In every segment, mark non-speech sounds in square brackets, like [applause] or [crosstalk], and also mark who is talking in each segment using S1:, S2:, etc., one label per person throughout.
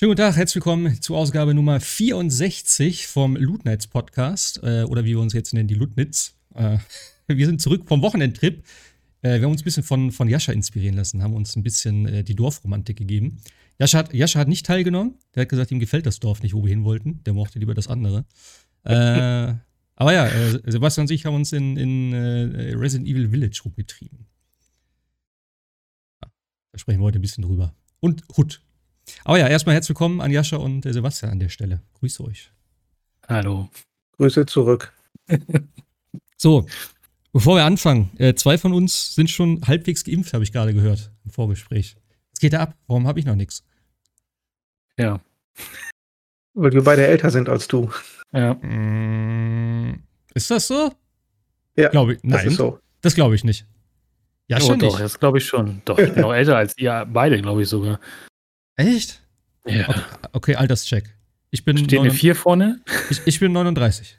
S1: Schönen guten Tag, herzlich willkommen zu Ausgabe Nummer 64 vom Loot Nights Podcast äh, oder wie wir uns jetzt nennen, die Lootnits. Äh, [laughs] wir sind zurück vom Wochenendtrip. Äh, wir haben uns ein bisschen von, von Jascha inspirieren lassen, haben uns ein bisschen äh, die Dorfromantik gegeben. Jascha hat, Jascha hat nicht teilgenommen. Der hat gesagt, ihm gefällt das Dorf nicht, wo wir hin wollten. Der mochte lieber das andere. Äh, [laughs] aber ja, äh, Sebastian und ich haben uns in, in Resident Evil Village rumgetrieben. Ja, da sprechen wir heute ein bisschen drüber. Und Hood aber ja, erstmal herzlich willkommen an Jascha und äh, Sebastian an der Stelle. Grüße euch.
S2: Hallo.
S3: Grüße zurück. [laughs]
S1: so, bevor wir anfangen, äh, zwei von uns sind schon halbwegs geimpft, habe ich gerade gehört im Vorgespräch. Was geht da ab? Warum habe ich noch nichts?
S3: Ja. Weil wir beide älter sind als du.
S1: Ja. Mm, ist das so?
S3: Ja.
S1: Glaube ich. Nein.
S3: Das ist so.
S1: Das glaube ich nicht.
S2: Ja, oh, schon doch, nicht. das glaube ich schon. Doch, ich bin [laughs] auch älter als ihr beide, glaube ich sogar.
S1: Echt?
S2: Ja.
S1: Okay, okay Alterscheck. Ich bin
S2: Steht eine 4 vorne?
S1: Ich, ich, bin 39.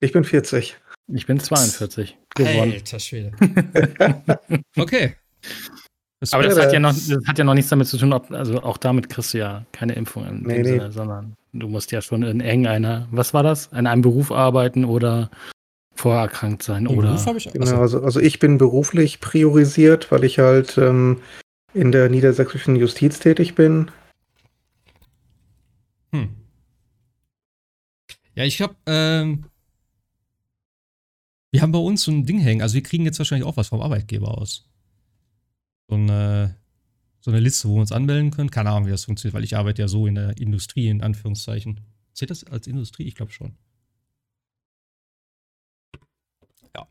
S3: Ich bin 40.
S2: Ich bin 42.
S1: Gewonnen. Alter Schwede. [laughs] okay.
S2: Das Aber das hat, ja noch, das hat ja noch nichts damit zu tun, ob, also auch damit kriegst du ja keine Impfung in nee, dem nee. Sinne, sondern du musst ja schon in irgendeiner, was war das? In einem Beruf arbeiten oder vorher erkrankt sein. Im oder Beruf
S3: habe ich genau, also, also ich bin beruflich priorisiert, weil ich halt ähm, in der niedersächsischen Justiz tätig bin.
S1: Hm. Ja, ich hab, ähm, wir haben bei uns so ein Ding hängen. Also wir kriegen jetzt wahrscheinlich auch was vom Arbeitgeber aus. So eine, so eine Liste, wo wir uns anmelden können. Keine Ahnung, wie das funktioniert, weil ich arbeite ja so in der Industrie, in Anführungszeichen. Zählt das als Industrie? Ich glaube schon. Ja.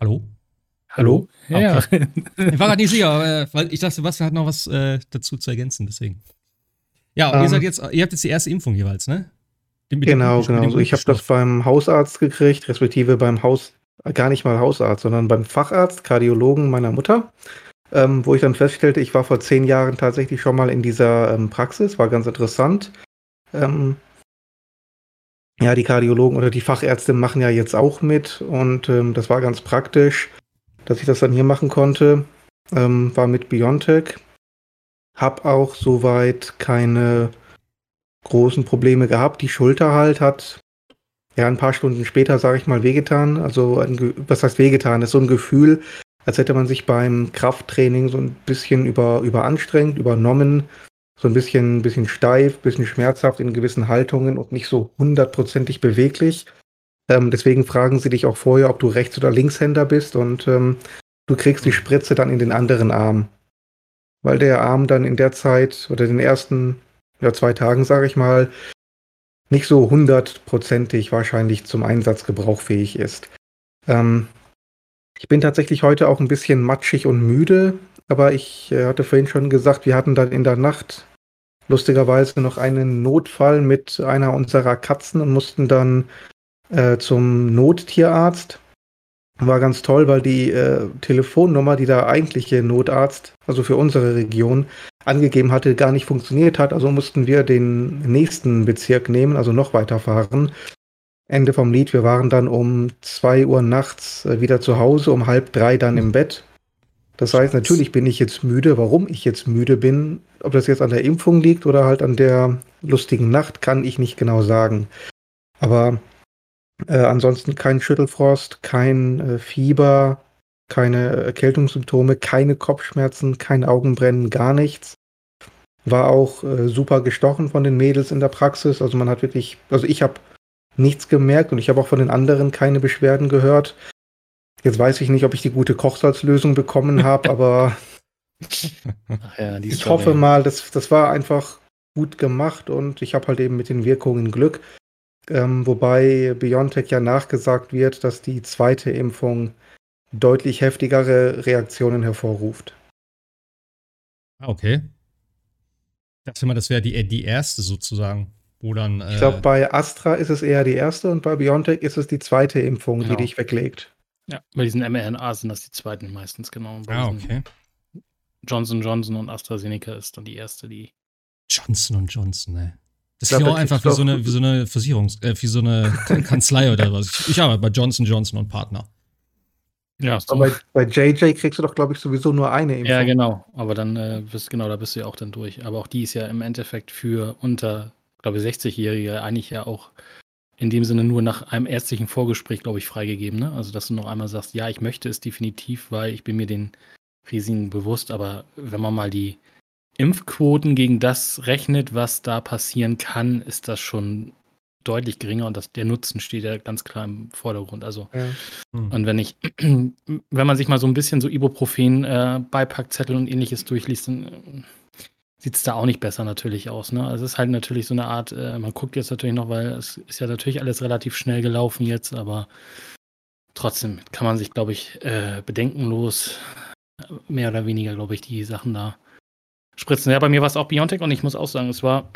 S1: Hallo?
S3: Hallo?
S1: Ja. Okay. [laughs] ich war gerade nicht sicher, weil ich dachte, Sebastian hat noch was äh, dazu zu ergänzen, deswegen. Ja, und um, ihr ähm. seid jetzt, ihr habt jetzt die erste Impfung jeweils, ne?
S3: Den, genau, genau. Also ich habe das beim Hausarzt gekriegt, respektive beim Haus, gar nicht mal Hausarzt, sondern beim Facharzt, Kardiologen meiner Mutter, ähm, wo ich dann feststellte, ich war vor zehn Jahren tatsächlich schon mal in dieser ähm, Praxis, war ganz interessant. Ähm, ja, die Kardiologen oder die Fachärzte machen ja jetzt auch mit und ähm, das war ganz praktisch dass ich das dann hier machen konnte, ähm, war mit Biontech. Hab auch soweit keine großen Probleme gehabt. Die Schulter halt hat ja ein paar Stunden später, sage ich mal, wehgetan. Also ein, was heißt wehgetan? Das ist so ein Gefühl, als hätte man sich beim Krafttraining so ein bisschen über, überanstrengt, übernommen, so ein bisschen, bisschen steif, bisschen schmerzhaft in gewissen Haltungen und nicht so hundertprozentig beweglich. Ähm, deswegen fragen sie dich auch vorher, ob du Rechts- oder Linkshänder bist und ähm, du kriegst die Spritze dann in den anderen Arm. Weil der Arm dann in der Zeit oder den ersten ja, zwei Tagen, sage ich mal, nicht so hundertprozentig wahrscheinlich zum Einsatz gebrauchfähig ist. Ähm, ich bin tatsächlich heute auch ein bisschen matschig und müde, aber ich äh, hatte vorhin schon gesagt, wir hatten dann in der Nacht lustigerweise noch einen Notfall mit einer unserer Katzen und mussten dann äh, zum Nottierarzt. War ganz toll, weil die äh, Telefonnummer, die der eigentliche Notarzt, also für unsere Region, angegeben hatte, gar nicht funktioniert hat. Also mussten wir den nächsten Bezirk nehmen, also noch weiter fahren. Ende vom Lied, wir waren dann um zwei Uhr nachts äh, wieder zu Hause, um halb drei dann im Bett. Das heißt, natürlich bin ich jetzt müde. Warum ich jetzt müde bin, ob das jetzt an der Impfung liegt oder halt an der lustigen Nacht, kann ich nicht genau sagen. Aber äh, ansonsten kein Schüttelfrost, kein äh, Fieber, keine Erkältungssymptome, keine Kopfschmerzen, kein Augenbrennen, gar nichts. War auch äh, super gestochen von den Mädels in der Praxis. Also man hat wirklich, also ich habe nichts gemerkt und ich habe auch von den anderen keine Beschwerden gehört. Jetzt weiß ich nicht, ob ich die gute Kochsalzlösung bekommen habe, aber [laughs] ja, ich hoffe mal, das, das war einfach gut gemacht und ich habe halt eben mit den Wirkungen Glück. Ähm, wobei BioNTech ja nachgesagt wird, dass die zweite Impfung deutlich heftigere Reaktionen hervorruft.
S1: Ah, okay. Ich dachte mal, das wäre die, die erste sozusagen. Wo dann,
S3: äh ich glaube, bei Astra ist es eher die erste und bei BioNTech ist es die zweite Impfung, genau. die dich weglegt.
S2: Ja, bei diesen mRNA sind das die zweiten meistens, genau. Bei
S1: ah, okay.
S2: Johnson Johnson und AstraZeneca ist dann die erste, die.
S1: Johnson und Johnson, ne? Das ist ja auch einfach wie so, eine, wie so eine Versicherungs-, äh, wie so eine [laughs] Kanzlei oder was. Ich, ich arbeite bei Johnson Johnson und Partner.
S3: Ja, so. bei, bei JJ kriegst du doch, glaube ich, sowieso nur eine
S2: Impfung. Ja, genau. Aber dann äh, bist genau, da bist du ja auch dann durch. Aber auch die ist ja im Endeffekt für unter, glaube ich, 60-Jährige eigentlich ja auch in dem Sinne nur nach einem ärztlichen Vorgespräch, glaube ich, freigegeben. Ne? Also, dass du noch einmal sagst, ja, ich möchte es definitiv, weil ich bin mir den Risiken bewusst. Aber wenn man mal die Impfquoten gegen das rechnet, was da passieren kann, ist das schon deutlich geringer und das, der Nutzen steht ja ganz klar im Vordergrund. Also, ja. hm. und wenn ich, [clears throat] wenn man sich mal so ein bisschen so Ibuprofen, äh, Beipackzettel und ähnliches durchliest, dann äh, sieht es da auch nicht besser natürlich aus. Ne? Also es ist halt natürlich so eine Art, äh, man guckt jetzt natürlich noch, weil es ist ja natürlich alles relativ schnell gelaufen jetzt, aber trotzdem kann man sich, glaube ich, äh, bedenkenlos mehr oder weniger, glaube ich, die Sachen da spritzen. Ja, bei mir war es auch Biontech und ich muss auch sagen, es war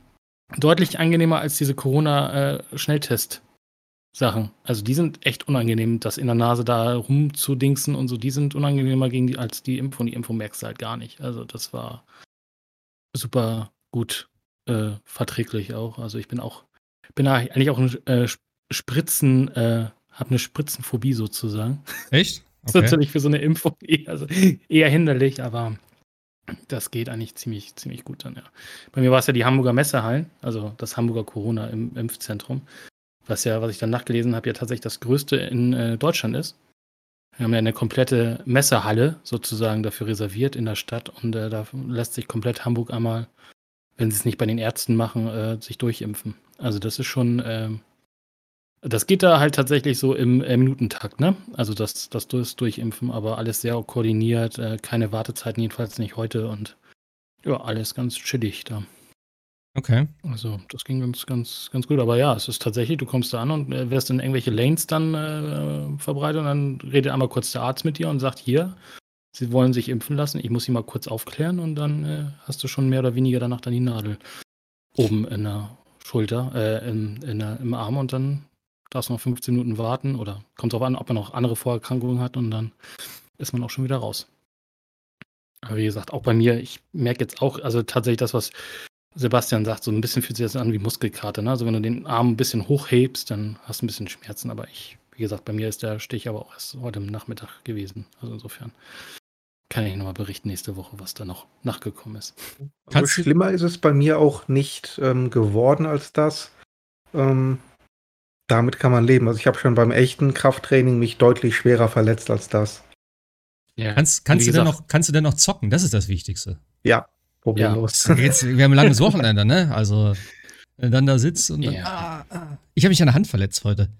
S2: [clears throat] deutlich angenehmer als diese Corona-Schnelltest-Sachen. Äh, also die sind echt unangenehm, das in der Nase da rumzudingsen und so, die sind unangenehmer gegen die, als die Impfung. Die Impfung merkst du halt gar nicht. Also das war super gut äh, verträglich auch. Also ich bin auch, bin eigentlich auch ein äh, Spritzen, äh, habe eine Spritzenphobie sozusagen.
S1: Echt? [laughs]
S2: Okay. ist natürlich für so eine Impfung eher, also eher hinderlich, aber das geht eigentlich ziemlich, ziemlich gut dann, ja. Bei mir war es ja die Hamburger Messehallen, also das Hamburger Corona im Impfzentrum, was ja, was ich dann nachgelesen habe, ja tatsächlich das größte in äh, Deutschland ist. Wir haben ja eine komplette Messehalle sozusagen dafür reserviert in der Stadt und äh, da lässt sich komplett Hamburg einmal, wenn sie es nicht bei den Ärzten machen, äh, sich durchimpfen. Also das ist schon, ähm, das geht da halt tatsächlich so im äh, Minutentakt, ne? Also das, das Durchimpfen, aber alles sehr koordiniert, äh, keine Wartezeiten, jedenfalls nicht heute und ja, alles ganz chillig da.
S1: Okay.
S2: Also das ging ganz, ganz, ganz gut. Aber ja, es ist tatsächlich, du kommst da an und äh, wirst in irgendwelche Lanes dann äh, verbreitet und dann redet einmal kurz der Arzt mit dir und sagt, hier, sie wollen sich impfen lassen, ich muss sie mal kurz aufklären und dann äh, hast du schon mehr oder weniger danach dann die Nadel oben in der Schulter, äh, in, in der, im Arm und dann darfst du noch 15 Minuten warten oder kommt drauf an, ob man noch andere Vorerkrankungen hat und dann ist man auch schon wieder raus. Aber wie gesagt, auch bei mir, ich merke jetzt auch, also tatsächlich das, was Sebastian sagt, so ein bisschen fühlt sich das an wie Muskelkater. Ne? Also wenn du den Arm ein bisschen hochhebst, dann hast du ein bisschen Schmerzen. Aber ich, wie gesagt, bei mir ist der Stich aber auch erst heute Nachmittag gewesen. Also insofern kann ich nochmal berichten nächste Woche, was da noch nachgekommen ist.
S3: Also schlimmer ist es bei mir auch nicht ähm, geworden als das. Ähm, damit kann man leben. Also ich habe schon beim echten Krafttraining mich deutlich schwerer verletzt als das.
S1: Ja. Kannst, kannst, du denn noch, kannst du denn noch zocken? Das ist das Wichtigste.
S3: Ja, problemlos.
S1: Ja. Jetzt, wir haben ein langes [laughs] Wochenende, ne? Also, wenn dann da sitzt und dann, ja. ah, ah. Ich habe mich an der Hand verletzt heute.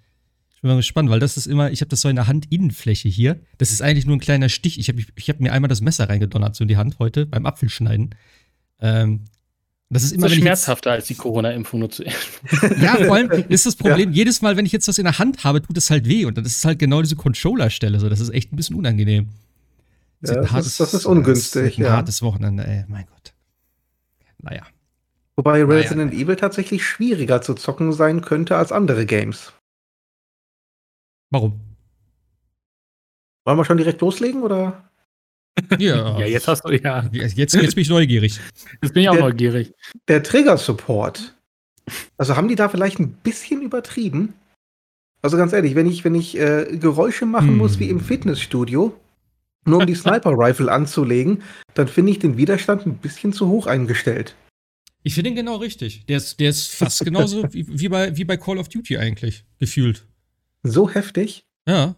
S1: Ich bin mal gespannt, weil das ist immer, ich habe das so in der Handinnenfläche hier. Das ist eigentlich nur ein kleiner Stich. Ich habe ich hab mir einmal das Messer reingedonnert, so in die Hand heute, beim Apfelschneiden. Ähm, das ist immer
S2: das ist schmerzhafter als die Corona-Impfung nur zu [laughs]
S1: Ja, vor allem ist das [laughs] Problem, ja. jedes Mal, wenn ich jetzt was in der Hand habe, tut es halt weh. Und das ist halt genau diese Controller-Stelle. So, das ist echt ein bisschen unangenehm.
S3: Das, ja, das, ist, das ist ungünstig.
S1: Das ist ein hartes Wochenende, ey, mein Gott. Naja.
S3: Wobei Resident naja. Evil tatsächlich schwieriger zu zocken sein könnte als andere Games.
S1: Warum?
S3: Wollen wir schon direkt loslegen oder?
S1: Ja.
S2: ja, jetzt hast du, ja.
S1: Jetzt, jetzt bin ich neugierig.
S2: Jetzt bin ich auch der, neugierig.
S3: Der Trigger-Support. Also haben die da vielleicht ein bisschen übertrieben? Also ganz ehrlich, wenn ich, wenn ich äh, Geräusche machen hm. muss wie im Fitnessstudio, nur um die [laughs] Sniper-Rifle anzulegen, dann finde ich den Widerstand ein bisschen zu hoch eingestellt.
S1: Ich finde ihn genau richtig. Der ist, der ist fast genauso [laughs] wie, wie, bei, wie bei Call of Duty eigentlich, gefühlt.
S3: So heftig?
S1: Ja.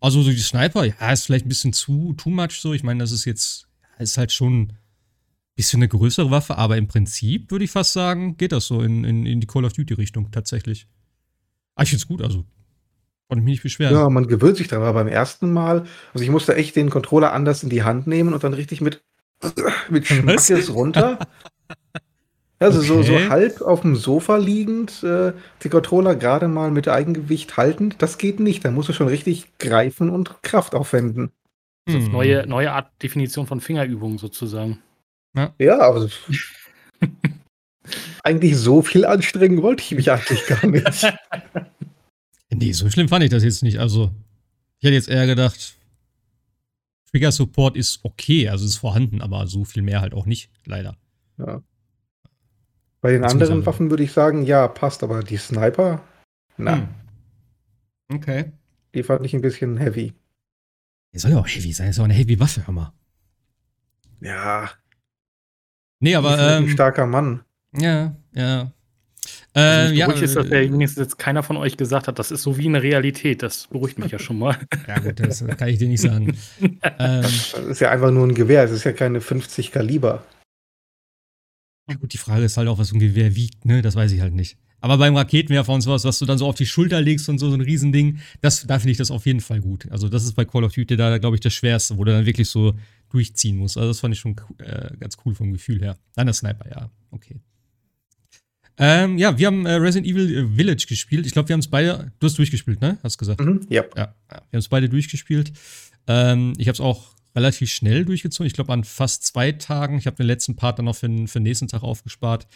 S1: Also so die Sniper, ja, ist vielleicht ein bisschen zu too much so. Ich meine, das ist jetzt, ist halt schon ein bisschen eine größere Waffe, aber im Prinzip würde ich fast sagen, geht das so in, in, in die Call of Duty-Richtung tatsächlich. Ah, ich finde es gut, also konnte mich nicht beschweren.
S3: Ja, man gewöhnt sich dran, aber beim ersten Mal, also ich musste echt den Controller anders in die Hand nehmen und dann richtig mit, mit [laughs] Schmackes runter. [laughs] Also okay. so, so halb auf dem Sofa liegend, äh, die Controller gerade mal mit Eigengewicht haltend, das geht nicht. Da musst du schon richtig greifen und Kraft aufwenden.
S2: Das ist hm. neue, neue Art Definition von Fingerübungen sozusagen.
S3: Ja, ja aber [laughs] eigentlich so viel anstrengen wollte ich mich eigentlich gar nicht. [laughs]
S1: nee, so schlimm fand ich das jetzt nicht. Also, ich hätte jetzt eher gedacht, Trigger Support ist okay, also ist vorhanden, aber so viel mehr halt auch nicht, leider.
S3: Ja. Bei den anderen Waffen würde ich sagen, ja, passt, aber die Sniper, na. Hm.
S1: Okay.
S3: Die fand ich ein bisschen heavy.
S1: Er soll ja auch heavy sein, ist auch eine heavy Waffe, hör mal.
S3: Ja.
S1: Nee, aber.
S3: Ähm, ein starker Mann.
S1: Ja, ja.
S2: Also äh, ja, ist, dass der wenigstens jetzt keiner von euch gesagt hat, das ist so wie eine Realität. Das beruhigt mich ja schon mal. [laughs]
S1: ja, gut, das kann ich dir nicht sagen. [laughs] ähm,
S3: das ist ja einfach nur ein Gewehr, es ist ja keine 50 Kaliber.
S1: Ja, gut, die Frage ist halt auch, was so ein Gewehr wiegt, ne? Das weiß ich halt nicht. Aber beim Raketenwerfer und sowas, was du dann so auf die Schulter legst und so, so ein Riesending, das, da finde ich das auf jeden Fall gut. Also, das ist bei Call of Duty da, glaube ich, das Schwerste, wo du dann wirklich so durchziehen musst. Also, das fand ich schon äh, ganz cool vom Gefühl her. Dann der Sniper, ja, okay. Ähm, ja, wir haben äh, Resident Evil äh, Village gespielt. Ich glaube, wir haben es beide. Du hast durchgespielt, ne? Hast du gesagt?
S3: Mhm,
S1: yep. ja. ja. Wir haben es beide durchgespielt. Ähm, ich habe es auch relativ schnell durchgezogen. Ich glaube, an fast zwei Tagen. Ich habe den letzten Part dann noch für, für den nächsten Tag aufgespart.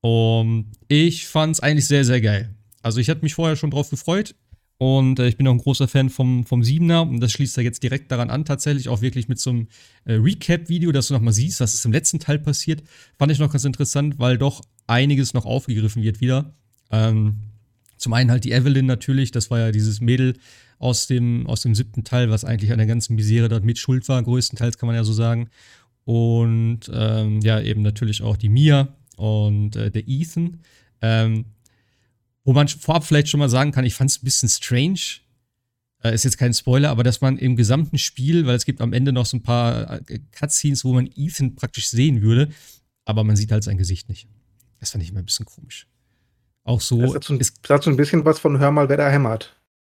S1: Und ich fand es eigentlich sehr, sehr geil. Also, ich hatte mich vorher schon drauf gefreut. Und äh, ich bin auch ein großer Fan vom, vom Siebener. Und das schließt da jetzt direkt daran an, tatsächlich auch wirklich mit so einem äh, Recap-Video, dass du nochmal siehst, was ist im letzten Teil passiert. Fand ich noch ganz interessant, weil doch einiges noch aufgegriffen wird wieder. Ähm, zum einen halt die Evelyn natürlich, das war ja dieses Mädel aus dem, aus dem siebten Teil, was eigentlich an der ganzen Misere dort mit schuld war, größtenteils kann man ja so sagen. Und ähm, ja, eben natürlich auch die Mia und äh, der Ethan. Ähm, wo man vorab vielleicht schon mal sagen kann, ich fand es ein bisschen strange. Äh, ist jetzt kein Spoiler, aber dass man im gesamten Spiel, weil es gibt am Ende noch so ein paar äh, Cutscenes, wo man Ethan praktisch sehen würde, aber man sieht halt sein Gesicht nicht. Das fand ich immer ein bisschen komisch. Auch so.
S3: Das hat so, ein, hat so ein bisschen was von Hör mal, wer da hämmert.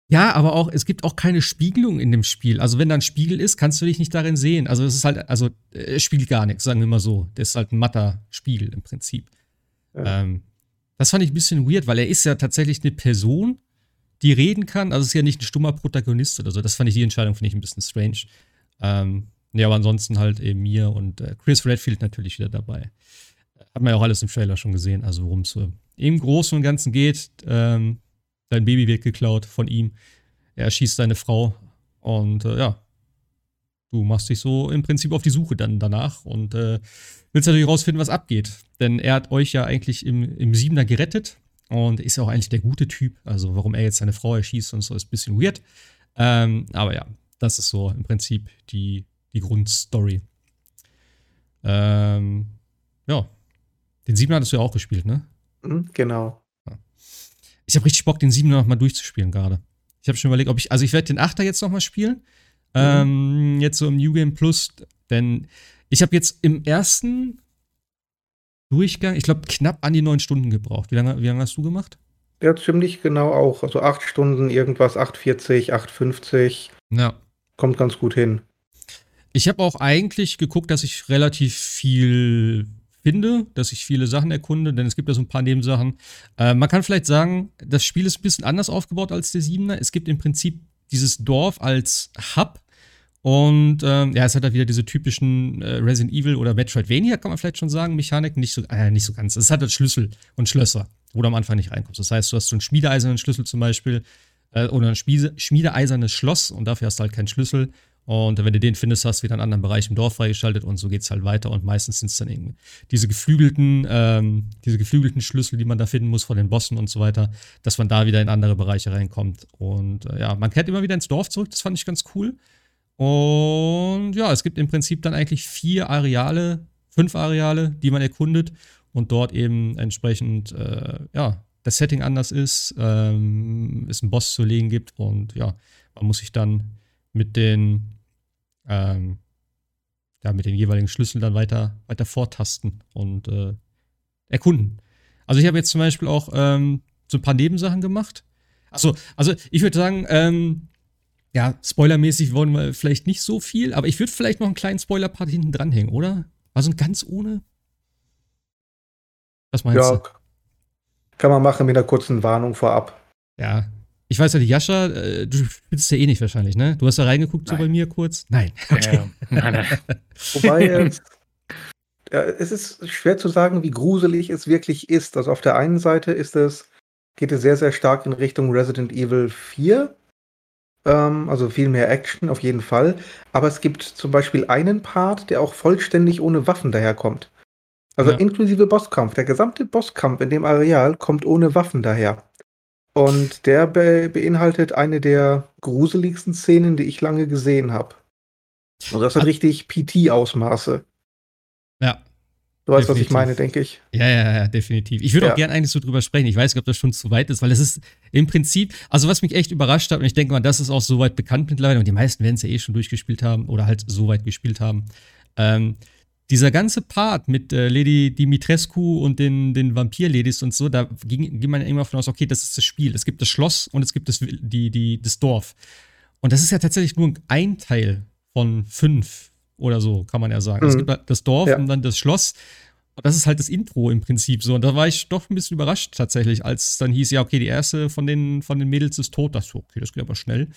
S1: Ja, aber auch, es gibt auch keine Spiegelung in dem Spiel. Also, wenn da ein Spiegel ist, kannst du dich nicht darin sehen. Also, es ist halt, also, es spielt gar nichts, sagen wir mal so. Das ist halt ein matter Spiegel im Prinzip. Ja. Ähm, das fand ich ein bisschen weird, weil er ist ja tatsächlich eine Person, die reden kann. Also, es ist ja nicht ein stummer Protagonist oder so. Das fand ich, die Entscheidung finde ich ein bisschen strange. Ähm, ja, aber ansonsten halt eben mir und äh, Chris Redfield natürlich wieder dabei hat man ja auch alles im Trailer schon gesehen, also worum es im Großen und Ganzen geht. Ähm, dein Baby wird geklaut von ihm. Er erschießt seine Frau und äh, ja, du machst dich so im Prinzip auf die Suche dann danach und äh, willst natürlich rausfinden, was abgeht. Denn er hat euch ja eigentlich im, im Siebener gerettet und ist ja auch eigentlich der gute Typ. Also warum er jetzt seine Frau erschießt und so ist ein bisschen weird. Ähm, aber ja, das ist so im Prinzip die, die Grundstory. Ähm, ja, den Siebener hattest du ja auch gespielt, ne?
S3: Mhm, genau.
S1: Ich habe richtig Bock, den Siebener nochmal durchzuspielen gerade. Ich habe schon überlegt, ob ich, also ich werde den Achter jetzt nochmal spielen. Mhm. Ähm, jetzt so im New Game Plus, denn ich habe jetzt im ersten Durchgang, ich glaube, knapp an die neun Stunden gebraucht. Wie lange, wie lange hast du gemacht?
S3: Ja, ziemlich genau auch. Also acht Stunden, irgendwas, 8,40, 8,50.
S1: Ja.
S3: Kommt ganz gut hin.
S1: Ich habe auch eigentlich geguckt, dass ich relativ viel finde, dass ich viele Sachen erkunde, denn es gibt ja so ein paar Nebensachen. Äh, man kann vielleicht sagen, das Spiel ist ein bisschen anders aufgebaut als der Siebener. Es gibt im Prinzip dieses Dorf als Hub. Und ähm, ja, es hat halt wieder diese typischen äh, Resident Evil oder Metroidvania, kann man vielleicht schon sagen, Mechaniken. Nicht so, äh, nicht so ganz. Es hat halt Schlüssel und Schlösser, wo du am Anfang nicht reinkommst. Das heißt, du hast so einen schmiedeeisernen Schlüssel zum Beispiel äh, oder ein schmiedeeisernes Schloss und dafür hast du halt keinen Schlüssel. Und wenn du den findest, hast du wieder einen anderen Bereich im Dorf freigeschaltet und so geht es halt weiter. Und meistens sind es dann irgendwie diese geflügelten, ähm, diese geflügelten Schlüssel, die man da finden muss vor den Bossen und so weiter, dass man da wieder in andere Bereiche reinkommt. Und äh, ja, man kehrt immer wieder ins Dorf zurück, das fand ich ganz cool. Und ja, es gibt im Prinzip dann eigentlich vier Areale, fünf Areale, die man erkundet und dort eben entsprechend, äh, ja, das Setting anders ist, ähm, es einen Boss zu legen gibt und ja, man muss sich dann mit den, ähm, ja, mit den jeweiligen Schlüsseln dann weiter, weiter vortasten und äh, erkunden. Also ich habe jetzt zum Beispiel auch ähm, so ein paar Nebensachen gemacht. Achso, also ich würde sagen, ähm, ja, spoilermäßig wollen wir vielleicht nicht so viel, aber ich würde vielleicht noch einen kleinen Spoiler-Part hinten dranhängen, oder? Also ganz ohne. Was meinst ja, du?
S3: Kann man machen mit einer kurzen Warnung vorab.
S1: Ja, ich weiß ja, die Jascha, äh, du spielst ja eh nicht wahrscheinlich, ne? Du hast da reingeguckt nein. so bei mir kurz? Nein. Okay. Ja, [laughs] nein,
S3: nein. Wobei, äh, [laughs] ja, es ist schwer zu sagen, wie gruselig es wirklich ist. Also auf der einen Seite ist es, geht es sehr, sehr stark in Richtung Resident Evil 4. Ähm, also viel mehr Action auf jeden Fall. Aber es gibt zum Beispiel einen Part, der auch vollständig ohne Waffen daherkommt. Also ja. inklusive Bosskampf. Der gesamte Bosskampf in dem Areal kommt ohne Waffen daher. Und der be beinhaltet eine der gruseligsten Szenen, die ich lange gesehen habe. Also das hat richtig PT-Ausmaße.
S1: Ja.
S3: Du weißt, definitiv. was ich meine, denke ich.
S1: Ja, ja, ja, definitiv. Ich würde ja. auch gerne eigentlich so drüber sprechen. Ich weiß nicht, ob das schon zu weit ist, weil es ist im Prinzip, also was mich echt überrascht hat, und ich denke mal, das ist auch so weit bekannt mittlerweile, und die meisten werden es ja eh schon durchgespielt haben oder halt so weit gespielt haben. Ähm, dieser ganze Part mit äh, Lady Dimitrescu und den, den Vampir-Ladies und so, da ging, ging man immer davon aus, okay, das ist das Spiel. Es gibt das Schloss und es gibt das, die, die, das Dorf. Und das ist ja tatsächlich nur ein Teil von fünf oder so, kann man ja sagen. Mhm. Es gibt das Dorf ja. und dann das Schloss. Und das ist halt das Intro im Prinzip so. Und da war ich doch ein bisschen überrascht tatsächlich, als es dann hieß, ja, okay, die erste von den, von den Mädels ist tot. Das so, okay, das geht aber schnell.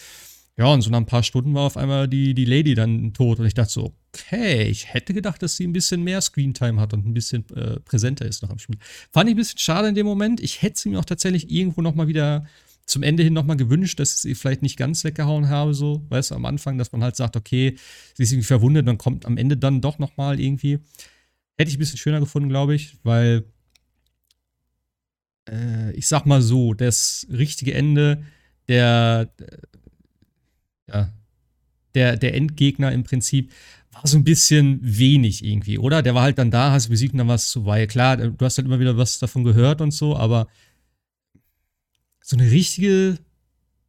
S1: Ja, und so nach ein paar Stunden war auf einmal die, die Lady dann tot. Und ich dachte so, okay, ich hätte gedacht, dass sie ein bisschen mehr Screentime hat und ein bisschen äh, präsenter ist noch am Spiel. Fand ich ein bisschen schade in dem Moment. Ich hätte sie mir auch tatsächlich irgendwo nochmal wieder zum Ende hin nochmal gewünscht, dass ich sie vielleicht nicht ganz weggehauen habe, so, weißt du, am Anfang, dass man halt sagt, okay, sie ist irgendwie verwundet, dann kommt am Ende dann doch nochmal irgendwie. Hätte ich ein bisschen schöner gefunden, glaube ich, weil äh, ich sag mal so, das richtige Ende der, ja, der, der Endgegner im Prinzip war so ein bisschen wenig irgendwie, oder? Der war halt dann da, hast besiegt und dann war es zu weit. Klar, du hast halt immer wieder was davon gehört und so, aber so eine richtige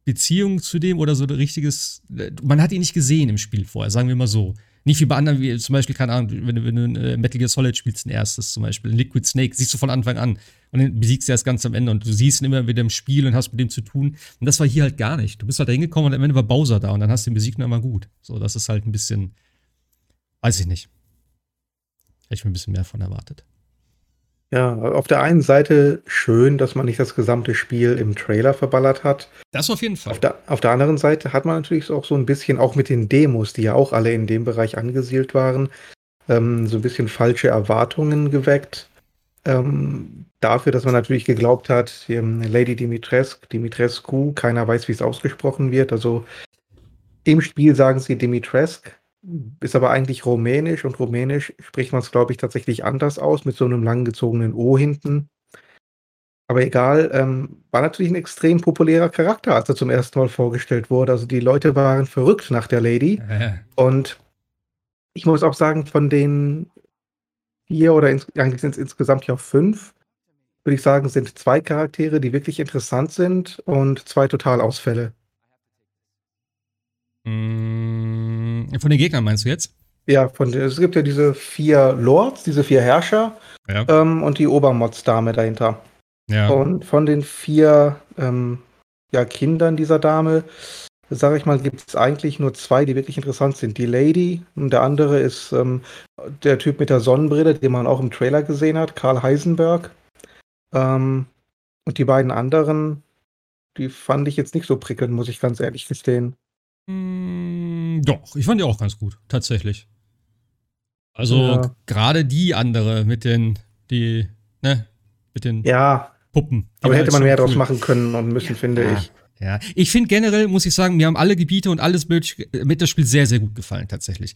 S1: Beziehung zu dem oder so ein richtiges, man hat ihn nicht gesehen im Spiel vorher, sagen wir mal so. Nicht wie bei anderen, wie zum Beispiel, keine Ahnung, wenn, wenn du äh, Metal Gear Solid spielst, ein erstes zum Beispiel, Liquid Snake, siehst du von Anfang an und dann besiegst du erst ganz am Ende und du siehst ihn immer wieder im Spiel und hast mit dem zu tun. Und das war hier halt gar nicht. Du bist halt da hingekommen und am Ende war Bowser da und dann hast du den besiegt und dann gut. So, das ist halt ein bisschen, weiß ich nicht. Hätte ich mir ein bisschen mehr von erwartet.
S3: Ja, auf der einen Seite schön, dass man nicht das gesamte Spiel im Trailer verballert hat.
S1: Das auf jeden Fall.
S3: Auf der, auf der anderen Seite hat man natürlich auch so ein bisschen, auch mit den Demos, die ja auch alle in dem Bereich angesiedelt waren, ähm, so ein bisschen falsche Erwartungen geweckt. Ähm, dafür, dass man natürlich geglaubt hat, ähm, Lady Dimitrescu, Dimitrescu, keiner weiß, wie es ausgesprochen wird. Also im Spiel sagen sie Dimitrescu, ist aber eigentlich rumänisch und rumänisch spricht man es, glaube ich, tatsächlich anders aus, mit so einem langgezogenen O hinten. Aber egal, ähm, war natürlich ein extrem populärer Charakter, als er zum ersten Mal vorgestellt wurde. Also die Leute waren verrückt nach der Lady. [laughs] Und ich muss auch sagen, von den vier oder ins, eigentlich sind es insgesamt ja fünf, würde ich sagen, sind zwei Charaktere, die wirklich interessant sind und zwei Totalausfälle.
S1: Mm, von den Gegnern meinst du jetzt?
S3: Ja, von, es gibt ja diese vier Lords, diese vier Herrscher ja. ähm, und die Obermods-Dame dahinter. Ja. Und von den vier ähm, ja, Kindern dieser Dame, sage ich mal, gibt es eigentlich nur zwei, die wirklich interessant sind. Die Lady und der andere ist ähm, der Typ mit der Sonnenbrille, den man auch im Trailer gesehen hat, Karl Heisenberg. Ähm, und die beiden anderen, die fand ich jetzt nicht so prickelnd, muss ich ganz ehrlich gestehen.
S1: Mm, doch, ich fand die auch ganz gut, tatsächlich. Also ja. gerade die andere mit den, die, ne, mit den
S3: ja.
S1: Puppen.
S3: Aber hätte man mehr cool. draus machen können und müssen, ja. finde ich.
S1: Ja, ich finde generell, muss ich sagen, mir haben alle Gebiete und alles mit das Spiel sehr, sehr gut gefallen, tatsächlich.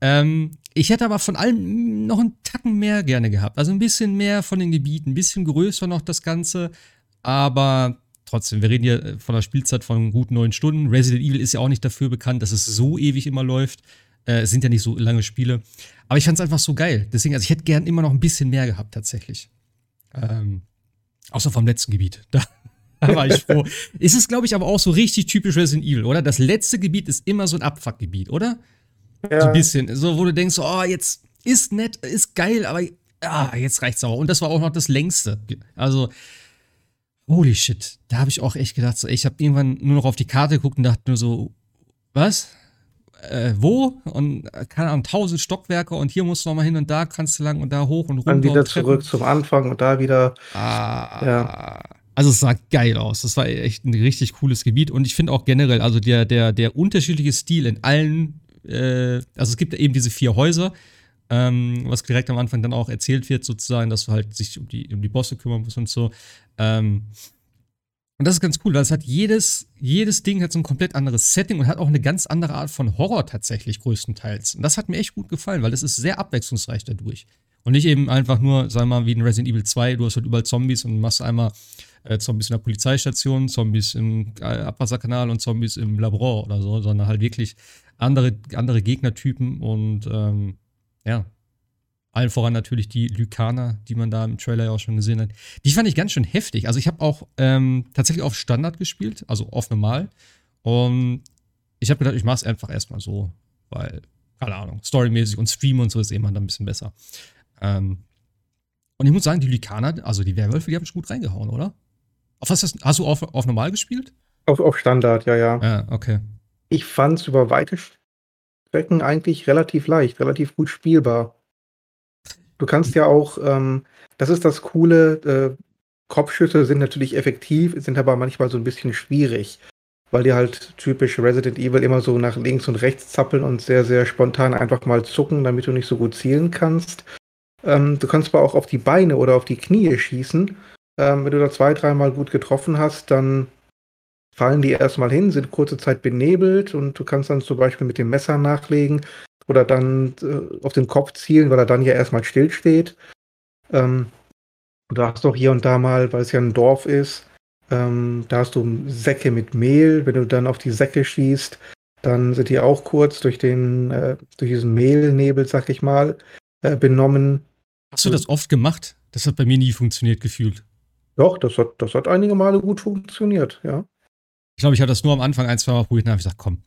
S1: Ähm, ich hätte aber von allem noch einen Tacken mehr gerne gehabt. Also ein bisschen mehr von den Gebieten, ein bisschen größer noch das Ganze. Aber trotzdem, wir reden hier äh, von einer Spielzeit von gut neun Stunden. Resident Evil ist ja auch nicht dafür bekannt, dass es so ewig immer läuft. Äh, es sind ja nicht so lange Spiele. Aber ich fand es einfach so geil. Deswegen, also ich hätte gern immer noch ein bisschen mehr gehabt, tatsächlich. Ähm, außer vom letzten Gebiet. Da, [laughs] da war ich froh. ist es, glaube ich, aber auch so richtig typisch Resident Evil, oder? Das letzte Gebiet ist immer so ein Abfuckgebiet, oder? Ja. So ein bisschen. So, wo du denkst, oh, jetzt ist nett, ist geil, aber ah, jetzt reicht's auch. Und das war auch noch das längste. Also, holy shit, da habe ich auch echt gedacht, so, ich habe irgendwann nur noch auf die Karte geguckt und dachte nur so, was? Äh, wo? Und äh, keine Ahnung, tausend Stockwerke und hier musst du nochmal hin und da kannst du lang und da hoch und runter.
S3: Dann wieder zurück zum Anfang und da wieder.
S1: Ah, ja. Also es sah geil aus. Das war echt ein richtig cooles Gebiet und ich finde auch generell, also der, der, der unterschiedliche Stil in allen, äh, also es gibt eben diese vier Häuser, ähm, was direkt am Anfang dann auch erzählt wird, sozusagen, dass du halt sich um die, um die Bosse kümmern musst und so. Ähm, und das ist ganz cool, weil es hat jedes, jedes Ding hat so ein komplett anderes Setting und hat auch eine ganz andere Art von Horror tatsächlich größtenteils. Und das hat mir echt gut gefallen, weil es ist sehr abwechslungsreich dadurch. Und nicht eben einfach nur, sagen wir mal, wie in Resident Evil 2, du hast halt überall Zombies und machst einmal äh, Zombies in der Polizeistation, Zombies im äh, Abwasserkanal und Zombies im Labor oder so, sondern halt wirklich andere, andere Gegnertypen und ähm, ja, allen voran natürlich die Lykaner, die man da im Trailer ja auch schon gesehen hat. Die fand ich ganz schön heftig. Also ich habe auch ähm, tatsächlich auf Standard gespielt, also auf normal. Und ich habe gedacht, ich mache es einfach erstmal so, weil, keine Ahnung, storymäßig und Stream und so ist immer dann ein bisschen besser. Ähm, und ich muss sagen, die Lykaner, also die Werwölfe, die haben schon gut reingehauen, oder? Auf was hast, hast du auf, auf normal gespielt?
S3: Auf, auf Standard, ja, ja.
S1: Ja, okay.
S3: Ich fand es über weite Strecken eigentlich relativ leicht, relativ gut spielbar. Du kannst ja auch, ähm, das ist das Coole, äh, Kopfschüsse sind natürlich effektiv, sind aber manchmal so ein bisschen schwierig, weil die halt typisch Resident Evil immer so nach links und rechts zappeln und sehr, sehr spontan einfach mal zucken, damit du nicht so gut zielen kannst. Ähm, du kannst aber auch auf die Beine oder auf die Knie schießen. Ähm, wenn du da zwei, dreimal gut getroffen hast, dann fallen die erstmal hin, sind kurze Zeit benebelt und du kannst dann zum Beispiel mit dem Messer nachlegen oder dann äh, auf den Kopf zielen, weil er dann ja erstmal stillsteht. Ähm, du hast doch hier und da mal, weil es ja ein Dorf ist, ähm, da hast du Säcke mit Mehl. Wenn du dann auf die Säcke schießt, dann sind die auch kurz durch den, äh, durch diesen Mehlnebel, sag ich mal, äh, benommen.
S1: Hast du das oft gemacht? Das hat bei mir nie funktioniert gefühlt.
S3: Doch, das hat, das hat einige Male gut funktioniert, ja.
S1: Ich glaube, ich hatte das nur am Anfang ein, zwei Mal probiert und habe gesagt, komm,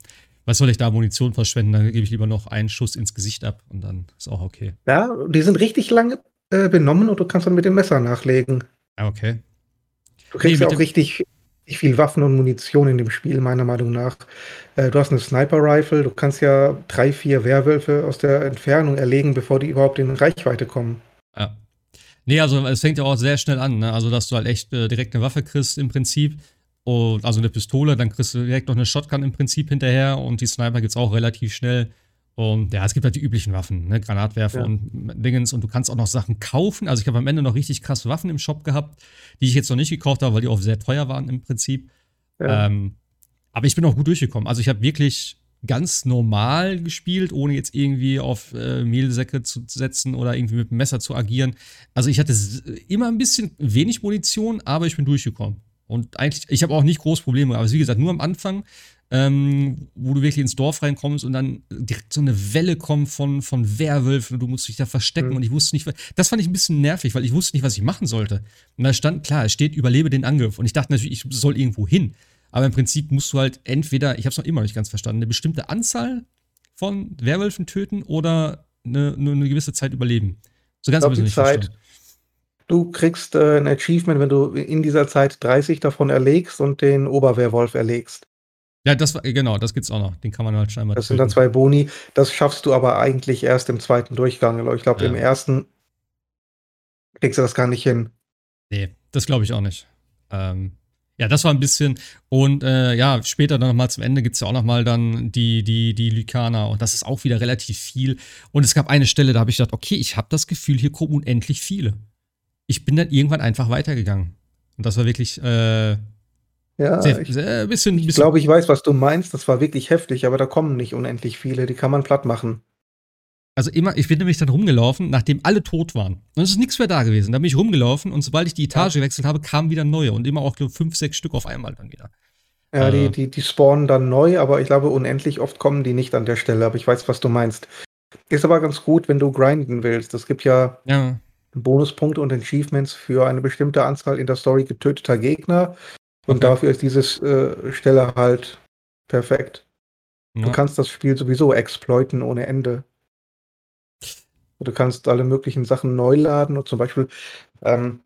S1: was soll ich da Munition verschwenden? Dann gebe ich lieber noch einen Schuss ins Gesicht ab und dann ist auch okay.
S3: Ja, die sind richtig lange äh, benommen und du kannst dann mit dem Messer nachlegen.
S1: Ja, okay.
S3: Du kriegst nee, ja auch richtig, richtig viel Waffen und Munition in dem Spiel, meiner Meinung nach. Äh, du hast eine Sniper-Rifle, du kannst ja drei, vier Werwölfe aus der Entfernung erlegen, bevor die überhaupt in Reichweite kommen.
S1: Ja. Nee, also es fängt ja auch sehr schnell an, ne? Also, dass du halt echt äh, direkt eine Waffe kriegst im Prinzip. Und, also eine Pistole, dann kriegst du direkt noch eine Shotgun im Prinzip hinterher und die Sniper gibt es auch relativ schnell. Und ja, es gibt halt die üblichen Waffen, ne? Granatwerfer ja. und Dingens. Und du kannst auch noch Sachen kaufen. Also ich habe am Ende noch richtig krasse Waffen im Shop gehabt, die ich jetzt noch nicht gekauft habe, weil die auch sehr teuer waren im Prinzip. Ja. Ähm, aber ich bin auch gut durchgekommen. Also ich habe wirklich ganz normal gespielt, ohne jetzt irgendwie auf äh, Mehlsäcke zu setzen oder irgendwie mit dem Messer zu agieren. Also ich hatte immer ein bisschen wenig Munition, aber ich bin durchgekommen. Und eigentlich, ich habe auch nicht groß Probleme, aber wie gesagt, nur am Anfang, ähm, wo du wirklich ins Dorf reinkommst und dann direkt so eine Welle kommt von, von Werwölfen und du musst dich da verstecken mhm. und ich wusste nicht, das fand ich ein bisschen nervig, weil ich wusste nicht, was ich machen sollte. Und da stand, klar, es steht, überlebe den Angriff. Und ich dachte natürlich, ich soll irgendwo hin. Aber im Prinzip musst du halt entweder, ich habe es noch immer nicht ganz verstanden, eine bestimmte Anzahl von Werwölfen töten oder eine, nur eine gewisse Zeit überleben.
S3: So ganz ein bisschen nicht Zeit, verstanden. Du kriegst äh, ein Achievement, wenn du in dieser Zeit 30 davon erlegst und den Oberwehrwolf erlegst.
S1: Ja, das war, genau, das gibt's auch noch. Den kann man halt scheinbar.
S3: Das töten. sind dann zwei Boni. Das schaffst du aber eigentlich erst im zweiten Durchgang. Ich glaube, ja. im ersten kriegst du das gar nicht hin.
S1: Nee, das glaube ich auch nicht. Ähm, ja, das war ein bisschen. Und äh, ja, später dann nochmal zum Ende gibt es ja auch nochmal dann die, die, die Lykaner. Und das ist auch wieder relativ viel. Und es gab eine Stelle, da habe ich gedacht, okay, ich habe das Gefühl, hier kommen unendlich viele ich bin dann irgendwann einfach weitergegangen. Und das war wirklich äh,
S3: ja, sehr, ich, sehr, bisschen, ich glaube, ich weiß, was du meinst. Das war wirklich heftig, aber da kommen nicht unendlich viele. Die kann man platt machen.
S1: Also immer, ich bin nämlich dann rumgelaufen, nachdem alle tot waren. Und es ist nichts mehr da gewesen. Da bin ich rumgelaufen und sobald ich die Etage ja. gewechselt habe, kamen wieder neue und immer auch fünf, sechs Stück auf einmal dann wieder.
S3: Ja, äh, die, die, die spawnen dann neu, aber ich glaube, unendlich oft kommen die nicht an der Stelle. Aber ich weiß, was du meinst. Ist aber ganz gut, wenn du grinden willst. Es gibt ja, ja. Bonuspunkte und Achievements für eine bestimmte Anzahl in der Story getöteter Gegner. Und okay. dafür ist diese äh, Stelle halt perfekt. Ja. Du kannst das Spiel sowieso exploiten ohne Ende. Du kannst alle möglichen Sachen neu laden und zum Beispiel, ähm,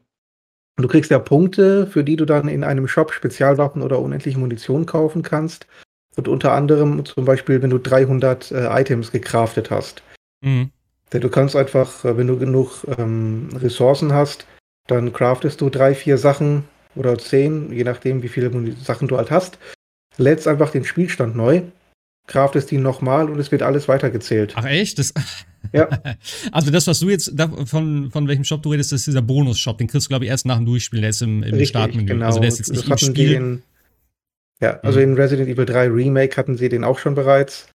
S3: du kriegst ja Punkte, für die du dann in einem Shop Spezialwaffen oder unendliche Munition kaufen kannst. Und unter anderem zum Beispiel, wenn du 300 äh, Items gecraftet hast. Mhm. Du kannst einfach, äh, wenn du genug ähm, Ressourcen hast, dann craftest du drei, vier Sachen oder zehn, je nachdem, wie viele Sachen du halt hast. Lädst einfach den Spielstand neu, craftest ihn nochmal und es wird alles weitergezählt.
S1: Ach echt? Das, [laughs] ja. [laughs] also das, was du jetzt, von, von welchem Shop du redest, ist dieser Bonus-Shop. Den kriegst du, glaube ich, erst nach dem Durchspielen. Der ist im, im
S3: Richtig,
S1: Startmenü.
S3: Genau. Also der ist jetzt nicht das im Spiel. In, ja, also mhm. in Resident Evil 3 Remake hatten sie den auch schon bereits.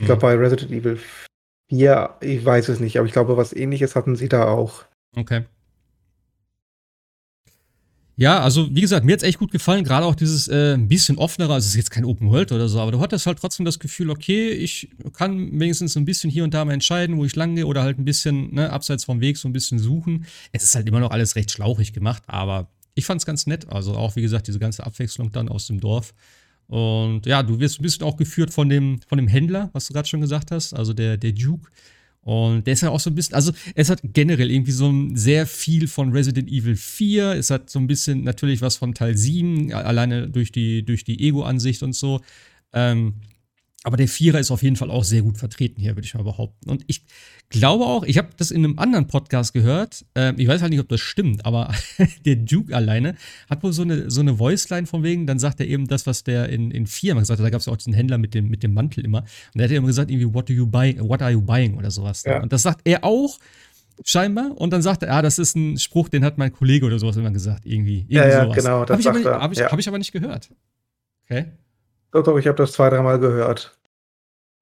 S3: Ich glaube, mhm. bei Resident Evil ja, ich weiß es nicht, aber ich glaube, was ähnliches hatten sie da auch.
S1: Okay. Ja, also wie gesagt, mir hat es echt gut gefallen, gerade auch dieses äh, ein bisschen offenere, also es ist jetzt kein Open World oder so, aber du hattest halt trotzdem das Gefühl, okay, ich kann wenigstens ein bisschen hier und da mal entscheiden, wo ich lang gehe oder halt ein bisschen ne, abseits vom Weg so ein bisschen suchen. Es ist halt immer noch alles recht schlauchig gemacht, aber ich fand es ganz nett. Also auch, wie gesagt, diese ganze Abwechslung dann aus dem Dorf. Und ja, du wirst ein bisschen auch geführt von dem, von dem Händler, was du gerade schon gesagt hast, also der, der Duke. Und der ist ja auch so ein bisschen, also es hat generell irgendwie so ein sehr viel von Resident Evil 4. Es hat so ein bisschen natürlich was von Teil 7, alleine durch die, durch die Ego-Ansicht und so. Ähm, aber der Vierer ist auf jeden Fall auch sehr gut vertreten hier, würde ich mal behaupten. Und ich glaube auch, ich habe das in einem anderen Podcast gehört. Äh, ich weiß halt nicht, ob das stimmt, aber [laughs] der Duke alleine hat wohl so eine, so eine Voiceline von wegen, dann sagt er eben das, was der in, in 4 immer gesagt hat. Da gab es ja auch diesen Händler mit dem, mit dem Mantel immer. Und der hat ja immer gesagt, irgendwie, what do you buy, what are you buying oder sowas. Ja. Und das sagt er auch scheinbar. Und dann sagt er, ah, das ist ein Spruch, den hat mein Kollege oder sowas immer gesagt, irgendwie. irgendwie
S3: ja, ja, sowas. genau.
S1: Das habe ich, aber, hab ich, ja. hab ich aber nicht gehört. Okay.
S3: Doch, doch, ich habe das zwei, dreimal gehört.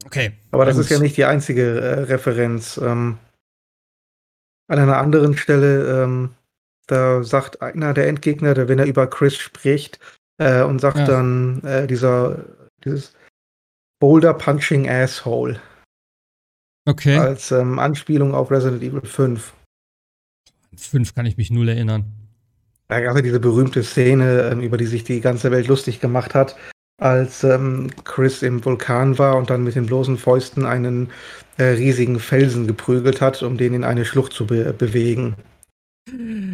S1: Okay.
S3: Aber das ist ja nicht die einzige äh, Referenz. Ähm, an einer anderen Stelle, ähm, da sagt einer der Endgegner, der, wenn er über Chris spricht, äh, und sagt ja. dann äh, dieser dieses Boulder Punching Asshole.
S1: Okay.
S3: Als ähm, Anspielung auf Resident Evil 5.
S1: 5 kann ich mich null erinnern.
S3: Da gab es diese berühmte Szene, ähm, über die sich die ganze Welt lustig gemacht hat, als ähm, Chris im Vulkan war und dann mit den bloßen Fäusten einen äh, riesigen Felsen geprügelt hat, um den in eine Schlucht zu be bewegen.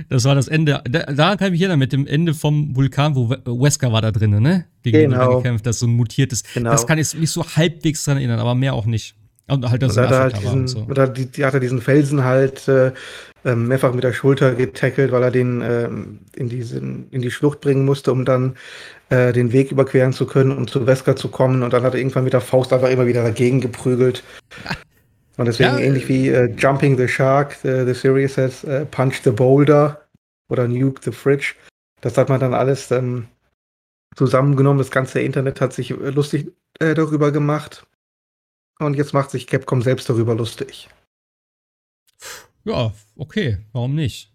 S1: Das war das Ende. Da, da kann ich mich erinnern, mit dem Ende vom Vulkan, wo Wesker war da drin, ne?
S3: Gegen genau.
S1: gekämpft, das so ein mutiertes. Genau. Das kann ich mich so halbwegs dran erinnern, aber mehr auch nicht. Und halt das
S3: und da halt diesen, so. Oder die, die hat er diesen Felsen halt äh, ähm, mehrfach mit der Schulter getackelt, weil er den äh, in, diesen, in die Schlucht bringen musste, um dann äh, den Weg überqueren zu können, um zu Wesker zu kommen. Und dann hat er irgendwann mit der Faust einfach immer wieder dagegen geprügelt. [laughs] Und deswegen ja, ähnlich wie äh, Jumping the Shark, the, the series says uh, Punch the Boulder oder Nuke the Fridge. Das hat man dann alles ähm, zusammengenommen. Das ganze Internet hat sich äh, lustig äh, darüber gemacht. Und jetzt macht sich Capcom selbst darüber lustig.
S1: Ja, okay, warum nicht?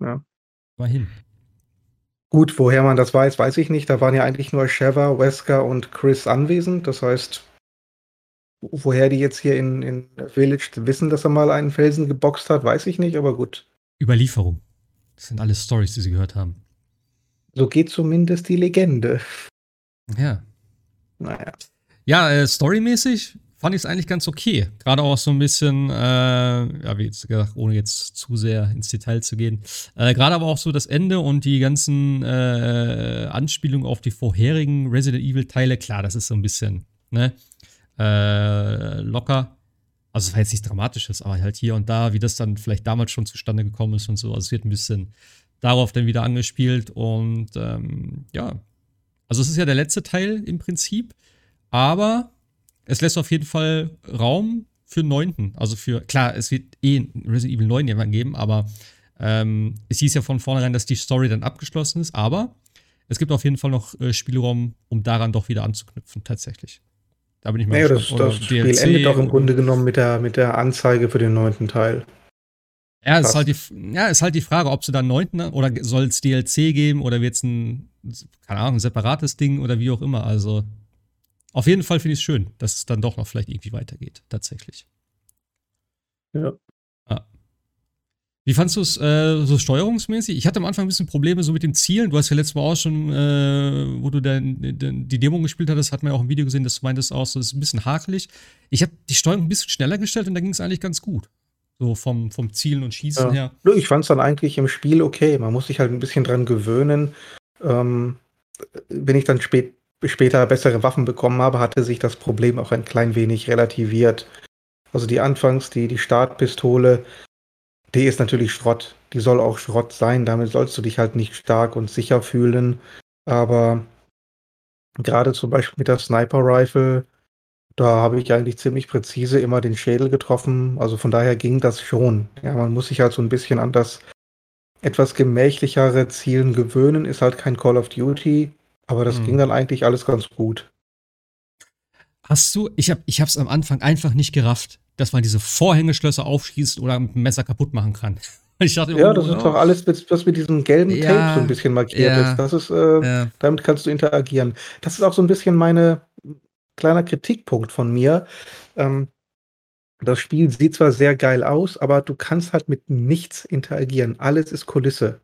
S3: Ja.
S1: Mal hin.
S3: Gut, woher man das weiß, weiß ich nicht. Da waren ja eigentlich nur Sheva, Wesker und Chris anwesend. Das heißt, woher die jetzt hier in, in Village wissen, dass er mal einen Felsen geboxt hat, weiß ich nicht, aber gut.
S1: Überlieferung. Das sind alles Stories, die sie gehört haben.
S3: So geht zumindest die Legende.
S1: Ja. Naja. Ja, äh, storymäßig fand ich es eigentlich ganz okay. Gerade auch so ein bisschen, äh, ja, wie jetzt gesagt, ohne jetzt zu sehr ins Detail zu gehen. Äh, Gerade aber auch so das Ende und die ganzen äh, Anspielungen auf die vorherigen Resident Evil-Teile. Klar, das ist so ein bisschen, ne, äh, locker. Also, es war jetzt nichts Dramatisches, aber halt hier und da, wie das dann vielleicht damals schon zustande gekommen ist und so. Also, es wird ein bisschen darauf dann wieder angespielt und ähm, ja. Also, es ist ja der letzte Teil im Prinzip, aber es lässt auf jeden Fall Raum für einen neunten. Also für, klar, es wird eh Resident Evil 9 jemand geben, aber ähm, es hieß ja von vornherein, dass die Story dann abgeschlossen ist, aber es gibt auf jeden Fall noch äh, Spielraum, um daran doch wieder anzuknüpfen, tatsächlich.
S3: Da bin ich mal naja. Das, das Spiel DLC endet doch im Grunde genommen mit der, mit der Anzeige für den neunten Teil.
S1: Ja, ist halt, die, ja, ist halt die Frage, ob sie dann neunten oder soll es DLC geben oder wird es ein, keine Ahnung, ein separates Ding oder wie auch immer. Also auf jeden Fall finde ich es schön, dass es dann doch noch vielleicht irgendwie weitergeht, tatsächlich.
S3: Ja. Ah.
S1: Wie fandest du es äh, so steuerungsmäßig? Ich hatte am Anfang ein bisschen Probleme so mit dem Zielen. Du hast ja letztes Mal auch schon, äh, wo du dann die Demo gespielt hattest, hat man ja auch im Video gesehen, dass du meintest auch so, das ist ein bisschen hakelig. Ich habe die Steuerung ein bisschen schneller gestellt und da ging es eigentlich ganz gut. So vom, vom Zielen und Schießen ja. her.
S3: Ich fand es dann eigentlich im Spiel okay. Man muss sich halt ein bisschen dran gewöhnen. Ähm, wenn ich dann spät später bessere Waffen bekommen habe, hatte sich das Problem auch ein klein wenig relativiert. Also die Anfangs, die, die Startpistole, die ist natürlich Schrott. Die soll auch Schrott sein. Damit sollst du dich halt nicht stark und sicher fühlen. Aber gerade zum Beispiel mit der Sniper Rifle, da habe ich eigentlich ziemlich präzise immer den Schädel getroffen. Also von daher ging das schon. Ja, man muss sich halt so ein bisschen an das etwas gemächlichere Zielen gewöhnen. Ist halt kein Call of Duty. Aber das hm. ging dann eigentlich alles ganz gut.
S1: Hast du, ich habe ich am Anfang einfach nicht gerafft, dass man diese Vorhängeschlösser aufschießt oder mit dem Messer kaputt machen kann. [laughs]
S3: Ich dachte, ja, das oh, ist doch alles, was mit diesem gelben ja, Tape so ein bisschen markiert ja, ist. Das ist, äh, ja. damit kannst du interagieren. Das ist auch so ein bisschen meine kleiner Kritikpunkt von mir. Ähm, das Spiel sieht zwar sehr geil aus, aber du kannst halt mit nichts interagieren. Alles ist Kulisse.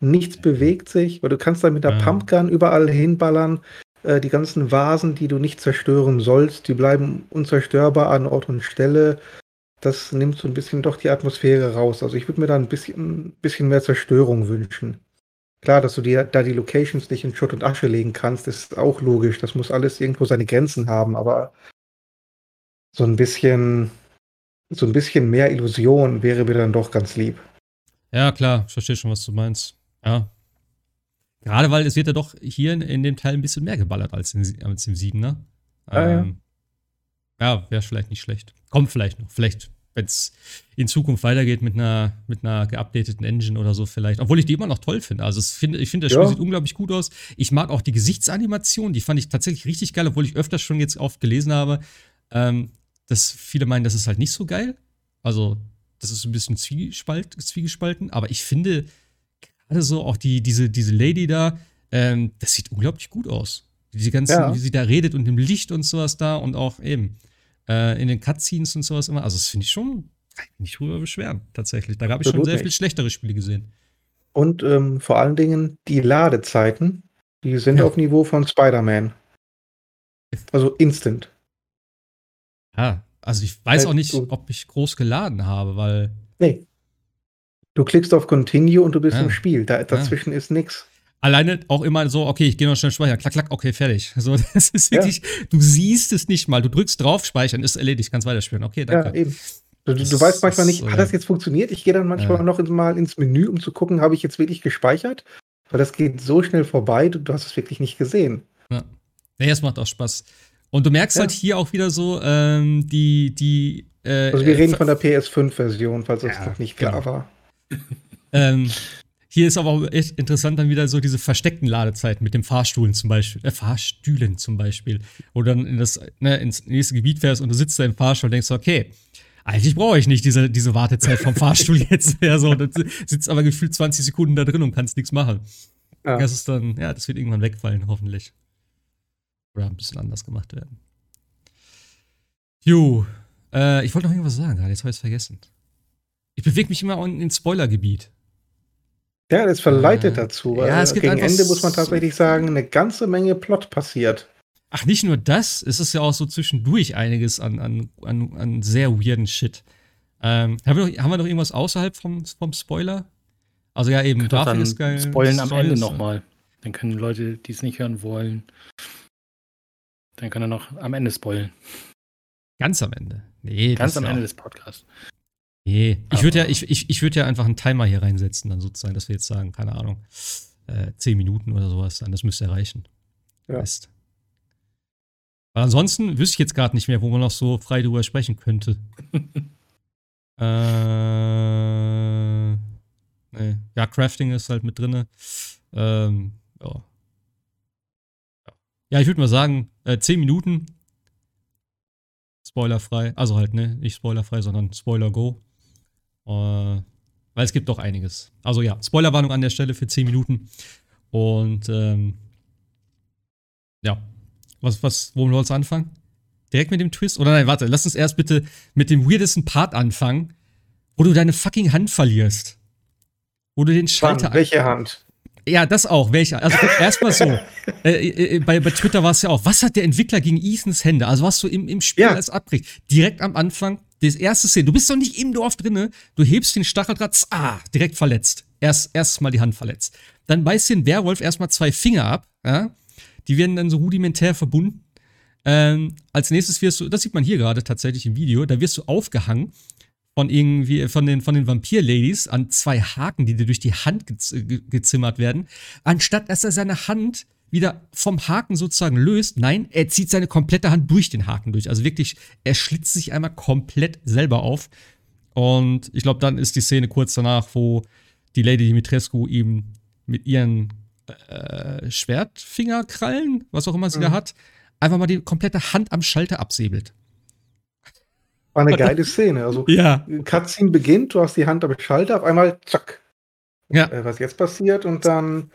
S3: Nichts bewegt sich, weil du kannst dann mit der Pumpgun überall hinballern. Äh, die ganzen Vasen, die du nicht zerstören sollst, die bleiben unzerstörbar an Ort und Stelle das nimmt so ein bisschen doch die Atmosphäre raus. Also ich würde mir da ein bisschen, bisschen mehr Zerstörung wünschen. Klar, dass du dir da die Locations nicht in Schutt und Asche legen kannst, ist auch logisch. Das muss alles irgendwo seine Grenzen haben, aber so ein bisschen, so ein bisschen mehr Illusion wäre mir dann doch ganz lieb.
S1: Ja, klar, ich verstehe schon, was du meinst. Ja. Gerade weil es wird ja doch hier in, in dem Teil ein bisschen mehr geballert als, in, als im 7, ne?
S3: Ah, ähm,
S1: ja, wäre vielleicht nicht schlecht. Kommt vielleicht noch. Vielleicht, wenn es in Zukunft weitergeht mit einer, mit einer geupdateten Engine oder so, vielleicht. Obwohl ich die immer noch toll finde. Also find, ich finde, das Spiel ja. sieht unglaublich gut aus. Ich mag auch die Gesichtsanimation, die fand ich tatsächlich richtig geil, obwohl ich öfters schon jetzt oft gelesen habe, ähm, dass viele meinen, das ist halt nicht so geil. Also, das ist ein bisschen Zwiespalt, zwiegespalten. Aber ich finde, gerade so auch die, diese, diese Lady da, ähm, das sieht unglaublich gut aus. Diese ganzen, ja. wie sie da redet und im Licht und sowas da und auch eben äh, in den Cutscenes und sowas immer. Also, das finde ich schon, kann ich nicht drüber beschweren, tatsächlich. Da habe ich schon sehr viel schlechtere Spiele gesehen.
S3: Und ähm, vor allen Dingen die Ladezeiten, die sind ja. auf Niveau von Spider-Man. Also instant.
S1: Ja, also ich weiß auch nicht, ob ich groß geladen habe, weil.
S3: Nee. Du klickst auf Continue und du bist ja. im Spiel. Da, dazwischen ja. ist nichts
S1: alleine auch immer so, okay, ich gehe noch schnell speichern, klack, klack, okay, fertig. [laughs] So, das ist wirklich, ja. du siehst es nicht mal. Du drückst drauf, speichern, ist erledigt, kannst weiterspielen. Okay, danke.
S3: Ja, eben. Du, du, weißt manchmal nicht, hat das jetzt funktioniert? Ich gehe dann manchmal noch mal ins Menü, um zu gucken, habe ich jetzt wirklich gespeichert? Weil das geht so schnell vorbei, du, du hast es wirklich nicht gesehen.
S1: Ja. Nee, es macht auch Spaß. Und du merkst ja. halt hier auch wieder so, ähm, die, die,
S3: äh, Also wir äh, reden von der PS5-Version, falls das ja, noch nicht klar genau. war.
S1: Ähm, hier ist aber auch echt interessant dann wieder so diese versteckten Ladezeiten mit dem Fahrstuhlen zum Beispiel, äh, Fahrstühlen zum Beispiel, wo du dann in das, ne, ins nächste Gebiet fährst und du sitzt da im Fahrstuhl und denkst, okay, eigentlich brauche ich nicht diese, diese Wartezeit vom Fahrstuhl [laughs] jetzt mehr so. Du sitzt aber gefühlt 20 Sekunden da drin und kannst nichts machen. Ja. Das ist dann, ja, das wird irgendwann wegfallen, hoffentlich. Oder ein bisschen anders gemacht werden. Jo, äh, ich wollte noch irgendwas sagen, jetzt habe ich es vergessen. Ich bewege mich immer ins Spoilergebiet.
S3: Ja, das verleitet äh, dazu. Weil ja, es gibt gegen Ende muss man tatsächlich sagen, eine ganze Menge Plot passiert.
S1: Ach, nicht nur das, es ist ja auch so zwischendurch einiges an, an, an, an sehr weirden Shit. Ähm, haben, wir noch, haben wir noch irgendwas außerhalb vom, vom Spoiler? Also ja, eben,
S2: Grafik ist geil. Spoilen am Ende nochmal. Dann können Leute, die es nicht hören wollen, dann können er noch am Ende spoilen.
S1: Ganz am Ende? Nee.
S2: Ganz am Ende des Podcasts.
S1: Nee, ich würde ja, ich, ich, ich würd ja einfach einen Timer hier reinsetzen, dann sozusagen, dass wir jetzt sagen, keine Ahnung, äh, zehn Minuten oder sowas, dann das müsste erreichen. Ja. Aber ansonsten wüsste ich jetzt gerade nicht mehr, wo man noch so frei drüber sprechen könnte. [laughs] äh, nee. Ja, Crafting ist halt mit drin. Ähm, ja. Ja, ich würde mal sagen, äh, 10 Minuten. Spoilerfrei. Also halt, ne? Nicht spoilerfrei, sondern Spoiler Go. Äh, weil es gibt doch einiges. Also ja, Spoilerwarnung an der Stelle für 10 Minuten. Und ähm, ja, was, was, wo wollen wir anfangen? Direkt mit dem Twist? Oder nein, warte, lass uns erst bitte mit dem weirdesten Part anfangen, wo du deine fucking Hand verlierst. Wo du den Schalter.
S3: Wann? Welche Hand?
S1: Ja, das auch. Welche? Also erstmal so. [laughs] Äh, äh, äh, bei, bei Twitter war es ja auch, was hat der Entwickler gegen Ethans Hände? Also was du im, im Spiel ja. als abbricht. Direkt am Anfang das erste Szene, du bist doch nicht im Dorf drinne, du hebst den Stacheldraht, ah, direkt verletzt. Erst, erstes Mal die Hand verletzt. Dann beißt dir ein Werwolf erstmal zwei Finger ab, ja. Die werden dann so rudimentär verbunden. Ähm, als nächstes wirst du, das sieht man hier gerade tatsächlich im Video, da wirst du aufgehangen von irgendwie, von den, von den Vampir-Ladies an zwei Haken, die dir durch die Hand gezimmert werden. Anstatt dass er seine Hand wieder vom Haken sozusagen löst. Nein, er zieht seine komplette Hand durch den Haken durch. Also wirklich, er schlitzt sich einmal komplett selber auf. Und ich glaube, dann ist die Szene kurz danach, wo die Lady Dimitrescu ihm mit ihren äh, Schwertfingerkrallen, was auch immer sie mhm. da hat, einfach mal die komplette Hand am Schalter absäbelt.
S3: war eine geile Szene. Also,
S1: ja.
S3: Cutscene beginnt, du hast die Hand am Schalter, auf einmal, zack. Ja. Äh, was jetzt passiert und dann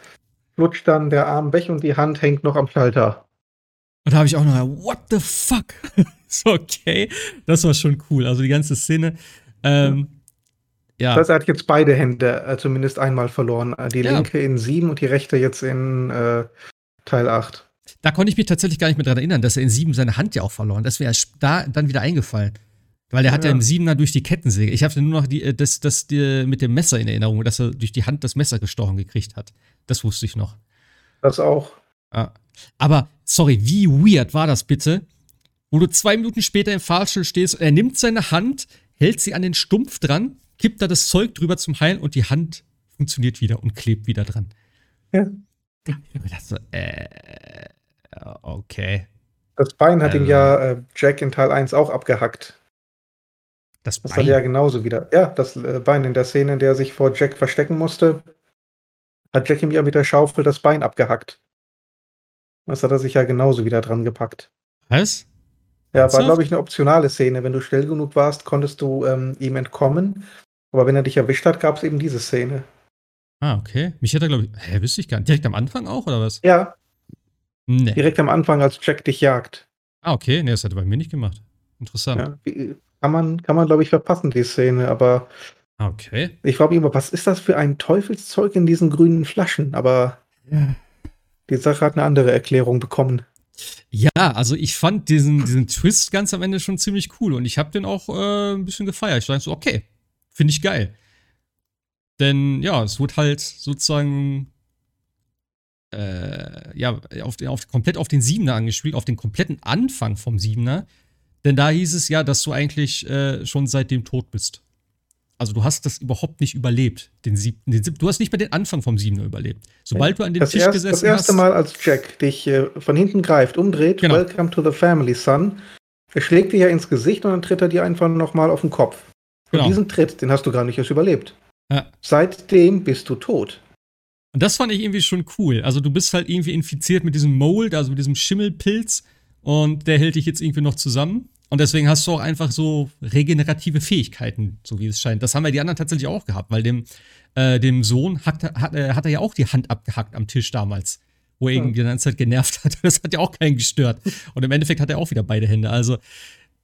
S3: flutscht dann der Arm weg und die Hand hängt noch am Schalter.
S1: Und da habe ich auch noch, what the fuck? [laughs] so, okay. Das war schon cool. Also die ganze Szene. Ähm,
S3: ja. Das hat jetzt beide Hände äh, zumindest einmal verloren. Äh, die ja. linke in 7 und die rechte jetzt in äh, Teil 8.
S1: Da konnte ich mich tatsächlich gar nicht mehr dran erinnern, dass er in 7 seine Hand ja auch verloren. Das wäre da dann wieder eingefallen. Weil er hat ja, ja im 7er durch die Kettensäge. Ich hatte nur noch die, äh, das, das die, mit dem Messer in Erinnerung, dass er durch die Hand das Messer gestochen gekriegt hat. Das wusste ich noch.
S3: Das auch.
S1: Ja. Aber, sorry, wie weird war das bitte? Wo du zwei Minuten später im Fahrstuhl stehst, er nimmt seine Hand, hält sie an den Stumpf dran, kippt da das Zeug drüber zum Heilen und die Hand funktioniert wieder und klebt wieder dran.
S3: Ja.
S1: Ich dachte so, äh, okay.
S3: Das Bein hat ähm, ihm ja äh, Jack in Teil 1 auch abgehackt. Das, das Bein? hat ja genauso wieder. Ja, das äh, Bein in der Szene, in der er sich vor Jack verstecken musste, hat Jack ihm ja mit der Schaufel das Bein abgehackt. Das hat er sich ja genauso wieder dran gepackt.
S1: Was?
S3: Ja, war, glaube ich, eine optionale Szene. Wenn du schnell genug warst, konntest du ähm, ihm entkommen. Aber wenn er dich erwischt hat, gab es eben diese Szene.
S1: Ah, okay. Mich hat er, glaube ich, hä, wüsste ich gar nicht. Direkt am Anfang auch, oder was?
S3: Ja. Nee. Direkt am Anfang, als Jack dich jagt.
S1: Ah, okay. Nee, das hat er bei mir nicht gemacht. Interessant.
S3: Ja, kann man, kann man glaube ich, verpassen, die Szene, aber.
S1: Okay.
S3: Ich frage mich immer, was ist das für ein Teufelszeug in diesen grünen Flaschen? Aber ja. die Sache hat eine andere Erklärung bekommen.
S1: Ja, also ich fand diesen, diesen Twist ganz am Ende schon ziemlich cool und ich habe den auch äh, ein bisschen gefeiert. Ich dachte so, okay, finde ich geil. Denn ja, es wird halt sozusagen äh, ja, auf, auf, komplett auf den Siebener angespielt, auf den kompletten Anfang vom Siebener. Denn da hieß es ja, dass du eigentlich äh, schon seitdem tot bist. Also du hast das überhaupt nicht überlebt, den siebten. Den siebten. Du hast nicht mal den Anfang vom Siebener überlebt. Sobald du an den
S3: das
S1: Tisch
S3: erst,
S1: gesessen hast.
S3: Das erste
S1: hast,
S3: Mal, als Jack dich äh, von hinten greift, umdreht, genau. Welcome to the Family, Son. Er schlägt dir ja ins Gesicht und dann tritt er dir einfach nochmal auf den Kopf. Genau. Und diesen Tritt, den hast du gar nicht erst überlebt. Ja. Seitdem bist du tot.
S1: Und das fand ich irgendwie schon cool. Also du bist halt irgendwie infiziert mit diesem Mold, also mit diesem Schimmelpilz. Und der hält dich jetzt irgendwie noch zusammen. Und deswegen hast du auch einfach so regenerative Fähigkeiten, so wie es scheint. Das haben ja die anderen tatsächlich auch gehabt, weil dem, äh, dem Sohn hat, hat, äh, hat er ja auch die Hand abgehackt am Tisch damals, wo er irgendwie die ganze Zeit genervt hat. [laughs] Das hat ja auch keinen gestört. Und im Endeffekt hat er auch wieder beide Hände. Also,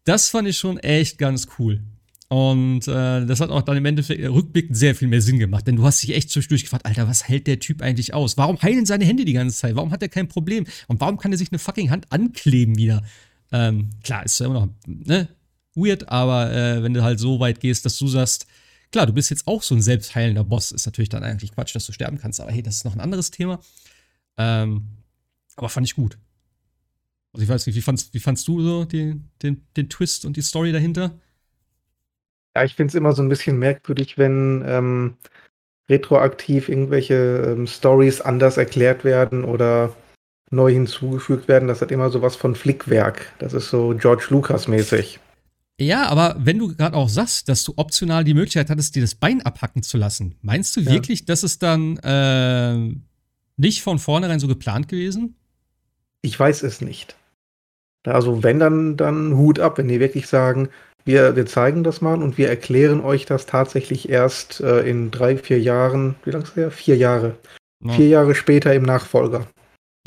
S1: das fand ich schon echt ganz cool. Und äh, das hat auch dann im Endeffekt rückblickend sehr viel mehr Sinn gemacht, denn du hast dich echt zwischendurch gefragt, Alter, was hält der Typ eigentlich aus? Warum heilen seine Hände die ganze Zeit? Warum hat er kein Problem? Und warum kann er sich eine fucking Hand ankleben wieder? Ähm, klar, ist ja immer noch ne, weird, aber äh, wenn du halt so weit gehst, dass du sagst, klar, du bist jetzt auch so ein selbstheilender Boss, ist natürlich dann eigentlich Quatsch, dass du sterben kannst, aber hey, das ist noch ein anderes Thema. Ähm, aber fand ich gut. Also ich weiß nicht, wie fandst, wie fandst du so den, den, den Twist und die Story dahinter?
S3: Ja, ich finde es immer so ein bisschen merkwürdig, wenn ähm, retroaktiv irgendwelche ähm, Stories anders erklärt werden oder neu hinzugefügt werden. Das hat immer so was von Flickwerk. Das ist so George Lucas mäßig.
S1: Ja, aber wenn du gerade auch sagst, dass du optional die Möglichkeit hattest, dir das Bein abhacken zu lassen, meinst du ja. wirklich, dass es dann äh, nicht von vornherein so geplant gewesen?
S3: Ich weiß es nicht. Also wenn dann, dann Hut ab, wenn die wirklich sagen, wir, wir zeigen das mal und wir erklären euch das tatsächlich erst äh, in drei, vier Jahren. Wie lange ist es her? Vier Jahre. Ja. Vier Jahre später im Nachfolger.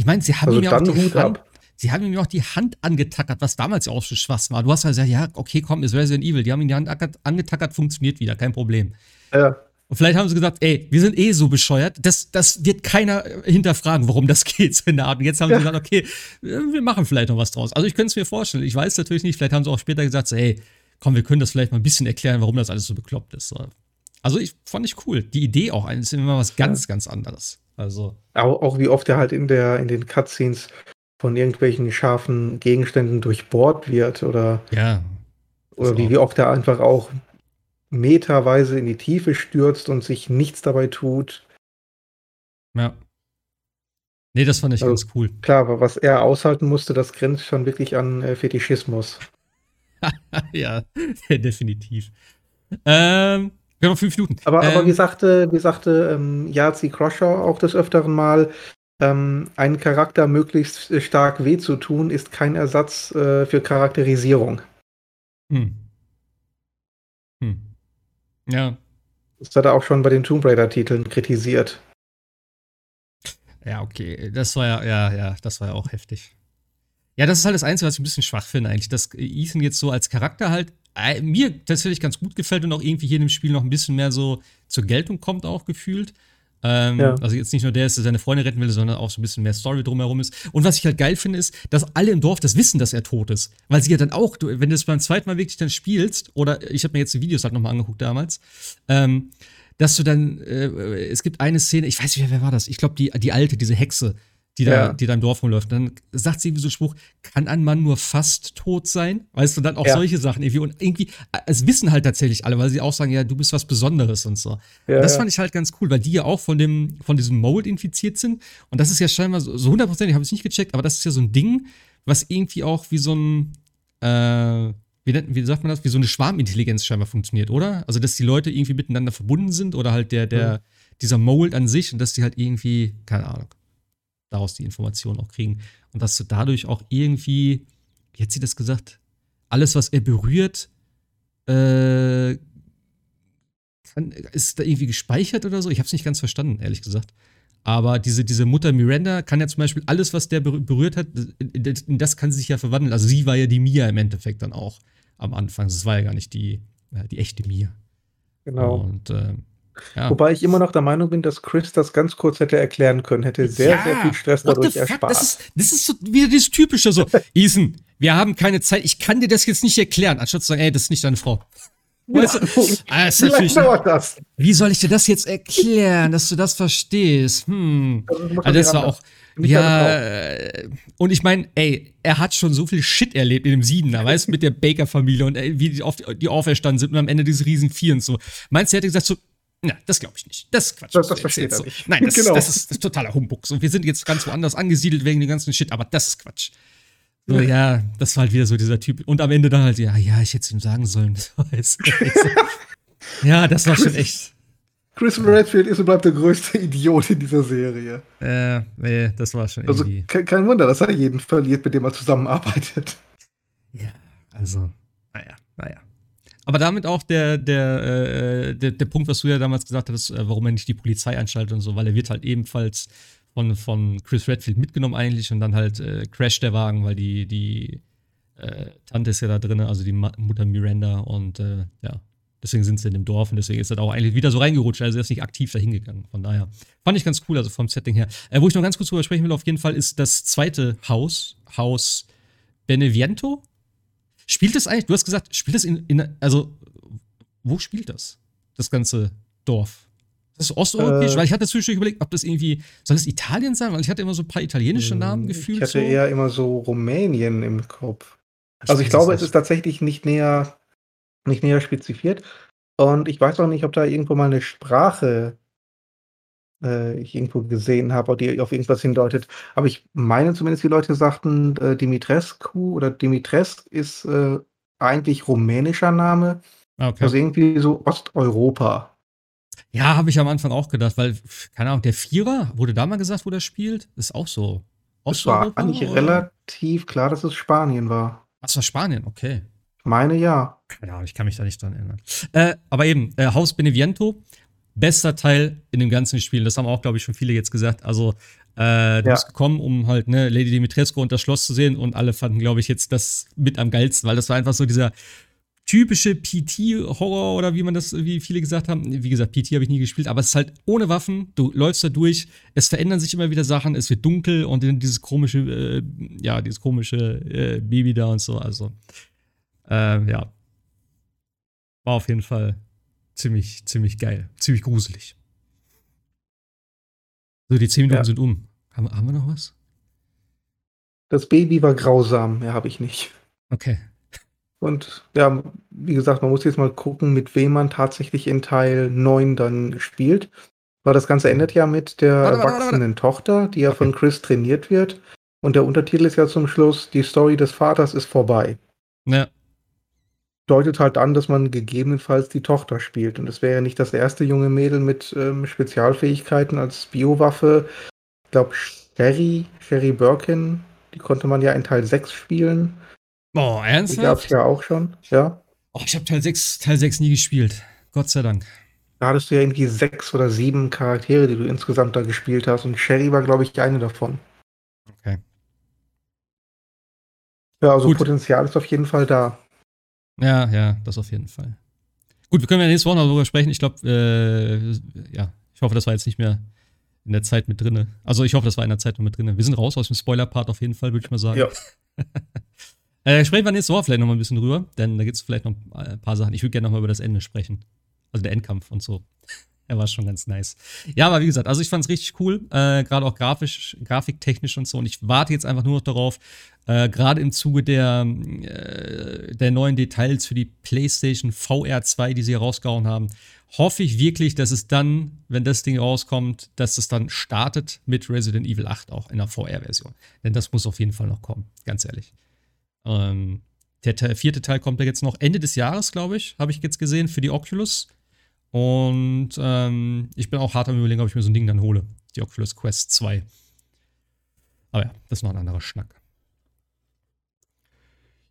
S1: Ich meine, sie haben also ihm ja auch die Hand, sie haben ihm auch die Hand angetackert, was damals ja auch schon Schwachs war. Du hast ja gesagt, ja, okay, komm, ist Resident Evil. Die haben ihm die Hand angetackert, funktioniert wieder, kein Problem.
S3: Ja.
S1: Und vielleicht haben sie gesagt, ey, wir sind eh so bescheuert, das, das wird keiner hinterfragen, warum das [laughs] geht, so in der Art. Und jetzt haben ja. sie gesagt, okay, wir machen vielleicht noch was draus. Also ich könnte es mir vorstellen, ich weiß natürlich nicht, vielleicht haben sie auch später gesagt, so, ey, komm, wir können das vielleicht mal ein bisschen erklären, warum das alles so bekloppt ist. Also ich fand ich cool. Die Idee auch, ist immer was ganz, ganz anderes. Also.
S3: Auch, auch wie oft er halt in der, in den Cutscenes von irgendwelchen scharfen Gegenständen durchbohrt wird oder.
S1: Ja.
S3: Oder wie, wie oft er einfach auch meterweise in die Tiefe stürzt und sich nichts dabei tut.
S1: Ja. Nee, das fand ich also, ganz cool.
S3: Klar, aber was er aushalten musste, das grenzt schon wirklich an äh, Fetischismus. [laughs]
S1: ja, [laughs] definitiv. Ähm, noch fünf Minuten.
S3: Aber, ähm, aber wie sagte, wie sagte ähm, Yazi Crusher auch des Öfteren mal, ähm, einen Charakter möglichst stark weh zu tun, ist kein Ersatz äh, für Charakterisierung.
S1: Hm.
S3: Hm. Ja. Das hat er auch schon bei den Tomb Raider-Titeln kritisiert.
S1: Ja, okay. Das war ja, ja, ja, das war ja auch heftig. Ja, das ist halt das Einzige, was ich ein bisschen schwach finde, eigentlich, dass Ethan jetzt so als Charakter halt äh, mir tatsächlich ganz gut gefällt und auch irgendwie hier in dem Spiel noch ein bisschen mehr so zur Geltung kommt, auch gefühlt. Ähm, ja. Also jetzt nicht nur der, der seine Freunde retten will, sondern auch so ein bisschen mehr Story drumherum ist. Und was ich halt geil finde, ist, dass alle im Dorf das wissen, dass er tot ist. Weil sie ja dann auch, wenn du das beim zweiten Mal wirklich dann spielst, oder ich habe mir jetzt die Videos halt nochmal angeguckt damals, ähm, dass du dann, äh, es gibt eine Szene, ich weiß nicht, wer war das? Ich glaube, die, die alte, diese Hexe, die da, ja. die da im Dorf rumläuft. Dann sagt sie irgendwie so einen Spruch, kann ein Mann nur fast tot sein? Weißt du, dann auch ja. solche Sachen irgendwie. Und irgendwie, es wissen halt tatsächlich alle, weil sie auch sagen, ja, du bist was Besonderes und so. Ja, und das fand ich halt ganz cool, weil die ja auch von dem, von diesem Mold infiziert sind. Und das ist ja scheinbar so, so hundertprozentig, habe ich nicht gecheckt, aber das ist ja so ein Ding, was irgendwie auch wie so ein, äh, wie, wie sagt man das, wie so eine Schwarmintelligenz scheinbar funktioniert, oder? Also, dass die Leute irgendwie miteinander verbunden sind oder halt der, der, mhm. dieser Mold an sich und dass die halt irgendwie, keine Ahnung, daraus die Informationen auch kriegen. Und dass du dadurch auch irgendwie, wie hat sie das gesagt, alles, was er berührt, äh, kann, ist da irgendwie gespeichert oder so? Ich habe es nicht ganz verstanden, ehrlich gesagt. Aber diese, diese Mutter Miranda kann ja zum Beispiel alles, was der berührt hat, in das kann sie sich ja verwandeln. Also sie war ja die Mia im Endeffekt dann auch am Anfang. Das war ja gar nicht die, die echte Mia.
S3: Genau. Und äh, ja. Wobei ich immer noch der Meinung bin, dass Chris das ganz kurz hätte erklären können, hätte sehr, ja. sehr viel Stress dadurch erspart.
S1: Das ist, das ist so wieder dieses Typische so, [laughs] Ethan, wir haben keine Zeit, ich kann dir das jetzt nicht erklären, anstatt zu sagen, ey, das ist nicht deine Frau. Weißt du, [laughs] ah, das Vielleicht dauert das. Wie soll ich dir das jetzt erklären, dass du das verstehst? Hm. Das, also das war auch. Ja, äh, und ich meine, ey, er hat schon so viel Shit erlebt in dem Siebener, weißt du, mit der Baker-Familie und ey, wie die, auf, die auferstanden sind und am Ende dieses riesen Vier und so. Meinst du, er hätte gesagt so, ja, das glaube ich nicht. Das ist Quatsch. Das, das versteht er so. nicht. Nein, das, [laughs] genau. das, ist, das ist totaler Humbug. So, wir sind jetzt ganz woanders angesiedelt wegen dem ganzen Shit, aber das ist Quatsch. So, ja, das war halt wieder so dieser Typ. Und am Ende dann halt, ja, ja, ich hätte es ihm sagen sollen. [laughs] ja, das war schon echt.
S3: Chris Redfield ist und bleibt der größte Idiot in dieser Serie.
S1: Äh, nee, das war schon
S3: also, irgendwie. Also, kein Wunder, dass er jeden verliert, mit dem er zusammenarbeitet.
S1: Ja, also, naja, naja. Aber damit auch der, der, äh, der, der Punkt, was du ja damals gesagt hast, äh, warum er nicht die Polizei einschaltet und so, weil er wird halt ebenfalls von, von Chris Redfield mitgenommen eigentlich und dann halt äh, crasht der Wagen, weil die, die äh, Tante ist ja da drin, also die Mutter Miranda und äh, ja, deswegen sind sie in dem Dorf und deswegen ist er auch eigentlich wieder so reingerutscht, also er ist nicht aktiv dahin gegangen. Von daher fand ich ganz cool, also vom Setting her. Wo ich noch ganz kurz drüber sprechen will, auf jeden Fall ist das zweite Haus, Haus Beneviento, Spielt das eigentlich, du hast gesagt, spielt das in, in also, wo spielt das? Das ganze Dorf? Das ist osteuropäisch, äh, weil ich hatte zwischendurch überlegt, ob das irgendwie, soll das Italien sein? Weil ich hatte immer so ein paar italienische Namen gefühlt.
S3: Ich hatte so. eher immer so Rumänien im Kopf. Ich also ich glaube, es ist tatsächlich nicht näher, nicht näher spezifiert. Und ich weiß auch nicht, ob da irgendwo mal eine Sprache äh, ich irgendwo gesehen habe, die auf irgendwas hindeutet. Aber ich meine zumindest, die Leute sagten, äh, Dimitrescu oder Dimitres ist äh, eigentlich rumänischer Name. Okay. Also irgendwie so Osteuropa.
S1: Ja, habe ich am Anfang auch gedacht, weil, keine Ahnung, der Vierer, wurde da mal gesagt, wo der spielt? Ist auch so.
S3: Es war eigentlich oder? relativ klar, dass es Spanien war.
S1: Ach, es war Spanien, okay.
S3: Ich meine ja.
S1: Ja, ich kann mich da nicht dran erinnern. Äh, aber eben, äh, Haus Beneviento bester Teil in dem ganzen Spiel. Das haben auch, glaube ich, schon viele jetzt gesagt. Also, äh, du ja. bist gekommen, um halt ne, Lady Dimitrescu und das Schloss zu sehen und alle fanden, glaube ich, jetzt das mit am geilsten, weil das war einfach so dieser typische PT-Horror oder wie man das, wie viele gesagt haben. Wie gesagt, PT habe ich nie gespielt, aber es ist halt ohne Waffen. Du läufst da durch, es verändern sich immer wieder Sachen, es wird dunkel und dann dieses komische, äh, ja, dieses komische äh, Baby da und so. Also, äh, ja. War auf jeden Fall ziemlich, ziemlich geil. Ziemlich gruselig. So, die 10 Minuten ja. sind um. Haben, haben wir noch was?
S3: Das Baby war grausam, mehr habe ich nicht.
S1: Okay.
S3: Und ja, wie gesagt, man muss jetzt mal gucken, mit wem man tatsächlich in Teil 9 dann spielt. Weil das Ganze endet ja mit der warte, erwachsenen warte, warte. Tochter, die ja okay. von Chris trainiert wird. Und der Untertitel ist ja zum Schluss, die Story des Vaters ist vorbei.
S1: Ja
S3: deutet halt an, dass man gegebenenfalls die Tochter spielt. Und es wäre ja nicht das erste junge Mädel mit ähm, Spezialfähigkeiten als Biowaffe. Ich glaube, Sherry, Sherry Birkin, die konnte man ja in Teil 6 spielen.
S1: Oh, ernsthaft?
S3: Die gab es ja auch schon, ja.
S1: Oh, ich habe Teil 6, Teil 6 nie gespielt. Gott sei Dank.
S3: Da hattest du ja irgendwie sechs oder sieben Charaktere, die du insgesamt da gespielt hast. Und Sherry war, glaube ich, eine davon.
S1: Okay.
S3: Ja, also Gut. Potenzial ist auf jeden Fall da.
S1: Ja, ja, das auf jeden Fall. Gut, wir können ja nächste Woche noch darüber sprechen. Ich glaube, äh, ja, ich hoffe, das war jetzt nicht mehr in der Zeit mit drinne. Also ich hoffe, das war in der Zeit noch mit drinne. Wir sind raus aus dem Spoiler-Part auf jeden Fall, würde ich mal sagen. Ja. [laughs] äh, sprechen wir nächste Woche vielleicht noch mal ein bisschen drüber, denn da gibt es vielleicht noch ein paar Sachen. Ich würde gerne noch mal über das Ende sprechen. Also der Endkampf und so. Er war schon ganz nice. Ja, aber wie gesagt, also ich fand es richtig cool, äh, gerade auch grafisch, grafiktechnisch und so. Und ich warte jetzt einfach nur noch darauf, äh, gerade im Zuge der, äh, der neuen Details für die PlayStation VR 2, die sie herausgehauen haben, hoffe ich wirklich, dass es dann, wenn das Ding rauskommt, dass es dann startet mit Resident Evil 8 auch in der VR-Version. Denn das muss auf jeden Fall noch kommen, ganz ehrlich. Ähm, der vierte Teil kommt ja jetzt noch Ende des Jahres, glaube ich, habe ich jetzt gesehen, für die Oculus. Und ähm, ich bin auch hart am überlegen, ob ich mir so ein Ding dann hole. Die Oculus Quest 2. Aber ja, das ist noch ein anderer Schnack.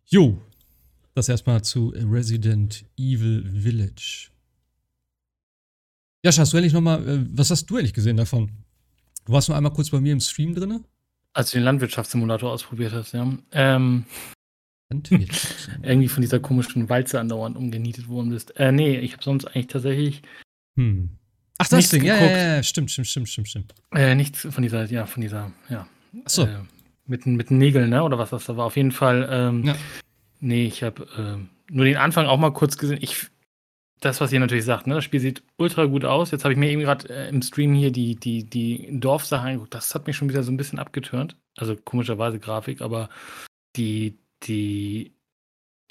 S1: Jo, das erstmal zu Resident Evil Village. Ja, hast du endlich nochmal, äh, was hast du eigentlich gesehen davon? Du warst nur einmal kurz bei mir im Stream drin.
S2: Als du den Landwirtschaftssimulator ausprobiert hast, ja. Ähm, irgendwie von dieser komischen Walze andauernd umgenietet worden bist. Äh, nee, ich habe sonst eigentlich tatsächlich.
S1: Hm. Ach, das Ding, ja, ja, ja, stimmt, stimmt, stimmt, stimmt, stimmt.
S2: Äh, nichts von dieser, ja, von dieser, ja.
S1: Ach so.
S2: Äh, mit, mit Nägeln, ne? Oder was das da war. Auf jeden Fall, ähm, ja. nee, ich habe ähm, nur den Anfang auch mal kurz gesehen. Ich, das, was ihr natürlich sagt, ne? Das Spiel sieht ultra gut aus. Jetzt habe ich mir eben gerade äh, im Stream hier die, die, die Dorfsache angeguckt. Das hat mich schon wieder so ein bisschen abgetürnt. Also komischerweise Grafik, aber die, die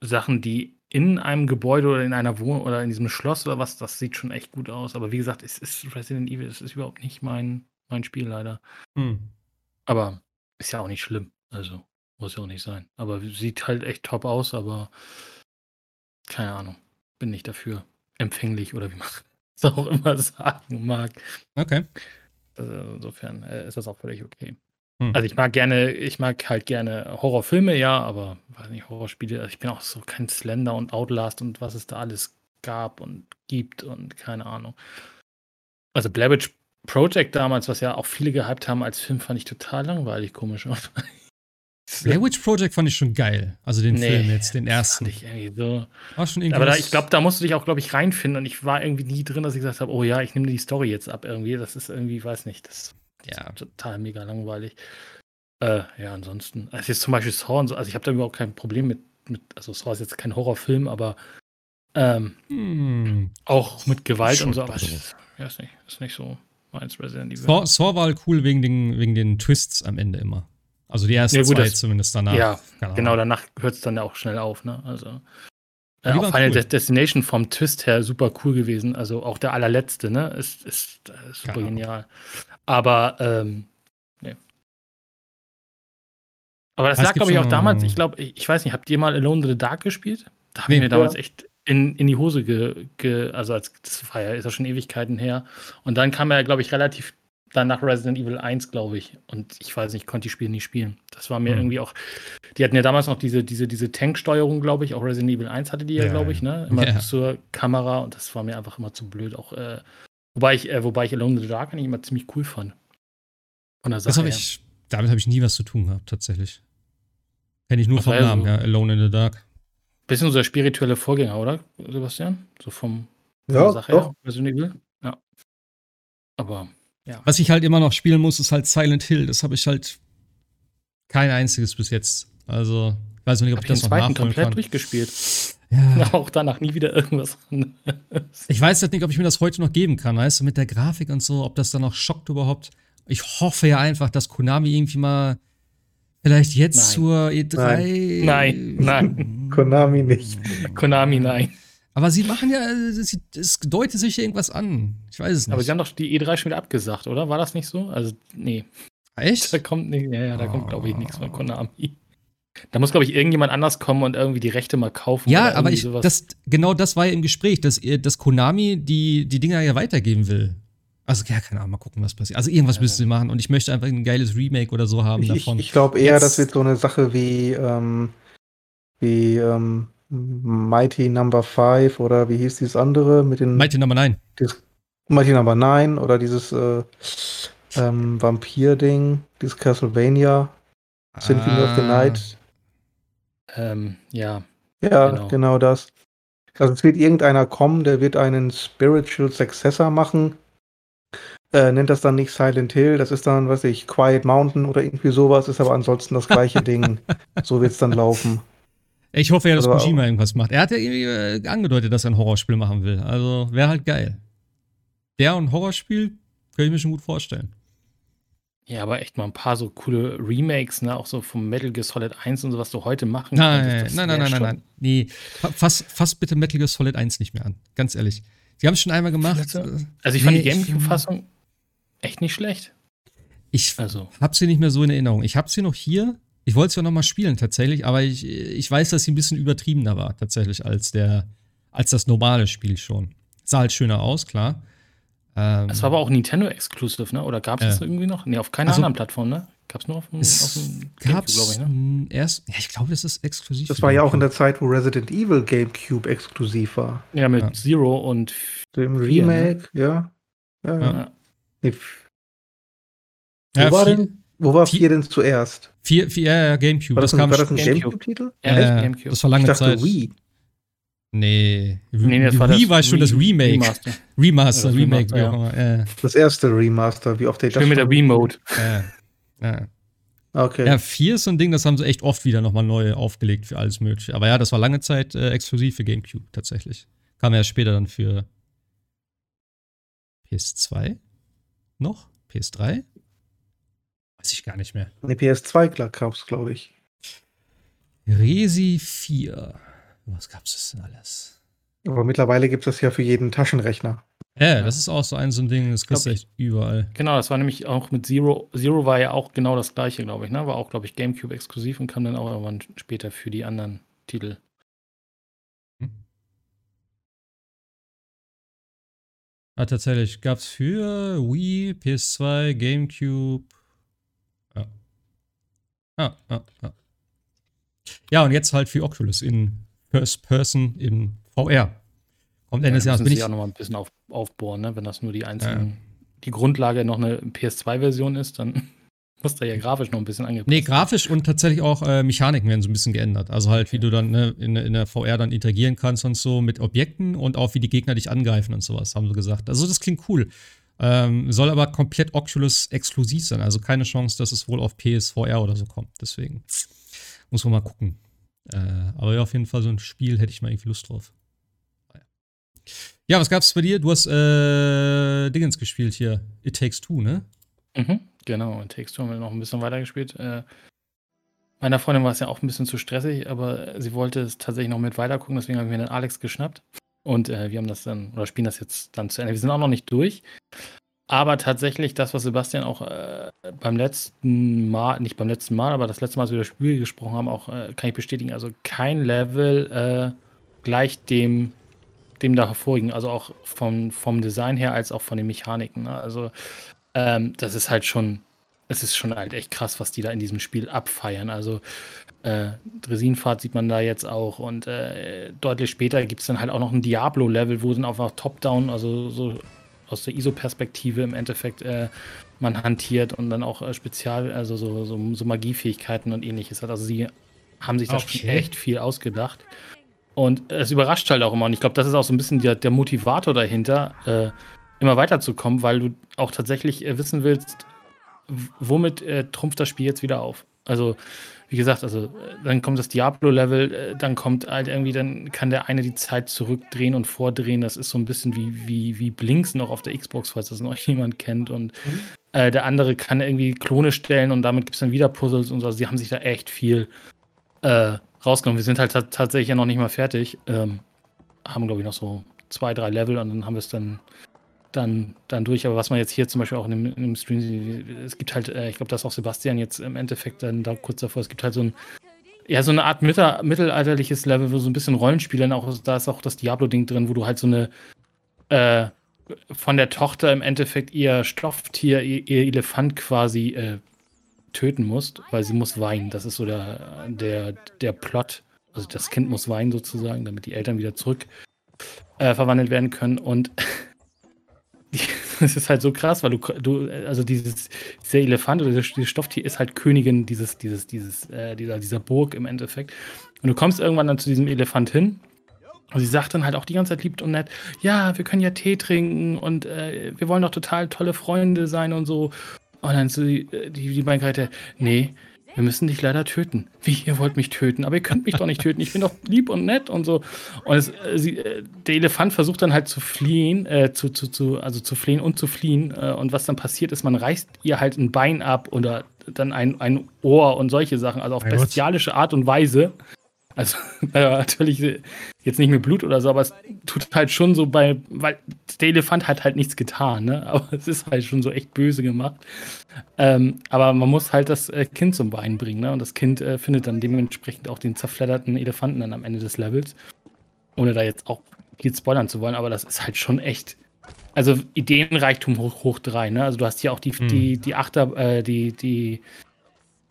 S2: Sachen, die in einem Gebäude oder in einer Wohnung oder in diesem Schloss oder was, das sieht schon echt gut aus. Aber wie gesagt, es ist Resident Evil, es ist überhaupt nicht mein, mein Spiel leider. Hm. Aber ist ja auch nicht schlimm. Also muss ja auch nicht sein. Aber sieht halt echt top aus, aber keine Ahnung. Bin nicht dafür empfänglich oder wie man [laughs] es auch immer sagen mag.
S1: Okay.
S2: Also insofern äh, ist das auch völlig okay. Hm. Also ich mag gerne, ich mag halt gerne Horrorfilme, ja, aber weiß nicht, Horrorspiele, also ich bin auch so kein Slender und Outlast und was es da alles gab und gibt und keine Ahnung. Also Witch Project damals, was ja auch viele gehypt haben als Film, fand ich total langweilig, komisch. [laughs]
S1: Blair Witch Project fand ich schon geil. Also den nee, Film jetzt, den ersten.
S2: Ich so. War schon irgendwie Aber da, ich glaube, da musst du dich auch, glaube ich, reinfinden. Und ich war irgendwie nie drin, dass ich gesagt habe, oh ja, ich nehme die Story jetzt ab irgendwie. Das ist irgendwie, weiß nicht, das ja. Total mega langweilig. Äh, ja, ansonsten. Also jetzt zum Beispiel Saw und so, also ich habe da überhaupt kein Problem mit, mit, also Saw ist jetzt kein Horrorfilm, aber ähm, hm. auch mit Gewalt Schon und so, aber ist, ja, ist nicht, ist nicht so meins Resident Evil.
S1: Saw, Saw war halt cool wegen den, wegen den Twists am Ende immer. Also die ersten ja, gut, zwei das, zumindest danach.
S2: Ja, genau, danach hört es dann ja auch schnell auf, ne? Also. Äh, auch Final cool. Destination vom Twist her super cool gewesen. Also auch der allerletzte, ne? Ist, ist, ist äh, super genau. genial. Aber, ähm, nee. Aber das Was lag, glaube ich, auch damals, ich glaube, ich, ich, weiß nicht, habt ihr mal Alone in the Dark gespielt? Da habe nee, ich mir damals echt in, in die Hose ge, ge, also als das war ja, ist ja schon Ewigkeiten her. Und dann kam er, glaube ich, relativ dann nach Resident Evil 1, glaube ich. Und ich weiß nicht, ich konnte die Spiele nicht spielen. Das war mir mhm. irgendwie auch. Die hatten ja damals noch diese, diese, diese Tanksteuerung, glaube ich. Auch Resident Evil 1 hatte die ja, ja glaube ich, ne? Immer ja. zur Kamera und das war mir einfach immer zu blöd. Auch, äh, wobei ich, äh, wobei ich Alone in the Dark eigentlich immer ziemlich cool fand.
S1: Von der Sache. Das hab ich, damit habe ich nie was zu tun gehabt, tatsächlich. Kenne ich nur vom Namen, so, ja, Alone in the Dark.
S2: Bisschen so der spirituelle Vorgänger, oder, Sebastian? So vom
S3: ja, Sache doch. her,
S2: Resident Evil. Ja. Aber ja.
S1: Was ich halt immer noch spielen muss, ist halt Silent Hill. Das habe ich halt kein einziges bis jetzt. Also, ich weiß nicht, ob hab ich das
S2: noch nachholen komplett kann. durchgespielt. Ja. [laughs] Auch danach nie wieder irgendwas
S1: anderes. Ich weiß halt nicht, ob ich mir das heute noch geben kann, weißt du, mit der Grafik und so, ob das dann noch schockt überhaupt. Ich hoffe ja einfach, dass Konami irgendwie mal vielleicht jetzt nein. zur
S2: E3. Nein, nein. nein.
S3: Konami nicht.
S2: Konami, nein.
S1: Aber sie machen ja, es deutet sich irgendwas an. Ich weiß es nicht.
S2: Aber sie haben doch die E3 schon wieder abgesagt, oder? War das nicht so? Also, nee.
S1: Echt?
S2: Da kommt nicht, ja, ja, da oh. kommt, glaube ich, nichts von Konami. Da muss, glaube ich, irgendjemand anders kommen und irgendwie die Rechte mal kaufen.
S1: Ja, aber ich, das, genau das war ja im Gespräch, dass, dass Konami die, die Dinger ja weitergeben will. Also, ja, keine Ahnung, mal gucken, was passiert. Also, irgendwas ja. müssen sie machen und ich möchte einfach ein geiles Remake oder so haben
S3: ich,
S1: davon.
S3: Ich, ich glaube eher, Jetzt. das wird so eine Sache wie, ähm, wie ähm, Mighty Number 5 oder wie hieß dieses andere mit den.
S1: Mighty Number 9.
S3: Dieses Mighty Number 9 oder dieses äh, ähm, Vampir-Ding, dieses Castlevania. Symphony ah. of the Night.
S2: Ähm, ja.
S3: Ja, genau. genau das. Also es wird irgendeiner kommen, der wird einen Spiritual Successor machen. Äh, nennt das dann nicht Silent Hill, das ist dann, was ich, Quiet Mountain oder irgendwie sowas, ist aber ansonsten das gleiche Ding. [laughs] So wird es dann laufen.
S1: Ich hoffe ja, dass also, Kojima irgendwas macht. Er hat ja irgendwie äh, angedeutet, dass er ein Horrorspiel machen will. Also wäre halt geil. Der und ein Horrorspiel, könnte ich mir schon gut vorstellen.
S2: Ja, aber echt mal ein paar so coole Remakes, ne? Auch so vom Metal Gear Solid 1 und so, was du heute machen
S1: nein, kannst. Nein, nein, nein, nein, nein. Nee, fass, fass bitte Metal Gear Solid 1 nicht mehr an. Ganz ehrlich. Sie haben es schon einmal gemacht.
S2: Also ich fand nee, die Gamecube-Fassung echt nicht schlecht.
S1: Ich also. hab sie nicht mehr so in Erinnerung. Ich hab sie noch hier. Ich wollte sie auch noch mal spielen tatsächlich, aber ich, ich weiß, dass sie ein bisschen übertriebener war tatsächlich als der als das normale Spiel schon. Sah halt schöner aus, klar.
S2: Ähm, das war aber auch Nintendo Exclusive, ne? Oder gab es äh, das irgendwie noch? Ne, auf keiner also, anderen Plattform, ne? Gab es nur auf dem,
S1: auf dem glaube ich, ne? Erst, ja, ich glaube, das ist exklusiv.
S3: Das war ja auch in der Zeit, wo Resident Evil GameCube exklusiv war.
S2: Ja, mit ja. Zero und
S3: dem Remake, ne? ja. Ja, ja. ja. Nee. Wo
S1: ja,
S3: war denn? Wo war 4 denn zuerst?
S1: 4, vier, ja, GameCube.
S3: War das, das, ein, war das ein GameCube-Titel?
S1: Ja, ja GameCube. das war lange ich dachte Zeit.
S3: Wii.
S1: Nee, nee das war Wii das war schon das Remake. Remaster, Remaster das Remake, wie auch immer. Ja.
S3: Das erste Remaster, wie oft
S2: der das mit der Wii-Mode. Ja.
S1: ja. Okay. Ja, 4 ist so ein Ding, das haben sie echt oft wieder nochmal neu aufgelegt für alles Mögliche. Aber ja, das war lange Zeit äh, exklusiv für GameCube tatsächlich. Kam ja später dann für PS2 noch? PS3? Weiß ich gar nicht mehr.
S3: Ne, PS2 gab es, glaube ich.
S1: Resi 4. Was gab es denn alles?
S3: Aber mittlerweile gibt es das ja für jeden Taschenrechner.
S1: Ja, das ist auch so ein, so ein Ding, das kriegst du echt überall.
S2: Genau, das war nämlich auch mit Zero. Zero war ja auch genau das gleiche, glaube ich, ne? War auch, glaube ich, GameCube exklusiv und kam dann auch irgendwann später für die anderen Titel. Hm.
S1: Ah, tatsächlich. Gab es für Wii, PS2, GameCube. Ja. Ja, und jetzt halt für Oculus in First Person in VR.
S2: Kommt Ende des Jahres. Bin ich auch noch mal ein bisschen auf, aufbohren, ne? wenn das nur die einzelnen, ja. die Grundlage noch eine PS2-Version ist, dann [laughs] muss da ja grafisch noch ein bisschen angepasst.
S1: Nee, grafisch und tatsächlich auch äh, Mechaniken werden so ein bisschen geändert. Also halt, wie du dann ne, in, in, der VR dann interagieren kannst und so mit Objekten und auch wie die Gegner dich angreifen und sowas, haben sie gesagt. Also das klingt cool. Ähm, soll aber komplett Oculus exklusiv sein. Also keine Chance, dass es wohl auf PSVR oder so kommt. Deswegen muss man mal gucken. Äh, aber ja, auf jeden Fall so ein Spiel hätte ich mal irgendwie Lust drauf. Ja, was gab's bei dir? Du hast äh, Dingens gespielt hier. It Takes Two, ne?
S2: Mhm, genau. It Takes Two haben wir noch ein bisschen weitergespielt. Äh, meiner Freundin war es ja auch ein bisschen zu stressig, aber sie wollte es tatsächlich noch mit weitergucken, deswegen habe ich mir den Alex geschnappt. Und äh, wir haben das dann, oder spielen das jetzt dann zu Ende. Wir sind auch noch nicht durch. Aber tatsächlich, das, was Sebastian auch äh, beim letzten Mal, nicht beim letzten Mal, aber das letzte Mal, als wir über das Spiel gesprochen haben, auch äh, kann ich bestätigen. Also kein Level äh, gleich dem, dem da hervorigen. Also auch vom, vom Design her als auch von den Mechaniken. Ne? Also ähm, das ist halt schon, es ist schon halt echt krass, was die da in diesem Spiel abfeiern. Also äh, Dresinfahrt sieht man da jetzt auch und äh, deutlich später gibt es dann halt auch noch ein Diablo-Level, wo dann einfach Top-Down, also so aus der ISO-Perspektive im Endeffekt äh, man hantiert und dann auch äh, Spezial, also so, so, so, Magiefähigkeiten und ähnliches hat. Also sie haben sich da okay. schon echt viel ausgedacht. Und es überrascht halt auch immer. Und ich glaube, das ist auch so ein bisschen der, der Motivator dahinter, äh, immer weiterzukommen, weil du auch tatsächlich äh, wissen willst, womit äh, trumpft das Spiel jetzt wieder auf. Also wie gesagt, also dann kommt das Diablo-Level, äh, dann kommt halt irgendwie, dann kann der eine die Zeit zurückdrehen und vordrehen. Das ist so ein bisschen wie, wie, wie Blinks noch auf der Xbox, falls das noch [laughs] jemand kennt. Und mhm. äh, der andere kann irgendwie Klone stellen und damit gibt es dann wieder Puzzles und so. Also die haben sich da echt viel äh, rausgenommen. Wir sind halt tatsächlich ja noch nicht mal fertig. Ähm, haben, glaube ich, noch so zwei, drei Level und dann haben wir es dann dann, dann durch. Aber was man jetzt hier zum Beispiel auch in dem, in dem Stream sieht, es gibt halt, äh, ich glaube, das ist auch Sebastian jetzt im Endeffekt dann da kurz davor, es gibt halt so ein, ja, so eine Art mittelalterliches Level, wo so ein bisschen Rollenspielern auch, da ist auch das Diablo-Ding drin, wo du halt so eine, äh, von der Tochter im Endeffekt ihr Stofftier, ihr, ihr Elefant quasi äh, töten musst, weil sie muss weinen. Das ist so der, der, der Plot also das Kind muss weinen sozusagen, damit die Eltern wieder zurück äh, verwandelt werden können. Und [laughs] [laughs] das ist halt so krass, weil du, du also dieses, dieser Elefant oder dieses Stofftier ist halt Königin dieses, dieses, dieses, äh, dieser, dieser Burg im Endeffekt. Und du kommst irgendwann dann zu diesem Elefant hin. Und sie sagt dann halt auch die ganze Zeit lieb und nett, ja, wir können ja Tee trinken und äh, wir wollen doch total tolle Freunde sein und so. Und dann so die, die, die beiden Geräte, nee, wir müssen dich leider töten. Wie, ihr wollt mich töten, aber ihr könnt mich doch nicht töten. Ich bin doch lieb und nett und so. Und es, äh, sie, äh, der Elefant versucht dann halt zu fliehen, äh, zu, zu, zu, also zu fliehen und zu fliehen. Äh, und was dann passiert ist, man reißt ihr halt ein Bein ab oder dann ein, ein Ohr und solche Sachen, also auf bestialische Art und Weise. Also [laughs] äh, natürlich jetzt nicht mit Blut oder so, aber es tut halt schon so bei, weil der Elefant hat halt nichts getan, ne? [laughs] Aber es ist halt schon so echt böse gemacht. Ähm, aber man muss halt das äh, Kind zum Weinen bringen, ne? Und das Kind äh, findet dann dementsprechend auch den zerfledderten Elefanten dann am Ende des Levels. Ohne da jetzt auch viel spoilern zu wollen, aber das ist halt schon echt. Also Ideenreichtum hoch, hoch drei, ne? Also du hast hier auch die, hm. die, die Achter, äh, die, die,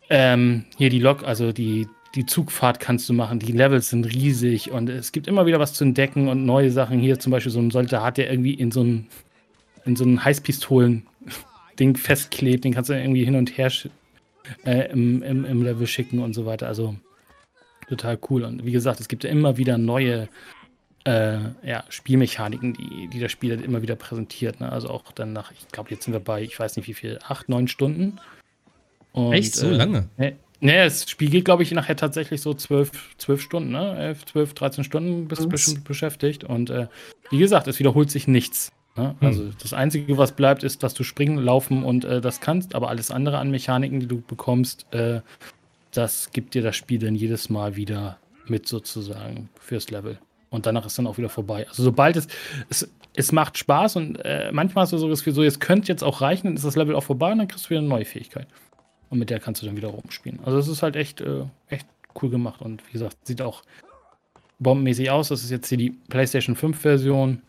S2: ähm, hier die Lok, also die, die Zugfahrt kannst du machen, die Levels sind riesig und es gibt immer wieder was zu entdecken und neue Sachen. Hier zum Beispiel so ein Soldat, der irgendwie in so ein, in so ein Heißpistolen-Ding festklebt, den kannst du irgendwie hin und her äh, im, im, im Level schicken und so weiter. Also total cool. Und wie gesagt, es gibt ja immer wieder neue äh, ja, Spielmechaniken, die, die das Spiel halt immer wieder präsentiert. Ne? Also auch dann nach, ich glaube, jetzt sind wir bei, ich weiß nicht wie viel, acht, neun Stunden.
S1: Und, Echt so äh, lange?
S2: Nee, das Spiel geht, glaube ich, nachher tatsächlich so zwölf, zwölf Stunden, ne? Elf, zwölf, 13 Stunden bist du bestimmt beschäftigt. Und äh, wie gesagt, es wiederholt sich nichts. Ne? Hm. Also das Einzige, was bleibt, ist, dass du springen, laufen und äh, das kannst, aber alles andere an Mechaniken, die du bekommst, äh, das gibt dir das Spiel dann jedes Mal wieder mit sozusagen fürs Level. Und danach ist dann auch wieder vorbei. Also sobald es, es, es macht Spaß und äh, manchmal hast du so das Gefühl, so jetzt könnte jetzt auch reichen, dann ist das Level auch vorbei und dann kriegst du wieder eine neue Fähigkeit. Und mit der kannst du dann wieder rumspielen. Also es ist halt echt, äh, echt cool gemacht. Und wie gesagt, sieht auch bombenmäßig aus. Das ist jetzt hier die PlayStation 5 Version.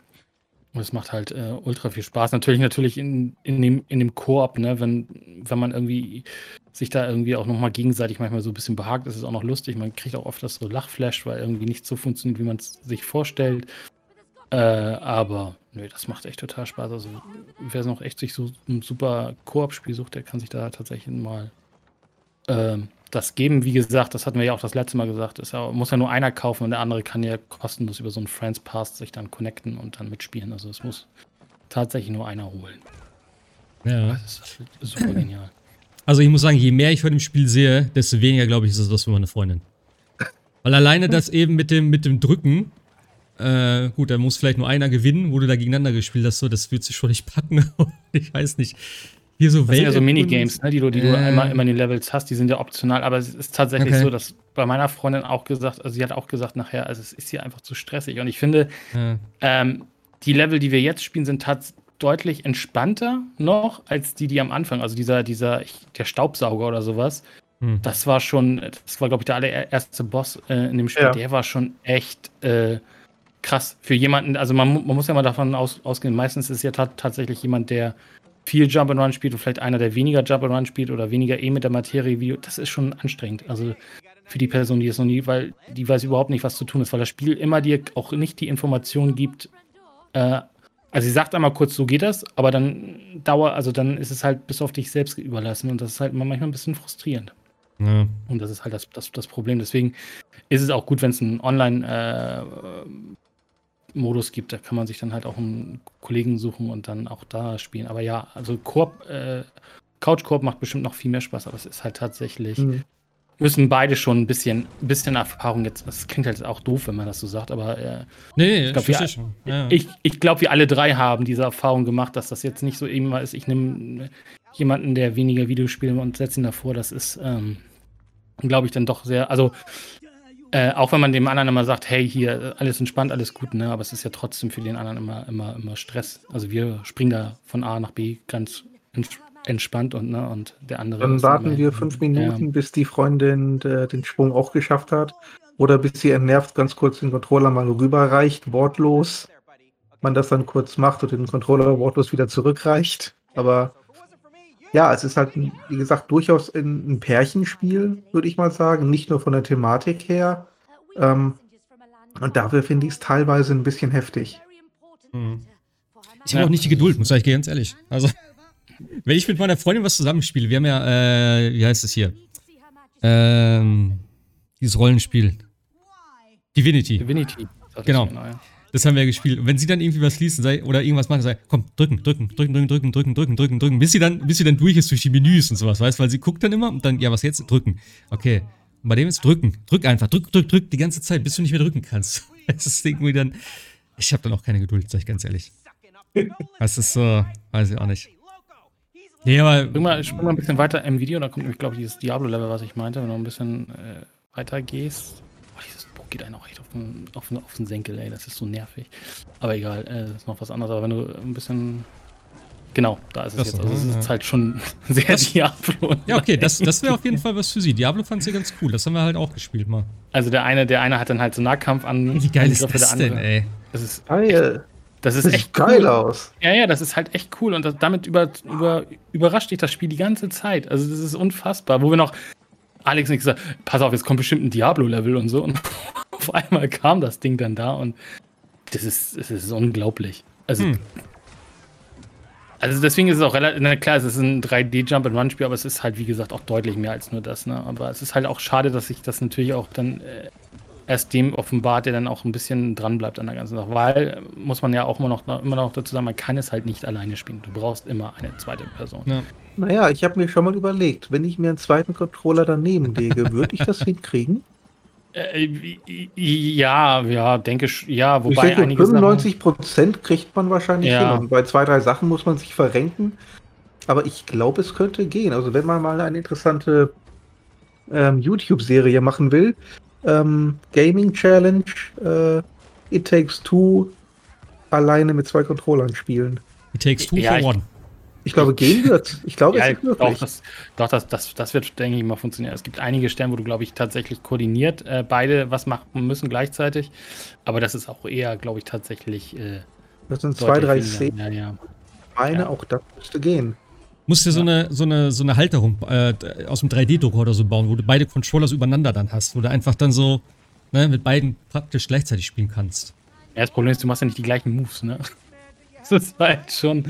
S2: Und es macht halt äh, ultra viel Spaß. Natürlich, natürlich in, in dem, in dem Koop, ne, wenn, wenn man irgendwie sich da irgendwie auch nochmal gegenseitig manchmal so ein bisschen behagt, ist es auch noch lustig. Man kriegt auch oft das so Lachflash, weil irgendwie nicht so funktioniert, wie man es sich vorstellt. Äh, aber nö, das macht echt total Spaß. Also wer noch echt sich so ein super Koop-Spiel sucht, der kann sich da tatsächlich mal äh, das geben. Wie gesagt, das hatten wir ja auch das letzte Mal gesagt. Es muss ja nur einer kaufen und der andere kann ja kostenlos über so einen Friends Pass sich dann connecten und dann mitspielen. Also es muss tatsächlich nur einer holen.
S1: Ja. Das ist super genial. [clears throat] Also ich muss sagen, je mehr ich von dem Spiel sehe, desto weniger glaube ich, ist es was für meine Freundin. Weil alleine das eben mit dem, mit dem Drücken, äh, gut, da muss vielleicht nur einer gewinnen, wo du da gegeneinander gespielt hast, so, das wird sich schon nicht packen. [laughs] ich weiß nicht.
S2: Hier so das sind ja so Minigames, ne, die du, die äh. du immer, immer in den Levels hast, die sind ja optional, aber es ist tatsächlich okay. so, dass bei meiner Freundin auch gesagt, also sie hat auch gesagt nachher, also es ist hier einfach zu stressig. Und ich finde, ja. ähm, die Level, die wir jetzt spielen, sind tatsächlich deutlich entspannter noch als die, die am Anfang, also dieser, dieser, der Staubsauger oder sowas. Hm. Das war schon, das war, glaube ich, der allererste Boss äh, in dem Spiel, ja. der war schon echt äh, krass für jemanden, also man, man muss ja mal davon aus, ausgehen, meistens ist ja tatsächlich jemand, der viel Jump and Run spielt und vielleicht einer, der weniger Jump and Run spielt oder weniger eh mit der Materie, wie, das ist schon anstrengend. Also für die Person, die es noch nie, weil die weiß überhaupt nicht, was zu tun ist, weil das Spiel immer dir auch nicht die Information gibt. Äh, also sie sagt einmal kurz, so geht das, aber dann dauert, also dann ist es halt bis auf dich selbst überlassen und das ist halt manchmal ein bisschen frustrierend. Ja. Und das ist halt das, das, das Problem. Deswegen ist es auch gut, wenn es ein Online- äh, Modus gibt. Da kann man sich dann halt auch einen Kollegen suchen und dann auch da spielen. Aber ja, also Koop, äh, Couch-Koop macht bestimmt noch viel mehr Spaß, aber es ist halt tatsächlich. Mhm. Müssen beide schon ein bisschen, ein bisschen Erfahrung jetzt. Das klingt halt auch doof, wenn man das so sagt, aber äh, nee, ich glaube, wir, ja. ich, ich glaub, wir alle drei haben diese Erfahrung gemacht, dass das jetzt nicht so immer ist. Ich nehme jemanden, der weniger Videospiele und setze ihn davor. Das ist, ähm, glaube ich, dann doch sehr. Also äh, auch wenn man dem anderen immer sagt, hey, hier, alles entspannt, alles gut, ne? Aber es ist ja trotzdem für den anderen immer, immer, immer Stress. Also wir springen da von A nach B ganz entspannt und, ne, und der andere.
S3: Dann warten wir fünf Minuten, ja. bis die Freundin äh, den Sprung auch geschafft hat. Oder bis sie entnervt ganz kurz den Controller mal rüberreicht, wortlos. Man das dann kurz macht und den Controller wortlos wieder zurückreicht. Aber ja, es ist halt, wie gesagt, durchaus ein, Pärchenspiel, würde ich mal sagen. Nicht nur von der Thematik her. Ähm, und dafür finde ich es teilweise ein bisschen heftig.
S1: Mhm. Ich habe auch nicht die Geduld, muss ich ganz ehrlich. Also, [laughs] wenn ich mit meiner Freundin was zusammenspiele, wir haben ja, äh, wie heißt es hier? Ähm, dieses Rollenspiel. Divinity. Divinity. Genau. genau ja. Das haben wir ja gespielt. Und wenn sie dann irgendwie was liest sei, oder irgendwas macht, sei, komm, drücken, drücken, drücken, drücken, drücken, drücken, drücken, drücken, drücken, bis sie dann, bis sie dann durch ist durch die Menüs und sowas, weißt, weil sie guckt dann immer und dann, ja, was jetzt? Drücken. Okay. Und bei dem ist drücken. Drück einfach, drück, drück, drück die ganze Zeit, bis du nicht mehr drücken kannst. [laughs] Das ist irgendwie dann, ich habe dann auch keine Geduld, sag ich ganz ehrlich. Das ist so, weiß ich auch nicht.
S2: Nee, aber. Spring mal, spring mal ein bisschen weiter im Video, da kommt nämlich, glaube ich, dieses Diablo-Level, was ich meinte, wenn du ein bisschen äh, weiter gehst. Buch geht einem auch echt auf den, auf, den, auf den Senkel, ey, das ist so nervig. Aber egal, äh, das ist noch was anderes, aber wenn du ein bisschen. Genau, da ist es das jetzt. Also, es ist halt schon [laughs] sehr das, Diablo.
S1: Ja, okay, das, das wäre [laughs] auf jeden Fall was für sie. Diablo fand sie ganz cool. Das haben wir halt auch gespielt mal.
S2: Also, der eine, der eine hat dann halt so Nahkampf an.
S1: Wie geil ist das denn, ey?
S2: Das ist geil. Das ist das echt geil cool. aus. Ja, ja, das ist halt echt cool und das, damit über, über, überrascht dich das Spiel die ganze Zeit. Also das ist unfassbar. Wo wir noch Alex nicht gesagt, pass auf, jetzt kommt bestimmt ein Diablo-Level und so. Und [laughs] auf einmal kam das Ding dann da und das ist, das ist unglaublich. Also, hm. also deswegen ist es auch relativ, na klar, es ist ein 3D-Jump-and-Run-Spiel, aber es ist halt, wie gesagt, auch deutlich mehr als nur das. Ne? Aber es ist halt auch schade, dass sich das natürlich auch dann äh, erst dem offenbart, der dann auch ein bisschen dran bleibt an der ganzen Sache. Weil, muss man ja auch immer noch, immer noch dazu sagen, man kann es halt nicht alleine spielen. Du brauchst immer eine zweite Person.
S3: Ja. Naja, ich habe mir schon mal überlegt, wenn ich mir einen zweiten Controller daneben lege, würde ich das [laughs] hinkriegen?
S2: Äh, ja, ja, denke ich, ja, wobei
S3: ich denke, 95 Prozent kriegt man wahrscheinlich ja. hin. Und bei zwei, drei Sachen muss man sich verrenken. Aber ich glaube, es könnte gehen. Also wenn man mal eine interessante ähm, YouTube-Serie machen will, ähm, Gaming Challenge, äh, It Takes Two alleine mit zwei Controllern spielen.
S1: It Takes Two ja, for One.
S3: Ich glaube, gehen wird. Ich glaube,
S2: ja, es ist möglich. Doch, das, doch das, das, das wird, denke ich mal, funktionieren. Es gibt einige Stellen, wo du, glaube ich, tatsächlich koordiniert äh, beide was machen müssen gleichzeitig. Aber das ist auch eher, glaube ich, tatsächlich. Äh,
S3: das sind zwei, drei Szenen. Ja, ja. Meine, ja. auch das müsste gehen.
S1: Musst dir ja. so, eine, so, eine, so eine Halterung äh, aus dem 3D-Drucker oder so bauen, wo du beide Controllers übereinander dann hast, wo du einfach dann so ne, mit beiden praktisch gleichzeitig spielen kannst.
S2: Ja, das Problem ist, du machst ja nicht die gleichen Moves, ne? [laughs] Das ist halt schon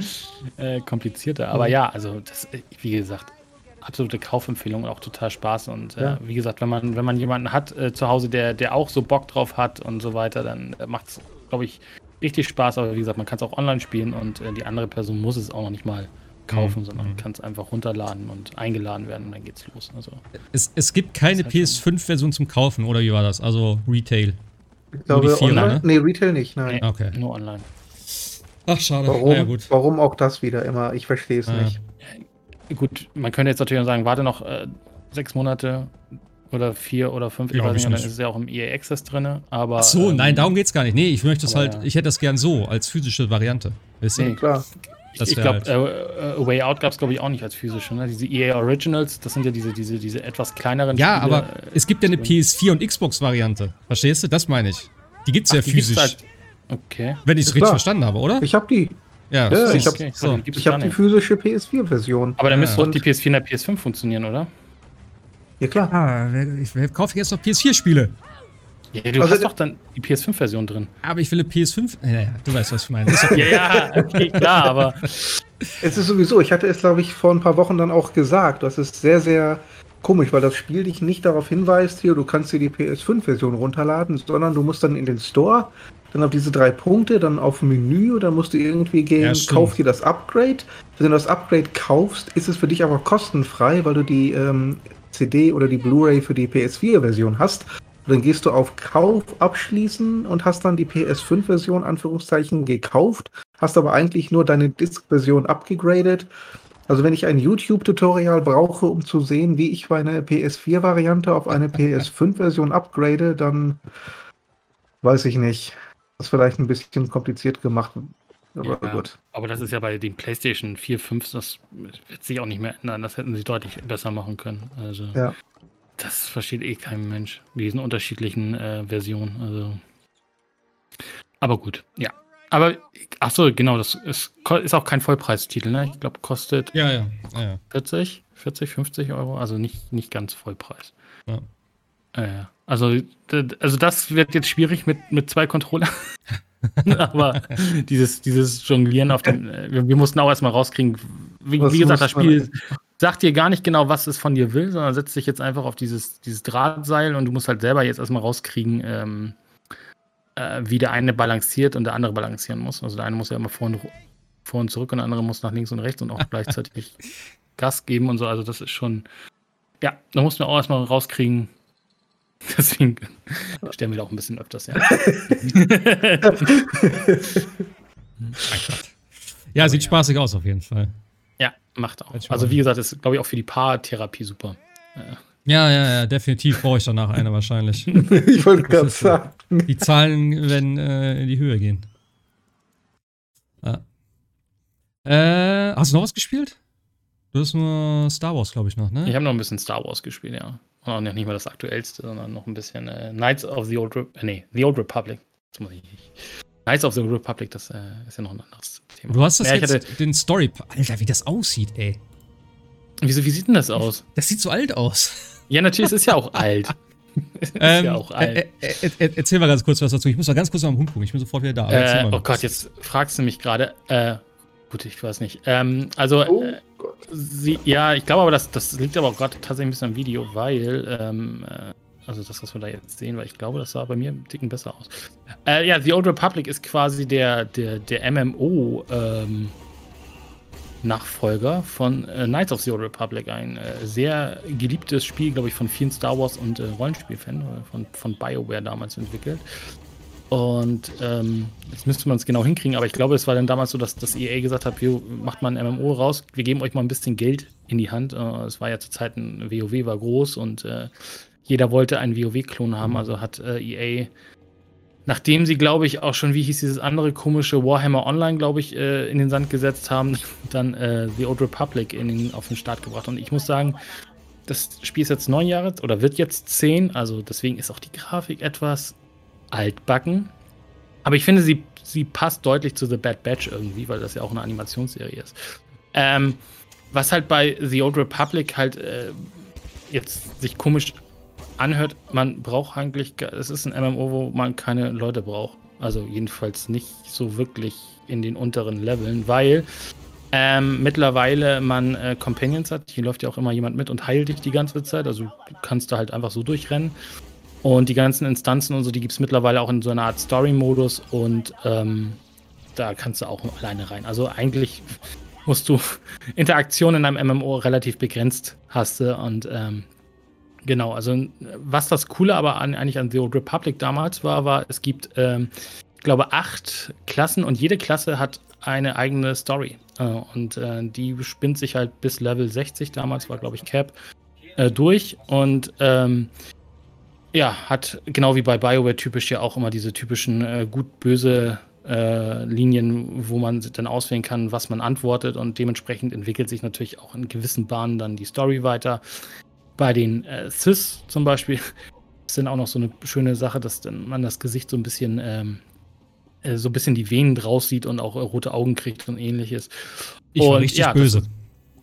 S2: äh, komplizierter. Aber ja, also das, wie gesagt, absolute Kaufempfehlung und auch total Spaß. Und äh, ja. wie gesagt, wenn man, wenn man jemanden hat äh, zu Hause, der, der auch so Bock drauf hat und so weiter, dann äh, macht es, glaube ich, richtig Spaß. Aber wie gesagt, man kann es auch online spielen und äh, die andere Person muss es auch noch nicht mal kaufen, mhm. sondern mhm. kann es einfach runterladen und eingeladen werden und dann geht's los. Also,
S1: es, es gibt keine halt PS5-Version zum Kaufen, oder wie war das? Also Retail.
S3: Ich glaube, online? Ne? Nee, Retail nicht, nein.
S2: Nee, okay. Nur online.
S1: Ach, schade.
S3: Warum, ja, warum auch das wieder immer? Ich verstehe es ja. nicht.
S2: Gut, man könnte jetzt natürlich sagen, warte noch äh, sechs Monate oder vier oder fünf, ja, ich dann ist es ja auch im EA Access drin. Aber,
S1: Ach so, ähm, nein, darum geht es gar nicht. Nee, ich möchte es halt, ich hätte das gern so, als physische Variante.
S3: Weißt? Nee, klar.
S2: Das ich glaube, halt äh, äh, Way Out gab es, glaube ich, auch nicht als physische. Ne? Diese EA Originals, das sind ja diese, diese, diese etwas kleineren
S1: Ja, Spiele. aber es gibt ja eine PS4 und Xbox-Variante. Verstehst du? Das meine ich. Die gibt es ja physisch. Halt,
S2: okay.
S1: Wenn ich es richtig verstanden habe, oder?
S3: Ich habe die.
S1: Ja,
S3: ja ich habe okay. so. hab die physische PS4-Version.
S2: Aber dann müsste doch die PS4 in der PS5 funktionieren, oder?
S3: Ja, klar.
S1: Ah, ich, ich kaufe jetzt noch PS4-Spiele.
S2: Ja, du also, hast doch dann die PS5-Version drin.
S1: Aber ich will eine PS5. Naja, du weißt, was ich meine.
S2: ja, ja, okay, klar, aber. [laughs]
S3: Es ist sowieso, ich hatte es, glaube ich, vor ein paar Wochen dann auch gesagt. Das ist sehr, sehr komisch, weil das Spiel dich nicht darauf hinweist, hier, du kannst dir die PS5-Version runterladen, sondern du musst dann in den Store, dann auf diese drei Punkte, dann auf Menü, dann musst du irgendwie gehen, ja, kauf dir das Upgrade. Wenn du das Upgrade kaufst, ist es für dich aber kostenfrei, weil du die ähm, CD oder die Blu-ray für die PS4-Version hast. Dann gehst du auf Kauf abschließen und hast dann die PS5-Version Anführungszeichen gekauft, hast aber eigentlich nur deine Disk-Version abgegradet. Also wenn ich ein YouTube-Tutorial brauche, um zu sehen, wie ich meine PS4-Variante auf eine PS5-Version upgrade, dann weiß ich nicht. Das ist vielleicht ein bisschen kompliziert gemacht.
S2: Aber ja, gut. Aber das ist ja bei den PlayStation 4, 5, das wird sich auch nicht mehr ändern. Das hätten sie deutlich besser machen können. Also. Ja. Das versteht eh kein Mensch, diesen unterschiedlichen äh, Versionen. Also. Aber gut, ja. Aber, ach so, genau, das ist, ist auch kein Vollpreistitel, ne? Ich glaube, kostet
S1: ja, ja, ja,
S2: 40, 40, 50 Euro, also nicht, nicht ganz Vollpreis. Ja. Ja, also, also das wird jetzt schwierig mit, mit zwei Controllern. [laughs] Aber dieses, dieses Jonglieren auf den, äh, wir, wir mussten auch erstmal rauskriegen, wie, wie gesagt, das Spiel sagt dir gar nicht genau, was es von dir will, sondern setzt sich jetzt einfach auf dieses, dieses Drahtseil und du musst halt selber jetzt erstmal rauskriegen, ähm, äh, wie der eine balanciert und der andere balancieren muss. Also der eine muss ja immer vor und, vor und zurück und der andere muss nach links und rechts und auch gleichzeitig [laughs] Gas geben und so. Also das ist schon, ja, da musst du auch erstmal rauskriegen. [laughs] Deswegen stellen wir da auch ein bisschen öfters, ja. [laughs]
S1: ja, sieht spaßig aus auf jeden Fall.
S2: Ja, macht auch. Also wie gesagt, ist glaube ich auch für die Paartherapie super.
S1: Ja, ja, ja, definitiv brauche ich danach eine wahrscheinlich. [laughs]
S3: ich wollte gerade sagen.
S1: Die Zahlen werden äh, in die Höhe gehen. Ja. Äh, hast du noch was gespielt? Du hast nur Star Wars, glaube ich, noch, ne?
S2: Ich habe noch ein bisschen Star Wars gespielt, ja. Und auch nicht mal das aktuellste, sondern noch ein bisschen äh, Knights of the Old Republic. Äh, nee, The Old Republic. Das muss ich nicht. Knights of the Old Republic, das äh, ist ja noch ein anderes
S1: Thema. Du hast das ja, jetzt, hatte, den Story. Alter, wie das aussieht, ey.
S2: Wieso, wie sieht denn das aus?
S1: Das sieht so alt aus.
S2: Ja, natürlich, es ist ja auch alt. [laughs]
S1: ist ähm, ja auch alt. Äh, äh, äh, erzähl mal ganz kurz was dazu. Ich muss mal ganz kurz mal am Hund gucken. Ich bin sofort wieder
S2: da. oh Gott, jetzt fragst du mich gerade. Äh, gut, ich weiß nicht. Ähm, also, oh. Sie, ja, ich glaube aber, das, das liegt aber auch gerade tatsächlich ein bisschen am Video, weil, ähm, äh, also das, was wir da jetzt sehen, weil ich glaube, das sah bei mir ein Ticken besser aus. Äh, ja, The Old Republic ist quasi der, der, der MMO, ähm, Nachfolger von äh, Knights of the Old Republic, ein äh, sehr geliebtes Spiel, glaube ich, von vielen Star Wars und äh, Rollenspielfans, äh, von, von BioWare damals entwickelt. Und ähm, jetzt müsste man es genau hinkriegen, aber ich glaube, es war dann damals so, dass das EA gesagt hat, wir macht mal ein MMO raus, wir geben euch mal ein bisschen Geld in die Hand. Äh, es war ja zur Zeit ein WoW war groß und äh, jeder wollte einen WoW-Klon haben, also hat äh, EA, nachdem sie, glaube ich, auch schon, wie hieß dieses andere komische Warhammer Online, glaube ich, äh, in den Sand gesetzt haben, [laughs] dann äh, The Old Republic in den, auf den Start gebracht. Und ich muss sagen, das Spiel ist jetzt neun Jahre oder wird jetzt zehn, also deswegen ist auch die Grafik etwas altbacken. Aber ich finde, sie, sie passt deutlich zu The Bad Batch irgendwie, weil das ja auch eine Animationsserie ist. Ähm, was halt bei The Old Republic halt äh, jetzt sich komisch anhört, man braucht eigentlich, es ist ein MMO, wo man keine Leute braucht. Also jedenfalls nicht so wirklich in den unteren Leveln, weil ähm, mittlerweile man äh, Companions hat. Hier läuft ja auch immer jemand mit und heilt dich die ganze Zeit. Also du kannst da halt einfach so durchrennen. Und die ganzen Instanzen und so, die gibt es mittlerweile auch in so einer Art Story-Modus und ähm, da kannst du auch alleine rein. Also eigentlich musst du [laughs] Interaktion in einem MMO relativ begrenzt hast du und ähm, genau, also was das Coole aber an, eigentlich an The Old Republic damals war, war, es gibt, ähm, ich glaube, acht Klassen und jede Klasse hat eine eigene Story. Äh, und äh, die spinnt sich halt bis Level 60, damals war, glaube ich, Cap, äh, durch und ähm, ja, hat genau wie bei BioWare typisch ja auch immer diese typischen äh, gut-böse äh, Linien, wo man dann auswählen kann, was man antwortet und dementsprechend entwickelt sich natürlich auch in gewissen Bahnen dann die Story weiter. Bei den äh, Cis zum Beispiel [laughs] ist dann auch noch so eine schöne Sache, dass dann man das Gesicht so ein bisschen ähm, äh, so ein bisschen die Venen draus sieht und auch äh, rote Augen kriegt und ähnliches.
S1: Ich war richtig ja, böse.
S2: Das,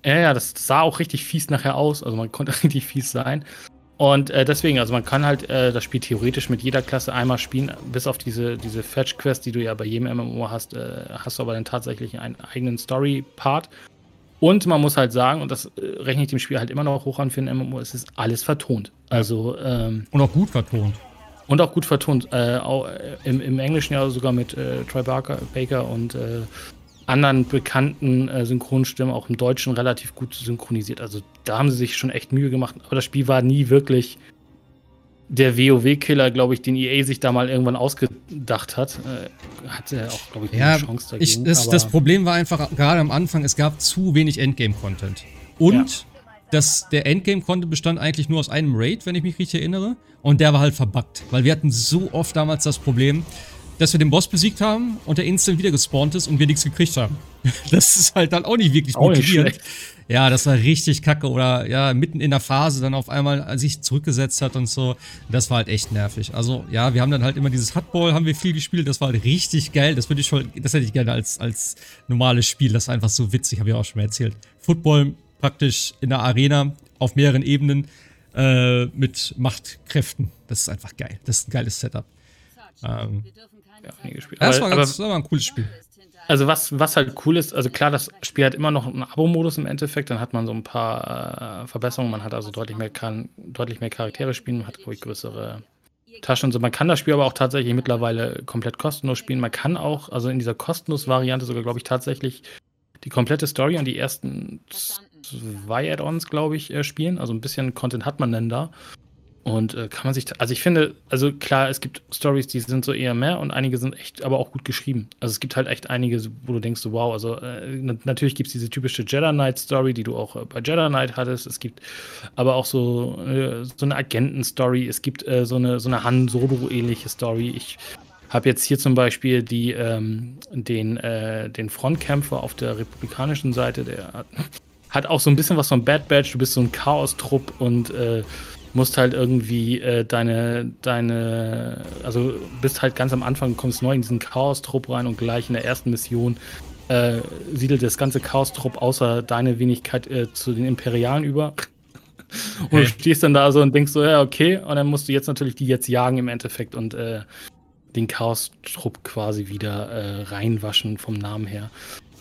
S2: ja, ja, das sah auch richtig fies nachher aus. Also man [laughs] konnte richtig fies sein. Und äh, deswegen, also man kann halt äh, das Spiel theoretisch mit jeder Klasse einmal spielen, bis auf diese, diese Fetch-Quest, die du ja bei jedem MMO hast, äh, hast du aber dann tatsächlich einen eigenen Story-Part. Und man muss halt sagen, und das äh, rechne ich dem Spiel halt immer noch hoch an für ein MMO, es ist alles vertont. Also ähm,
S1: Und auch gut vertont.
S2: Und auch gut vertont. Äh, auch, äh, im, im, Englischen ja sogar mit Troy Barker, Baker und anderen bekannten äh, Synchronstimmen auch im Deutschen relativ gut synchronisiert. Also da haben sie sich schon echt Mühe gemacht. Aber das Spiel war nie wirklich der WoW-Killer, glaube ich, den EA sich da mal irgendwann ausgedacht hat. Äh, hatte auch, glaube ich,
S1: ja, eine Chance dagegen. Ich, das, das, Problem war einfach, gerade am Anfang, es gab zu wenig Endgame-Content. Und ja. das, der Endgame-Content bestand eigentlich nur aus einem Raid, wenn ich mich richtig erinnere. Und der war halt verbuggt. Weil wir hatten so oft damals das Problem, dass wir den Boss besiegt haben und der instant wieder gespawnt ist und wir nichts gekriegt haben. [laughs] Das ist halt dann auch nicht wirklich auch motivierend. Nicht ja, das war richtig kacke. Oder ja, mitten in der Phase dann auf einmal sich zurückgesetzt hat und so. Das war halt echt nervig. Also ja, wir haben dann halt immer dieses Hutball, haben wir viel gespielt. Das war halt richtig geil. Das würde ich schon, das hätte ich gerne als, als normales Spiel. Das ist einfach so witzig, habe ich auch schon mal erzählt. Football praktisch in der Arena auf mehreren Ebenen äh, mit Machtkräften. Das ist einfach geil. Das ist ein geiles Setup. Ähm, ja, nie gespielt. Das, war, ganz, das war ein cooles Spiel.
S2: Also was, was halt cool ist, also klar, das Spiel hat immer noch einen Abo-Modus im Endeffekt, dann hat man so ein paar äh, Verbesserungen, man hat also deutlich mehr, kann, deutlich mehr Charaktere spielen, man hat, glaube ich, größere Taschen und so. Man kann das Spiel aber auch tatsächlich mittlerweile komplett kostenlos spielen. Man kann auch, also in dieser kostenlos Variante sogar, glaube ich, tatsächlich die komplette Story und die ersten zwei Add-ons, glaube ich, äh, spielen. Also ein bisschen Content hat man denn da. Und äh, kann man sich, also ich finde, also klar, es gibt Stories, die sind so eher mehr und einige sind echt aber auch gut geschrieben. Also es gibt halt echt einige, wo du denkst, so, wow, also äh, natürlich gibt es diese typische Jedi Knight Story, die du auch äh, bei Jedi Knight hattest. Es gibt aber auch so, äh, so eine Agenten-Story. Es gibt äh, so eine, so eine Han Solo-ähnliche Story. Ich habe jetzt hier zum Beispiel die, ähm, den, äh, den Frontkämpfer auf der republikanischen Seite, der hat, hat auch so ein bisschen was von Bad Badge. Du bist so ein Chaos-Trupp und musst halt irgendwie äh, deine, deine, also bist halt ganz am Anfang, kommst neu in diesen Chaos-Trupp rein und gleich in der ersten Mission äh, siedelt das ganze Chaos-Trupp außer deine Wenigkeit äh, zu den Imperialen über. [laughs] Und du stehst dann da so und denkst so, ja, okay, und dann musst du jetzt natürlich die jetzt jagen im Endeffekt und äh, den Chaos-Trupp quasi wieder äh, reinwaschen vom Namen her.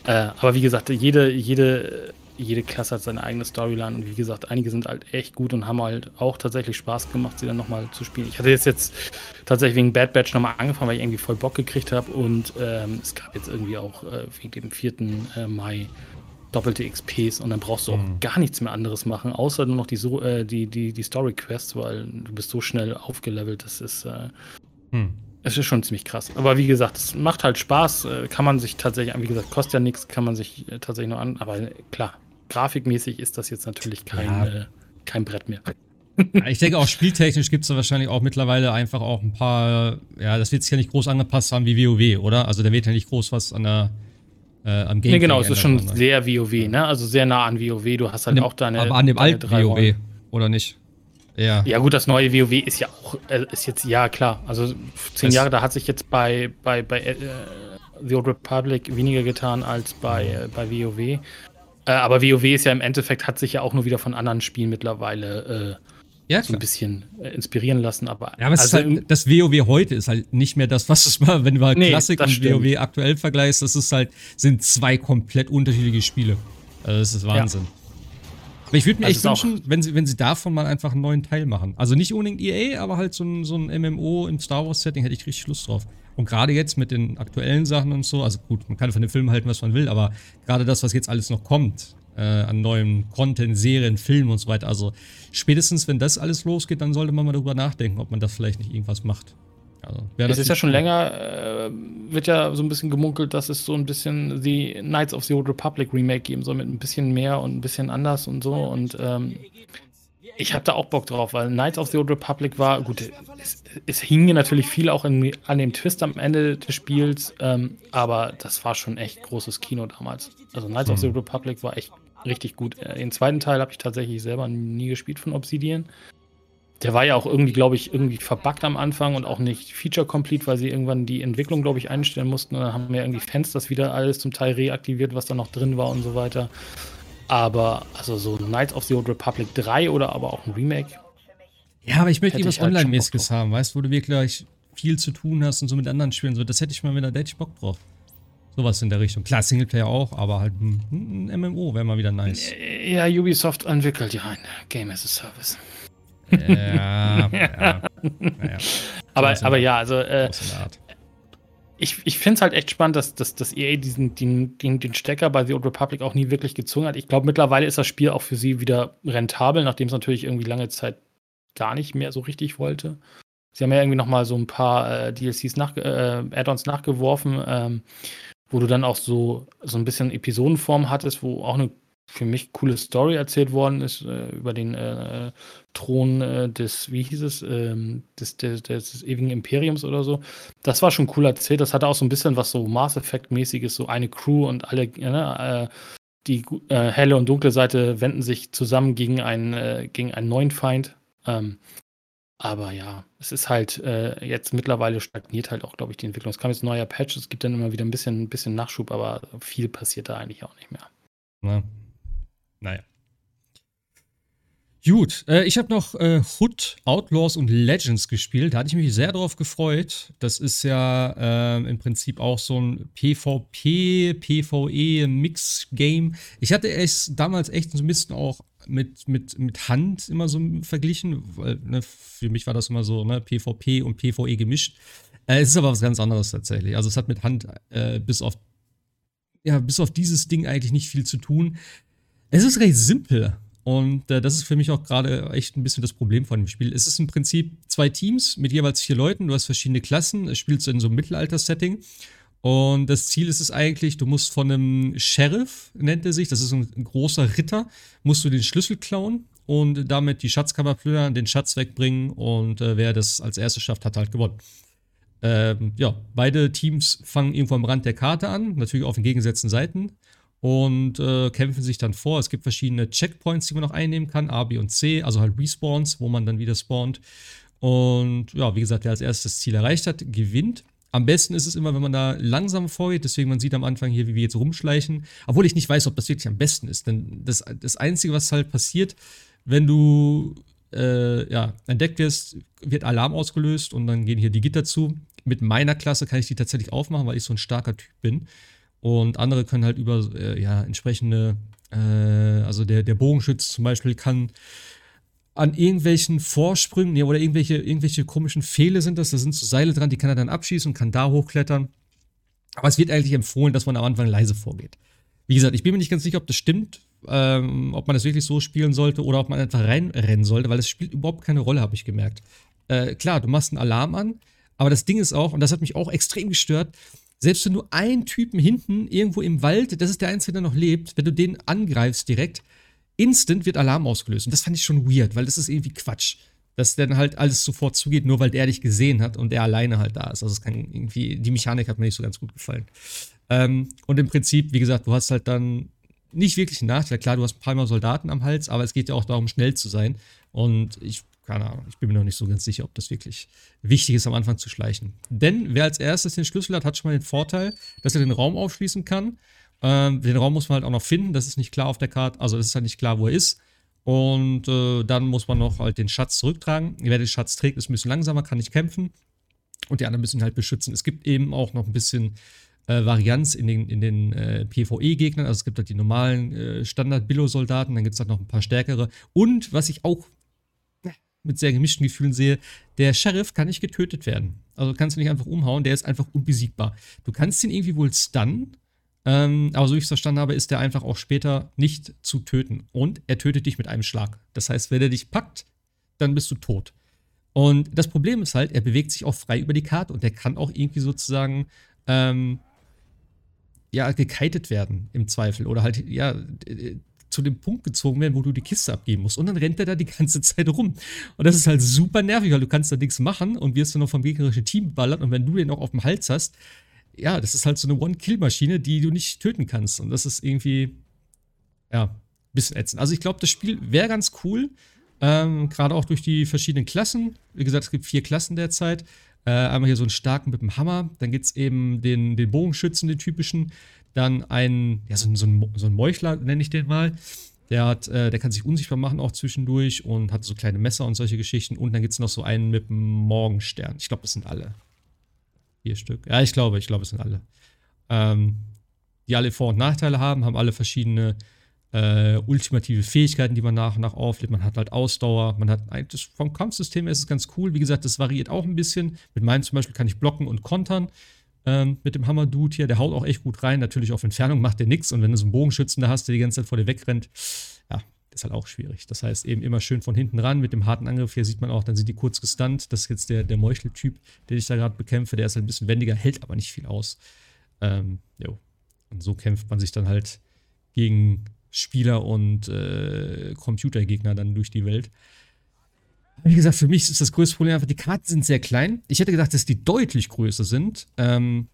S2: Äh, aber wie gesagt, jede, jede jede Klasse hat seine eigene Storyline und wie gesagt, einige sind halt echt gut und haben halt auch tatsächlich Spaß gemacht, sie dann nochmal zu spielen. Ich hatte jetzt, jetzt tatsächlich wegen Bad Batch nochmal angefangen, weil ich irgendwie voll Bock gekriegt habe und ähm, es gab jetzt irgendwie auch äh, wegen dem 4. Äh, Mai doppelte XPs und dann brauchst du auch mhm. gar nichts mehr anderes machen, außer nur noch die, so, äh, die, die, die Story-Quests, weil du bist so schnell aufgelevelt, das ist, äh, hm. es ist schon ziemlich krass. Aber wie gesagt, es macht halt Spaß, äh, kann man sich tatsächlich, wie gesagt, kostet ja nichts, kann man sich äh, tatsächlich nur an, aber klar, grafikmäßig ist das jetzt natürlich kein, ja. äh, kein Brett mehr.
S1: Ich denke auch spieltechnisch gibt es da wahrscheinlich auch mittlerweile einfach auch ein paar, ja, das wird sich ja nicht groß angepasst haben wie WoW, oder? Also da wird ja nicht groß was an der, äh, am
S2: Gameplay. Nee, genau, es ist schon oder? sehr WoW, ne? Also sehr nah an WoW. Du hast halt
S1: dem,
S2: auch deine.
S1: Aber an dem alten WoW, Rollen. oder nicht?
S2: Ja. Ja, gut, das neue WoW ist ja auch, äh, ist jetzt, ja klar. Also zehn es Jahre, da hat sich jetzt bei, bei, bei äh, The Old Republic weniger getan als bei, äh, bei WoW. Äh, aber WoW ist ja im Endeffekt, hat sich ja auch nur wieder von anderen Spielen mittlerweile äh, ja, so ein bisschen äh, inspirieren lassen. Aber,
S1: ja, aber also halt, das WoW heute ist halt nicht mehr das, was es war, wenn du mal nee, Klassik und stimmt. WoW aktuell vergleichst. Das ist halt, sind zwei komplett unterschiedliche Spiele. Also das ist Wahnsinn. Ja. Aber ich würde mir also echt wünschen, wenn sie, wenn sie davon mal einfach einen neuen Teil machen. Also nicht unbedingt EA, aber halt so ein, so ein MMO im Star Wars-Setting hätte ich richtig Lust drauf. Und gerade jetzt mit den aktuellen Sachen und so, also gut, man kann von den Filmen halten, was man will, aber gerade das, was jetzt alles noch kommt, äh, an neuen Content, Serien, Filmen und so weiter, also spätestens, wenn das alles losgeht, dann sollte man mal darüber nachdenken, ob man das vielleicht nicht irgendwas macht.
S2: Also, es ist ja schon länger, äh, wird ja so ein bisschen gemunkelt, dass es so ein bisschen die Knights of the Old Republic Remake geben soll, mit ein bisschen mehr und ein bisschen anders und so. Und ähm, ich habe da auch Bock drauf, weil Knights of the Old Republic war, gut, es, es hing mir natürlich viel auch in, an dem Twist am Ende des Spiels, ähm, aber das war schon echt großes Kino damals. Also Knights mhm. of the Old Republic war echt richtig gut. Äh, den zweiten Teil habe ich tatsächlich selber nie gespielt von Obsidian. Der war ja auch irgendwie, glaube ich, irgendwie verbuggt am Anfang und auch nicht feature-complete, weil sie irgendwann die Entwicklung, glaube ich, einstellen mussten. Und dann haben wir irgendwie Fans das wieder alles zum Teil reaktiviert, was da noch drin war und so weiter. Aber also so Knights of the Old Republic 3 oder aber auch ein Remake.
S1: Ja, aber ich möchte irgendwas halt Online-mäßiges haben, weißt du, wo du wirklich viel zu tun hast und so mit anderen Spielen. So, das hätte ich mal wieder, da hätte ich Bock drauf. Sowas in der Richtung. Klar, Singleplayer auch, aber halt ein, ein MMO wäre mal wieder nice.
S2: Ja, Ubisoft entwickelt ja ein Game as a Service.
S1: Ja, ja,
S2: ja. [laughs] Aber, aber ja, also äh, ich, ich finde es halt echt spannend, dass, dass, dass EA diesen, den, den, den Stecker bei The Old Republic auch nie wirklich gezogen hat. Ich glaube, mittlerweile ist das Spiel auch für sie wieder rentabel, nachdem es natürlich irgendwie lange Zeit gar nicht mehr so richtig wollte. Sie haben ja irgendwie noch mal so ein paar äh, DLCs nach, äh, Add-ons nachgeworfen, ähm, wo du dann auch so, so ein bisschen Episodenform hattest, wo auch eine für mich coole Story erzählt worden ist äh, über den äh, Thron äh, des, wie hieß es, ähm, des, des, des, ewigen Imperiums oder so. Das war schon cool erzählt. Das hatte auch so ein bisschen was so Mass Effect-mäßiges, so eine Crew und alle, ne, äh, die äh, helle und dunkle Seite wenden sich zusammen gegen einen, äh, gegen einen neuen Feind. Ähm, aber ja, es ist halt jetzt mittlerweile stagniert halt auch, glaube ich, die Entwicklung. Es kam jetzt ein neuer Patch, es gibt dann immer wieder ein bisschen, ein bisschen Nachschub, aber viel passiert da eigentlich auch nicht mehr.
S1: Ja. Naja. Gut, äh, ich habe noch äh, Hood, Outlaws und Legends gespielt. Da hatte ich mich sehr drauf gefreut. Das ist ja äh, im Prinzip auch so ein PvP, PvE-Mix-Game. Ich hatte es damals echt so ein bisschen auch mit, mit, mit Hand immer so verglichen, weil ne, für mich war das immer so ne, PvP und PvE gemischt. Äh, es ist aber was ganz anderes tatsächlich. Also es hat mit Hand äh, bis auf ja, bis auf dieses Ding eigentlich nicht viel zu tun. Es ist recht simpel. Und äh, das ist für mich auch gerade echt ein bisschen das Problem von dem Spiel. Es ist im Prinzip zwei Teams mit jeweils vier Leuten. Du hast verschiedene Klassen. Es spielst in so einem Mittelalter-Setting. Und das Ziel ist es eigentlich, du musst von einem Sheriff, nennt er sich, das ist ein, großer Ritter, musst du den Schlüssel klauen und damit die Schatzkammer plündern, den Schatz wegbringen und äh, wer das als erstes schafft, hat halt gewonnen. Ähm, ja, beide Teams fangen irgendwo am Rand der Karte an, natürlich auf den gegensätzlichen Seiten und äh, kämpfen sich dann vor. Es gibt verschiedene Checkpoints, die man noch einnehmen kann, A, B und C, also halt Respawns, wo man dann wieder spawnt. Und ja, wie gesagt, wer als erstes das Ziel erreicht hat, gewinnt. Am besten ist es immer, wenn man da langsam vorgeht. Deswegen, man sieht am Anfang hier, wie wir jetzt rumschleichen. Obwohl ich nicht weiß, ob das wirklich am besten ist. Denn das, das Einzige, was halt passiert, wenn du äh, ja, entdeckt wirst, wird Alarm ausgelöst und dann gehen hier die Gitter zu. Mit meiner Klasse kann ich die tatsächlich aufmachen, weil ich so ein starker Typ bin. Und andere können halt über äh, ja, entsprechende, äh, also der, der Bogenschütz zum Beispiel kann an irgendwelchen Vorsprüngen ja, oder irgendwelche, irgendwelche komischen Pfähle sind das, da sind so Seile dran, die kann er dann abschießen und kann da hochklettern. Aber es wird eigentlich empfohlen, dass man am Anfang leise vorgeht. Wie gesagt, ich bin mir nicht ganz sicher, ob das stimmt, ähm, ob man das wirklich so spielen sollte oder ob man einfach reinrennen sollte, weil es spielt überhaupt keine Rolle, habe ich gemerkt. Äh, klar, du machst einen Alarm an, aber das Ding ist auch, und das hat mich auch extrem gestört, selbst wenn du einen Typen hinten irgendwo im Wald, das ist der Einzige, der noch lebt, wenn du den angreifst direkt, instant wird Alarm ausgelöst. Und das fand ich schon weird, weil das ist irgendwie Quatsch. Dass dann halt alles sofort zugeht, nur weil der dich gesehen hat und er alleine halt da ist. Also es kann irgendwie, die Mechanik hat mir nicht so ganz gut gefallen. Ähm, und im Prinzip, wie gesagt, du hast halt dann nicht wirklich einen Nachteil. Klar, du hast ein paar Mal Soldaten am Hals, aber es geht ja auch darum, schnell zu sein. Und ich keine Ahnung, ich bin mir noch nicht so ganz sicher, ob das wirklich wichtig ist, am Anfang zu schleichen. Denn wer als erstes den Schlüssel hat, hat schon mal den Vorteil, dass er den Raum aufschließen kann. Ähm, den Raum muss man halt auch noch finden, das ist nicht klar auf der Karte, also es ist halt nicht klar, wo er ist. Und äh, dann muss man noch halt den Schatz zurücktragen. Wer den Schatz trägt, ist ein bisschen langsamer, kann nicht kämpfen. Und die anderen müssen ihn halt beschützen. Es gibt eben auch noch ein bisschen äh, Varianz in den, in den äh, PvE-Gegnern. Also es gibt halt die normalen äh, Standard-Billo-Soldaten, dann gibt es halt noch ein paar stärkere. Und was ich auch mit sehr gemischten Gefühlen sehe, der Sheriff kann nicht getötet werden. Also kannst du nicht einfach umhauen, der ist einfach unbesiegbar. Du kannst ihn irgendwie wohl stunnen, ähm, aber so wie ich es verstanden habe, ist der einfach auch später nicht zu töten. Und er tötet dich mit einem Schlag. Das heißt, wenn er dich packt, dann bist du tot. Und das Problem ist halt, er bewegt sich auch frei über die Karte und der kann auch irgendwie sozusagen ähm, ja, gekitet werden im Zweifel. Oder halt, ja, zu dem Punkt gezogen werden, wo du die Kiste abgeben musst. Und dann rennt er da die ganze [laughs] Zeit rum. Und das ist halt super nervig, weil du kannst da nichts machen und wirst dann noch vom gegnerischen Team ballern. Und wenn du den noch auf dem Hals hast, ja, das ist halt so eine One-Kill-Maschine, die du nicht töten kannst. Und das ist irgendwie, ja, ein bisschen ätzend. Also ich glaube, das Spiel wäre ganz cool. Ähm, Gerade auch durch die verschiedenen Klassen. Wie gesagt, es gibt vier Klassen derzeit. Äh, einmal hier so einen starken mit dem Hammer. Dann gibt es eben den, den Bogenschützen, den typischen. Dann ein, ja, so, so, ein, so ein Meuchler, nenne ich den mal. Der, hat, äh, der kann sich unsichtbar machen auch zwischendurch und hat so kleine Messer und solche Geschichten. Und dann gibt es noch so einen mit dem Morgenstern. Ich glaube, das sind alle. Vier Stück. Ja, ich glaube, ich glaube, es sind alle. Ähm, die alle Vor- und Nachteile haben, haben alle verschiedene äh, ultimative Fähigkeiten, die man nach und nach auflebt. Man hat halt Ausdauer, man hat das, vom Kampfsystem ist es ganz cool. Wie gesagt, das variiert auch ein bisschen. Mit meinem zum Beispiel kann ich blocken und kontern. Ähm, mit dem Hammer-Dude hier, der haut auch echt gut rein. Natürlich auf Entfernung macht der nichts. Und wenn du so einen Bogenschützen da hast, der die ganze Zeit vor dir wegrennt, ja, ist halt auch schwierig. Das heißt, eben immer schön von hinten ran mit dem harten Angriff. Hier sieht man auch, dann sind die kurz gestunt. Das ist jetzt der, der Meuchel-Typ, den ich da gerade bekämpfe. Der ist halt ein bisschen wendiger, hält aber nicht viel aus. Ähm, jo. Und so kämpft man sich dann halt gegen Spieler und äh, Computergegner dann durch die Welt. Wie gesagt, für mich ist das größte Problem einfach, die Karten sind sehr klein. Ich hätte gedacht, dass die deutlich größer sind. Ähm,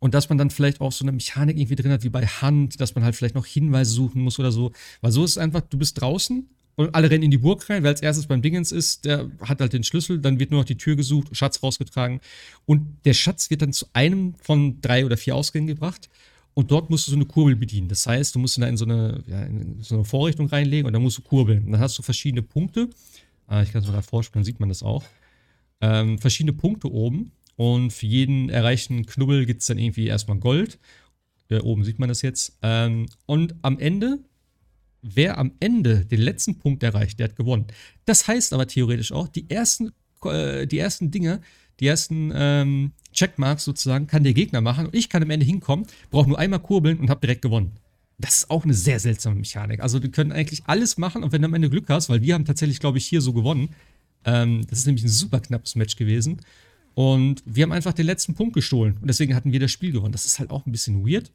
S1: und dass man dann vielleicht auch so eine Mechanik irgendwie drin hat, wie bei Hand, dass man halt vielleicht noch Hinweise suchen muss oder so. Weil so ist es einfach, du bist draußen und alle rennen in die Burg rein, weil als erstes beim Dingens ist, der hat halt den Schlüssel, dann wird nur noch die Tür gesucht, Schatz rausgetragen. Und der Schatz wird dann zu einem von drei oder vier Ausgängen gebracht. Und dort musst du so eine Kurbel bedienen. Das heißt, du musst da in so eine, ja, in so eine Vorrichtung reinlegen und dann musst du kurbeln. Und dann hast du verschiedene Punkte. Ah, ich kann es mal vorspielen, dann sieht man das auch. Ähm, verschiedene Punkte oben. Und für jeden erreichten Knubbel gibt es dann irgendwie erstmal Gold. Hier oben sieht man das jetzt. Ähm, und am Ende, wer am Ende den letzten Punkt erreicht, der hat gewonnen. Das heißt aber theoretisch auch, die ersten, äh, die ersten Dinge, die ersten ähm, Checkmarks sozusagen, kann der Gegner machen und ich kann am Ende hinkommen, brauche nur einmal kurbeln und habe direkt gewonnen. Das ist auch eine sehr seltsame Mechanik. Also, wir können eigentlich alles machen und wenn du am Ende Glück hast, weil wir haben tatsächlich, glaube ich, hier so gewonnen. Ähm, das ist nämlich ein super knappes Match gewesen. Und wir haben einfach den letzten Punkt gestohlen und deswegen hatten wir das Spiel gewonnen. Das ist halt auch ein bisschen weird.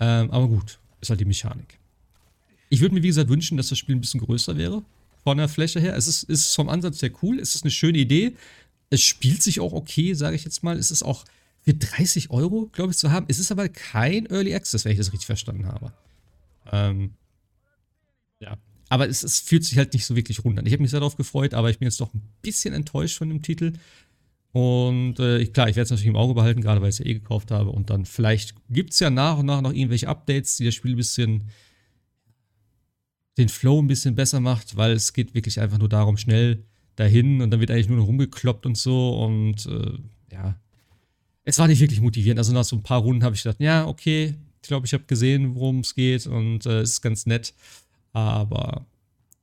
S1: Ähm, aber gut, ist halt die Mechanik. Ich würde mir, wie gesagt, wünschen, dass das Spiel ein bisschen größer wäre. Von der Fläche her. Es ist, ist vom Ansatz sehr cool. Es ist eine schöne Idee. Es spielt sich auch okay, sage ich jetzt mal. Es ist auch für 30 Euro, glaube ich, zu haben. Es ist aber kein Early Access, wenn ich das richtig verstanden habe. Ähm, ja. Aber es, es, fühlt sich halt nicht so wirklich rund an. Ich habe mich sehr darauf gefreut, aber ich bin jetzt doch ein bisschen enttäuscht von dem Titel. Und äh, klar, ich werde es natürlich im Auge behalten, gerade weil ich es ja eh gekauft habe. Und dann vielleicht gibt es ja nach und nach noch irgendwelche Updates, die das Spiel ein bisschen den Flow ein bisschen besser macht, weil es geht wirklich einfach nur darum, schnell dahin und dann wird eigentlich nur noch rumgekloppt und so und äh, ja, es war nicht wirklich motivierend. Also nach so ein paar Runden habe ich gedacht, ja, okay, ich glaube, ich habe gesehen, worum es geht und äh, es ist ganz nett, aber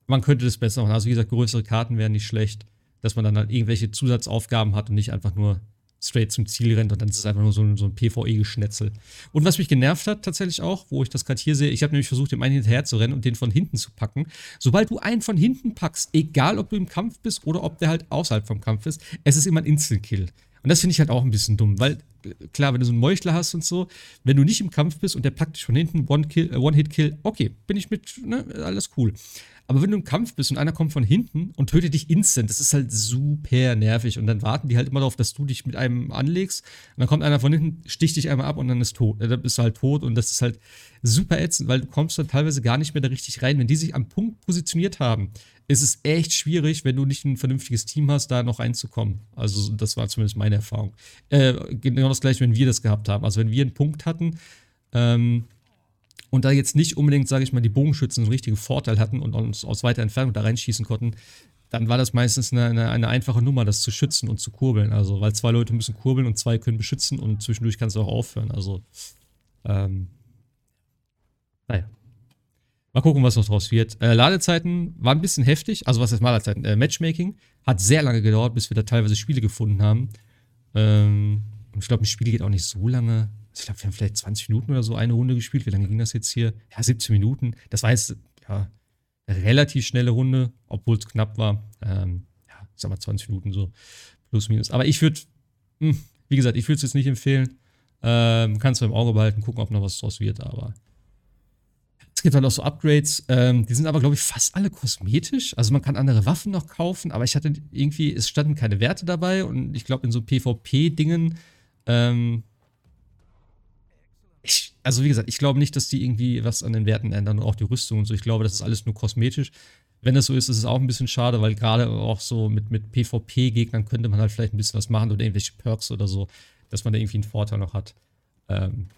S1: man könnte das besser machen. Also wie gesagt, größere Karten wären nicht schlecht, dass man dann halt irgendwelche Zusatzaufgaben hat und nicht einfach nur straight zum Ziel rennt und dann ist es einfach nur so ein, so ein PvE-Geschnetzel. Und was mich genervt hat tatsächlich auch, wo ich das gerade hier sehe, ich habe nämlich versucht, dem einen hinterher zu rennen und den von hinten zu packen. Sobald du einen von hinten packst, egal ob du im Kampf bist oder ob der halt außerhalb vom Kampf ist, es ist immer ein Instant-Kill. Und das finde ich halt auch ein bisschen dumm, weil klar, wenn du so einen Meuchler hast und so, wenn du nicht im Kampf bist und der packt dich von hinten, One-Hit-Kill, One okay, bin ich mit, ne, alles cool. Aber wenn du im Kampf bist und einer kommt von hinten und tötet dich instant, das ist halt super nervig. Und dann warten die halt immer darauf, dass du dich mit einem anlegst. Und dann kommt einer von hinten, sticht dich einmal ab und dann ist tot. Dann bist du halt tot. Und das ist halt super ätzend, weil du kommst dann teilweise gar nicht mehr da richtig rein. Wenn die sich am Punkt positioniert haben, ist es echt schwierig, wenn du nicht ein vernünftiges Team hast, da noch reinzukommen. Also, das war zumindest meine Erfahrung. Äh, genau das gleiche, wenn wir das gehabt haben. Also, wenn wir einen Punkt hatten, ähm, und da jetzt nicht unbedingt, sage ich mal, die Bogenschützen einen richtigen Vorteil hatten und uns aus weiter Entfernung da reinschießen konnten, dann war das meistens eine, eine, eine, einfache Nummer, das zu schützen und zu kurbeln. Also, weil zwei Leute müssen kurbeln und zwei können beschützen und zwischendurch kannst du auch aufhören. Also, ähm, naja. Mal gucken, was noch draus wird. Äh, Ladezeiten waren ein bisschen heftig. Also, was ist Ladezeiten? Äh, Matchmaking hat sehr lange gedauert, bis wir da teilweise Spiele gefunden haben. Ähm, und ich glaube, ein Spiel geht auch nicht so lange ich glaube, wir haben vielleicht 20 Minuten oder so eine Runde gespielt. Wie lange ging das jetzt hier? Ja, 17 Minuten. Das war jetzt, ja, eine relativ schnelle Runde, obwohl es knapp war. Ähm, ja, ich sag mal 20 Minuten so, plus minus. Aber ich würde, hm, wie gesagt, ich würde es jetzt nicht empfehlen. Ähm, kannst du im Auge behalten, gucken, ob noch was draus wird, aber. Es gibt halt auch so Upgrades, ähm, die sind aber, glaube ich, fast alle kosmetisch. Also man kann andere Waffen noch kaufen, aber ich hatte irgendwie, es standen keine Werte dabei und ich glaube, in so PvP-Dingen ähm, also wie gesagt, ich glaube nicht, dass die irgendwie was an den Werten ändern und auch die Rüstung und so. Ich glaube, das ist alles nur kosmetisch. Wenn das so ist, ist es auch ein bisschen schade, weil gerade auch so mit, mit PvP-Gegnern könnte man halt vielleicht ein bisschen was machen oder irgendwelche Perks oder so, dass man da irgendwie einen Vorteil noch hat. Ähm,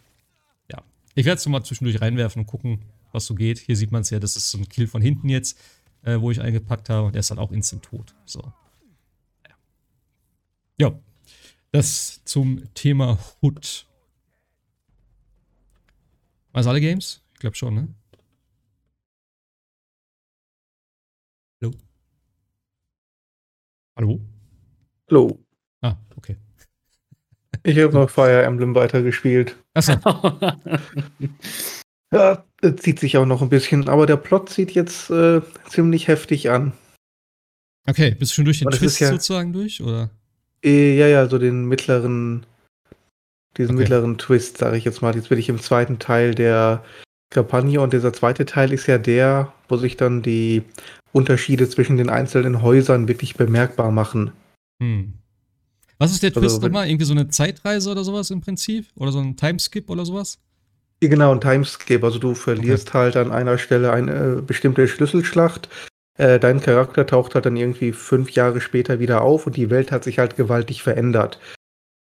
S1: ja. Ich werde es mal zwischendurch reinwerfen und gucken, was so geht. Hier sieht man es ja, das ist so ein Kill von hinten jetzt, äh, wo ich eingepackt habe und der ist halt auch instant tot. So. Ja. ja. Das zum Thema Hood. Weiß alle Games? Ich glaube schon, ne? Hallo? Hallo?
S3: Hallo.
S1: Ah, okay.
S3: Ich habe noch Fire Emblem weitergespielt. Achso. [laughs] ja, zieht sich auch noch ein bisschen, aber der Plot sieht jetzt äh, ziemlich heftig an.
S1: Okay, bist du schon durch den Twist ja, sozusagen durch, oder?
S3: Äh, ja, ja, so den mittleren diesen okay. mittleren Twist, sage ich jetzt mal. Jetzt bin ich im zweiten Teil der Kampagne und dieser zweite Teil ist ja der, wo sich dann die Unterschiede zwischen den einzelnen Häusern wirklich bemerkbar machen. Hm.
S1: Was ist der also Twist also, nochmal? Irgendwie so eine Zeitreise oder sowas im Prinzip? Oder so ein Timeskip oder sowas?
S3: Genau, ein Timeskip. Also du verlierst okay. halt an einer Stelle eine äh, bestimmte Schlüsselschlacht. Äh, dein Charakter taucht halt dann irgendwie fünf Jahre später wieder auf und die Welt hat sich halt gewaltig verändert.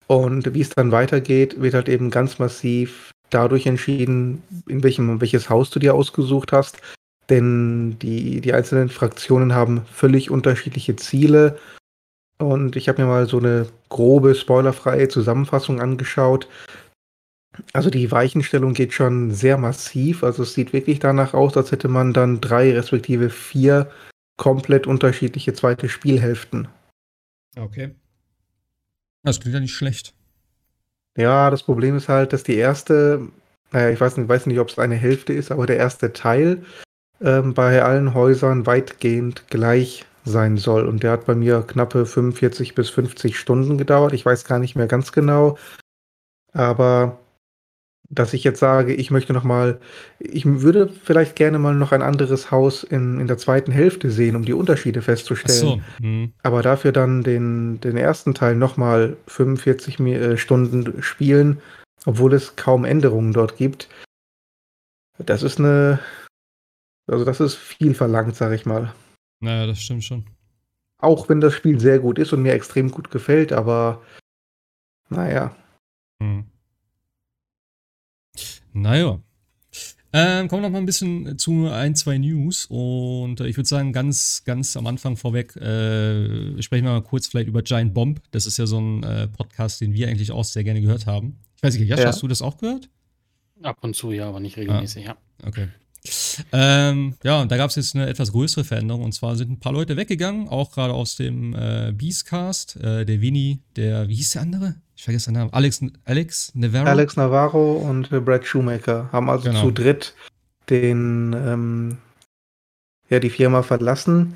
S3: Und wie es dann weitergeht, wird halt eben ganz massiv dadurch entschieden, in welchem, welches Haus du dir ausgesucht hast. Denn die, die einzelnen Fraktionen haben völlig unterschiedliche Ziele. Und ich habe mir mal so eine grobe, spoilerfreie Zusammenfassung angeschaut. Also die Weichenstellung geht schon sehr massiv. Also es sieht wirklich danach aus, als hätte man dann drei respektive vier komplett unterschiedliche zweite Spielhälften.
S1: Okay. Das klingt ja nicht schlecht.
S3: Ja, das Problem ist halt, dass die erste, naja, ich weiß nicht, weiß nicht ob es eine Hälfte ist, aber der erste Teil ähm, bei allen Häusern weitgehend gleich sein soll. Und der hat bei mir knappe 45 bis 50 Stunden gedauert. Ich weiß gar nicht mehr ganz genau. Aber dass ich jetzt sage, ich möchte noch mal, ich würde vielleicht gerne mal noch ein anderes Haus in, in der zweiten Hälfte sehen, um die Unterschiede festzustellen. So. Hm. Aber dafür dann den, den ersten Teil noch mal 45 äh, Stunden spielen, obwohl es kaum Änderungen dort gibt. Das ist eine, also das ist viel verlangt, sag ich mal.
S1: Naja, das stimmt schon.
S3: Auch wenn das Spiel sehr gut ist und mir extrem gut gefällt, aber naja. Hm.
S1: Naja. Ähm, kommen wir noch mal ein bisschen zu ein, zwei News. Und äh, ich würde sagen, ganz, ganz am Anfang vorweg äh, sprechen wir mal kurz vielleicht über Giant Bomb. Das ist ja so ein äh, Podcast, den wir eigentlich auch sehr gerne gehört haben. Ich weiß nicht, Jasch, ja. hast du das auch gehört?
S2: Ab und zu, ja, aber nicht regelmäßig,
S1: ah, ja. Okay. Ähm, ja, und da gab es jetzt eine etwas größere Veränderung. Und zwar sind ein paar Leute weggegangen, auch gerade aus dem äh, Beastcast. Äh, der Winnie, der, wie hieß der andere? Ich vergesse den Namen. Alex, Alex
S3: Navarro. Alex Navarro und Brad Shoemaker haben also genau. zu dritt den, ähm, ja, die Firma verlassen.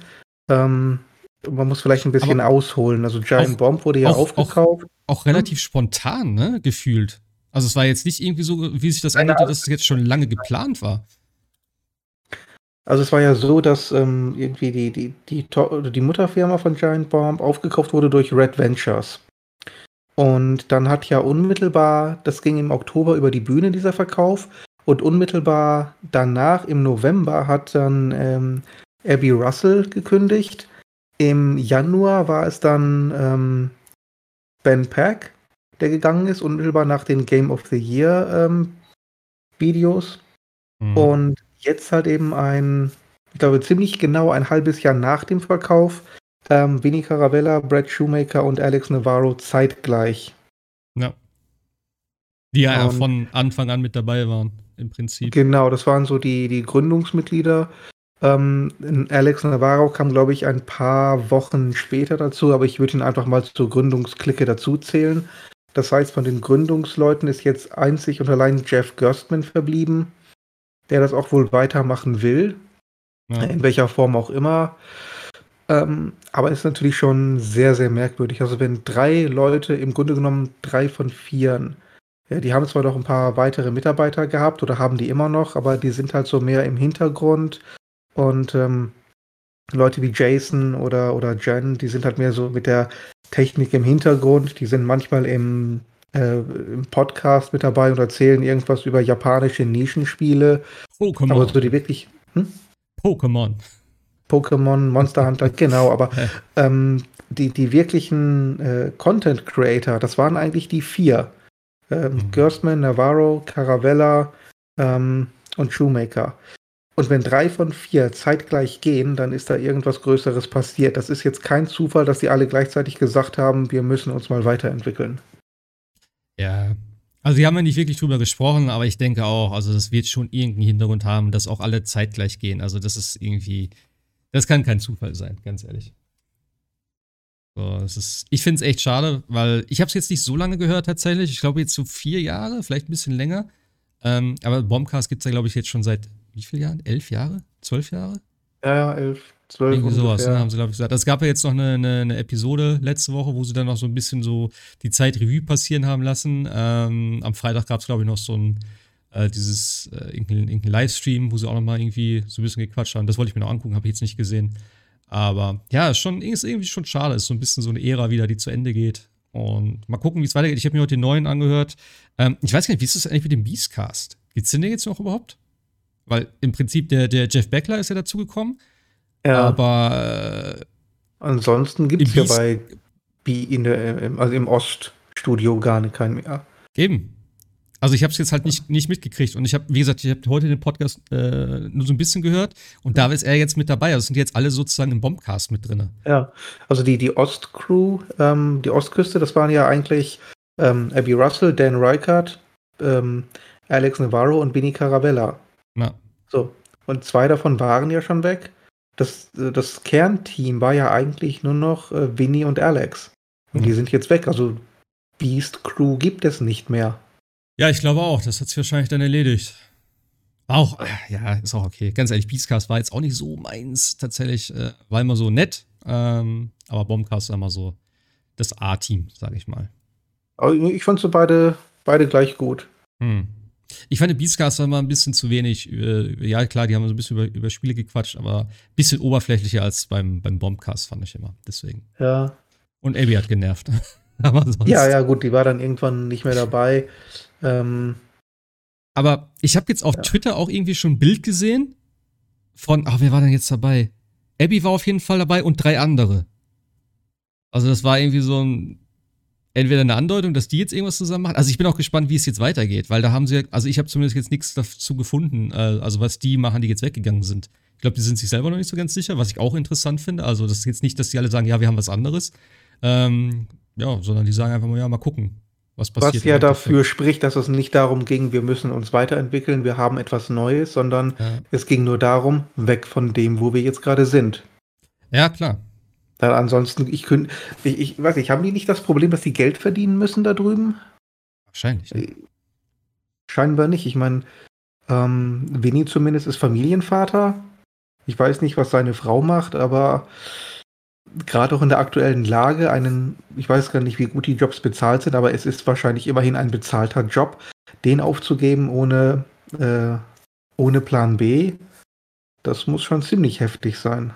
S3: Ähm, man muss vielleicht ein bisschen Aber ausholen. Also Giant auch, Bomb wurde ja auch, aufgekauft.
S1: Auch, auch relativ hm? spontan, ne, gefühlt. Also es war jetzt nicht irgendwie so, wie sich das anhörte, dass es jetzt schon lange geplant war.
S3: Also es war ja so, dass ähm, irgendwie die, die, die, die Mutterfirma von Giant Bomb aufgekauft wurde durch Red Ventures. Und dann hat ja unmittelbar, das ging im Oktober über die Bühne, dieser Verkauf. Und unmittelbar danach, im November, hat dann ähm, Abby Russell gekündigt. Im Januar war es dann ähm, Ben Pack, der gegangen ist, unmittelbar nach den Game of the Year ähm, Videos. Mhm. Und jetzt halt eben ein, ich glaube, ziemlich genau ein halbes Jahr nach dem Verkauf, ähm, Vinny Caravella, Brad Shoemaker und Alex Navarro zeitgleich.
S1: Ja. Die ja und, von Anfang an mit dabei waren, im Prinzip.
S3: Genau, das waren so die, die Gründungsmitglieder. Ähm, Alex Navarro kam, glaube ich, ein paar Wochen später dazu, aber ich würde ihn einfach mal zur Gründungsklicke dazu zählen. Das heißt, von den Gründungsleuten ist jetzt einzig und allein Jeff Gerstmann verblieben der das auch wohl weitermachen will. Ja. In welcher Form auch immer. Ähm, aber ist natürlich schon sehr, sehr merkwürdig. Also wenn drei Leute, im Grunde genommen drei von vieren, ja, die haben zwar noch ein paar weitere Mitarbeiter gehabt oder haben die immer noch, aber die sind halt so mehr im Hintergrund. Und ähm, Leute wie Jason oder, oder Jen, die sind halt mehr so mit der Technik im Hintergrund. Die sind manchmal im äh, im Podcast mit dabei und erzählen irgendwas über japanische Nischenspiele. Pokémon. Aber so die wirklich. Hm?
S1: Pokémon.
S3: Pokémon, Monster Hunter, [laughs] genau, aber ähm, die, die wirklichen äh, Content Creator, das waren eigentlich die vier. Ähm, mhm. Gerstmann, Navarro, Caravella ähm, und Shoemaker. Und wenn drei von vier zeitgleich gehen, dann ist da irgendwas Größeres passiert. Das ist jetzt kein Zufall, dass sie alle gleichzeitig gesagt haben, wir müssen uns mal weiterentwickeln.
S1: Ja. Also, wir haben ja nicht wirklich drüber gesprochen, aber ich denke auch, also, das wird schon irgendeinen Hintergrund haben, dass auch alle zeitgleich gehen. Also, das ist irgendwie, das kann kein Zufall sein, ganz ehrlich. So, ist, ich finde es echt schade, weil ich habe es jetzt nicht so lange gehört tatsächlich. Ich glaube jetzt so vier Jahre, vielleicht ein bisschen länger. Ähm, aber Bombcast gibt es ja, glaube ich, jetzt schon seit wie vielen Jahren? Elf Jahre? Zwölf Jahre?
S3: Ja, ja, elf. 12
S1: Irgendwie sowas, ne, haben sie, glaube ich, gesagt. Es gab ja jetzt noch eine, eine, eine, Episode letzte Woche, wo sie dann noch so ein bisschen so die Zeit Revue passieren haben lassen. Ähm, am Freitag gab es, glaube ich, noch so ein äh, dieses äh, irgendein, irgendein, Livestream, wo sie auch noch mal irgendwie so ein bisschen gequatscht haben. Das wollte ich mir noch angucken, habe ich jetzt nicht gesehen. Aber ja, ist, schon, ist irgendwie schon schade. Ist so ein bisschen so eine Ära wieder, die zu Ende geht. Und mal gucken, wie es weitergeht. Ich habe mir heute den neuen angehört. Ähm, ich weiß gar nicht, wie ist das eigentlich mit dem Beastcast? Geht's denn jetzt noch überhaupt? Weil im Prinzip der, der Jeff Beckler ist ja dazugekommen. Ja. Aber
S3: äh, ansonsten gibt es ja bei in der, also im Oststudio gar nicht keinen mehr.
S1: Eben. Also ich habe es jetzt halt nicht, nicht mitgekriegt und ich habe, wie gesagt, ich habe heute den Podcast äh, nur so ein bisschen gehört und da ist er jetzt mit dabei. Also sind jetzt alle sozusagen im Bombcast mit drin.
S3: Ja, also die, die Ostcrew, ähm, die Ostküste, das waren ja eigentlich ähm, Abby Russell, Dan Reichardt, ähm, Alex Navarro und Vinny Caravella. Ja. So, und zwei davon waren ja schon weg. Das, äh, das Kernteam war ja eigentlich nur noch äh, Vinny und Alex. Und mhm. die sind jetzt weg. Also Beast Crew gibt es nicht mehr.
S1: Ja, ich glaube auch. Das hat sich wahrscheinlich dann erledigt. Auch, ja, ist auch okay. Ganz ehrlich, Beastcast war jetzt auch nicht so meins tatsächlich. Äh, war immer so nett. Ähm, aber Bombcast war immer so das A-Team, sage ich mal.
S3: Ich fand so beide, beide gleich gut. Hm.
S1: Ich fand Beastcast war immer ein bisschen zu wenig. Äh, ja, klar, die haben so ein bisschen über, über Spiele gequatscht, aber ein bisschen oberflächlicher als beim, beim Bombcast, fand ich immer. Deswegen.
S3: Ja.
S1: Und Abby hat genervt. [laughs]
S3: aber sonst. Ja, ja, gut, die war dann irgendwann nicht mehr dabei. Ähm,
S1: aber ich habe jetzt auf ja. Twitter auch irgendwie schon ein Bild gesehen von, ach, wer war denn jetzt dabei? Abby war auf jeden Fall dabei und drei andere. Also das war irgendwie so ein, entweder eine Andeutung, dass die jetzt irgendwas zusammen machen. Also ich bin auch gespannt, wie es jetzt weitergeht, weil da haben sie, also ich habe zumindest jetzt nichts dazu gefunden, äh, also was die machen, die jetzt weggegangen sind. Ich glaube, die sind sich selber noch nicht so ganz sicher, was ich auch interessant finde. Also das ist jetzt nicht, dass die alle sagen, ja, wir haben was anderes. Ähm, ja, sondern die sagen einfach mal, ja, mal gucken, was passiert.
S3: Was ja dafür spricht, dass es nicht darum ging, wir müssen uns weiterentwickeln, wir haben etwas Neues, sondern ja. es ging nur darum, weg von dem, wo wir jetzt gerade sind.
S1: Ja, klar.
S3: Dann ansonsten, ich könnte, ich, ich weiß nicht, haben die nicht das Problem, dass sie Geld verdienen müssen da drüben?
S1: Wahrscheinlich. Äh,
S3: scheinbar nicht. Ich meine, ähm, Winnie zumindest ist Familienvater. Ich weiß nicht, was seine Frau macht, aber gerade auch in der aktuellen Lage einen, ich weiß gar nicht, wie gut die Jobs bezahlt sind, aber es ist wahrscheinlich immerhin ein bezahlter Job, den aufzugeben ohne, äh, ohne Plan B, das muss schon ziemlich heftig sein.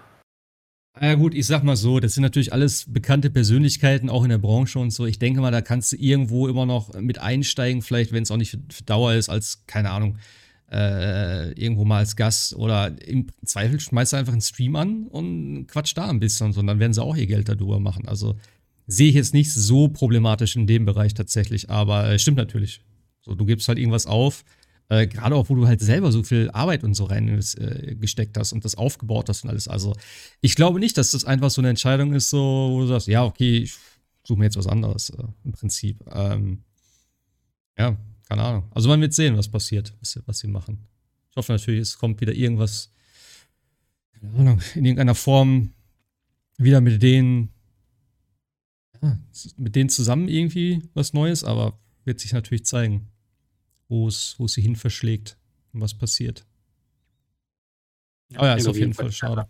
S1: Ja gut, ich sag mal so, das sind natürlich alles bekannte Persönlichkeiten, auch in der Branche und so. Ich denke mal, da kannst du irgendwo immer noch mit einsteigen, vielleicht wenn es auch nicht für, für Dauer ist, als, keine Ahnung, äh, irgendwo mal als Gast oder im Zweifel schmeißt du einfach einen Stream an und quatsch da ein bisschen, sondern werden sie auch ihr Geld darüber machen. Also sehe ich jetzt nicht so problematisch in dem Bereich tatsächlich, aber äh, stimmt natürlich. So, du gibst halt irgendwas auf, äh, Gerade auch, wo du halt selber so viel Arbeit und so reingesteckt äh, hast und das aufgebaut hast und alles. Also, ich glaube nicht, dass das einfach so eine Entscheidung ist, so, wo du sagst, ja, okay, ich suche mir jetzt was anderes äh, im Prinzip. Ähm, ja, keine Ahnung. Also, man wird sehen, was passiert, was, was sie machen. Ich hoffe natürlich, es kommt wieder irgendwas, keine Ahnung, in irgendeiner Form wieder mit denen, ja, mit denen zusammen irgendwie was Neues, aber wird sich natürlich zeigen wo es, wo sie hin verschlägt und was passiert.
S2: Ja, oh ja, ist auf jeden Fall, Fall schade.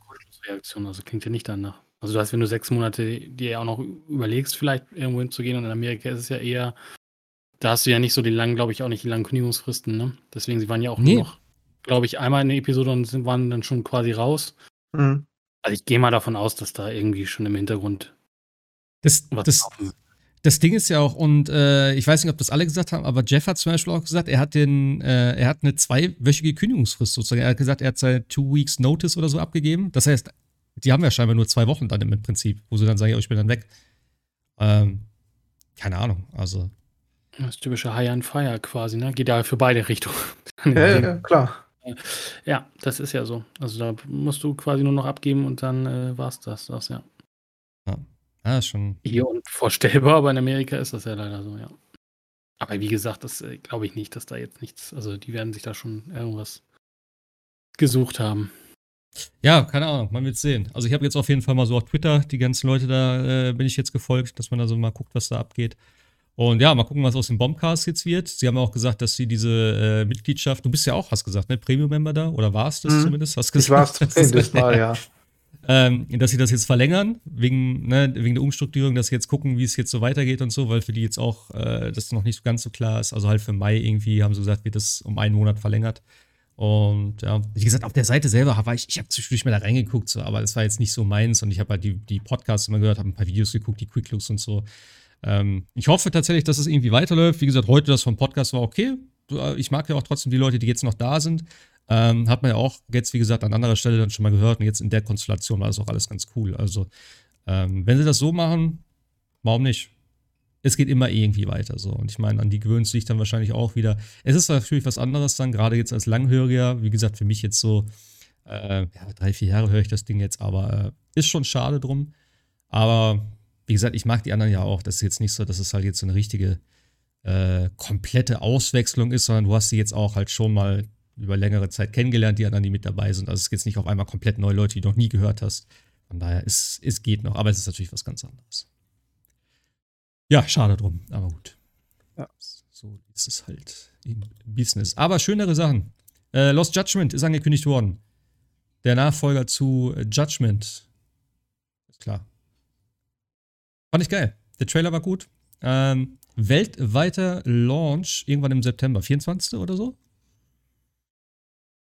S2: Reaktion, also klingt ja nicht danach. Also du hast, wenn du sechs Monate dir auch noch überlegst, vielleicht irgendwo hinzugehen und in Amerika ist es ja eher, da hast du ja nicht so die langen, glaube ich, auch nicht die langen Kündigungsfristen, ne? Deswegen, sie waren ja auch nee. nur noch, glaube ich, einmal in der Episode und sind, waren dann schon quasi raus. Mhm. Also ich gehe mal davon aus, dass da irgendwie schon im Hintergrund
S1: das, was das, das Ding ist ja auch, und äh, ich weiß nicht, ob das alle gesagt haben, aber Jeff hat zum Beispiel auch gesagt, er hat den, äh, er hat eine zweiwöchige Kündigungsfrist sozusagen. Er hat gesagt, er hat seine Two Weeks Notice oder so abgegeben. Das heißt, die haben ja scheinbar nur zwei Wochen dann im Prinzip, wo sie dann sagen, ja, ich bin dann weg. Ähm, keine Ahnung, also.
S2: Das ist typische High and Fire quasi, ne? Geht ja für beide Richtungen. [laughs]
S3: ja, ja, klar.
S2: Ja, das ist ja so. Also da musst du quasi nur noch abgeben und dann äh, war's das, das, ja.
S1: Ja. Ja, schon.
S2: Hier unvorstellbar, aber in Amerika ist das ja leider so, ja. Aber wie gesagt, das äh, glaube ich nicht, dass da jetzt nichts, also die werden sich da schon irgendwas gesucht haben.
S1: Ja, keine Ahnung, man wird sehen. Also ich habe jetzt auf jeden Fall mal so auf Twitter die ganzen Leute da äh, bin ich jetzt gefolgt, dass man da so mal guckt, was da abgeht. Und ja, mal gucken, was aus dem Bombcast jetzt wird. Sie haben ja auch gesagt, dass sie diese äh, Mitgliedschaft, du bist ja auch, hast gesagt, ne, Premium-Member da oder warst es mhm. zumindest? Hast gesagt,
S3: ich war es zumindest mal, ja. [laughs]
S1: ähm, dass sie das jetzt verlängern, wegen, ne, wegen der Umstrukturierung, dass sie jetzt gucken, wie es jetzt so weitergeht und so, weil für die jetzt auch äh, das noch nicht ganz so klar ist. Also halt für Mai irgendwie haben sie gesagt, wird das um einen Monat verlängert. Und ja, wie gesagt, auf der Seite selber war ich, ich habe zwischendurch mal da reingeguckt, so, aber das war jetzt nicht so meins und ich habe halt die, die Podcasts immer gehört, habe ein paar Videos geguckt, die Quick Looks und so. Ähm, ich hoffe tatsächlich, dass es irgendwie weiterläuft. Wie gesagt, heute das vom Podcast war okay. Ich mag ja auch trotzdem die Leute, die jetzt noch da sind. Ähm, hat man ja auch jetzt, wie gesagt, an anderer Stelle dann schon mal gehört. Und jetzt in der Konstellation war das auch alles ganz cool. Also, ähm, wenn sie das so machen, warum nicht? es geht immer irgendwie weiter so. Und ich meine, an die gewöhnst du dich dann wahrscheinlich auch wieder. Es ist natürlich was anderes dann, gerade jetzt als Langhöriger. Wie gesagt, für mich jetzt so, äh, ja, drei, vier Jahre höre ich das Ding jetzt, aber äh, ist schon schade drum. Aber wie gesagt, ich mag die anderen ja auch. Das ist jetzt nicht so, dass es halt jetzt so eine richtige äh, komplette Auswechslung ist, sondern du hast sie jetzt auch halt schon mal über längere Zeit kennengelernt, die anderen, die mit dabei sind. Also es ist jetzt nicht auf einmal komplett neue Leute, die du noch nie gehört hast. Von daher, es, es geht noch, aber es ist natürlich was ganz anderes. Ja, schade drum, aber gut. Ja. So ist es halt im Business. Aber schönere Sachen. Äh, Lost Judgment ist angekündigt worden. Der Nachfolger zu Judgment. Ist klar. Fand ich geil. Der Trailer war gut. Ähm, weltweiter Launch irgendwann im September. 24. oder so?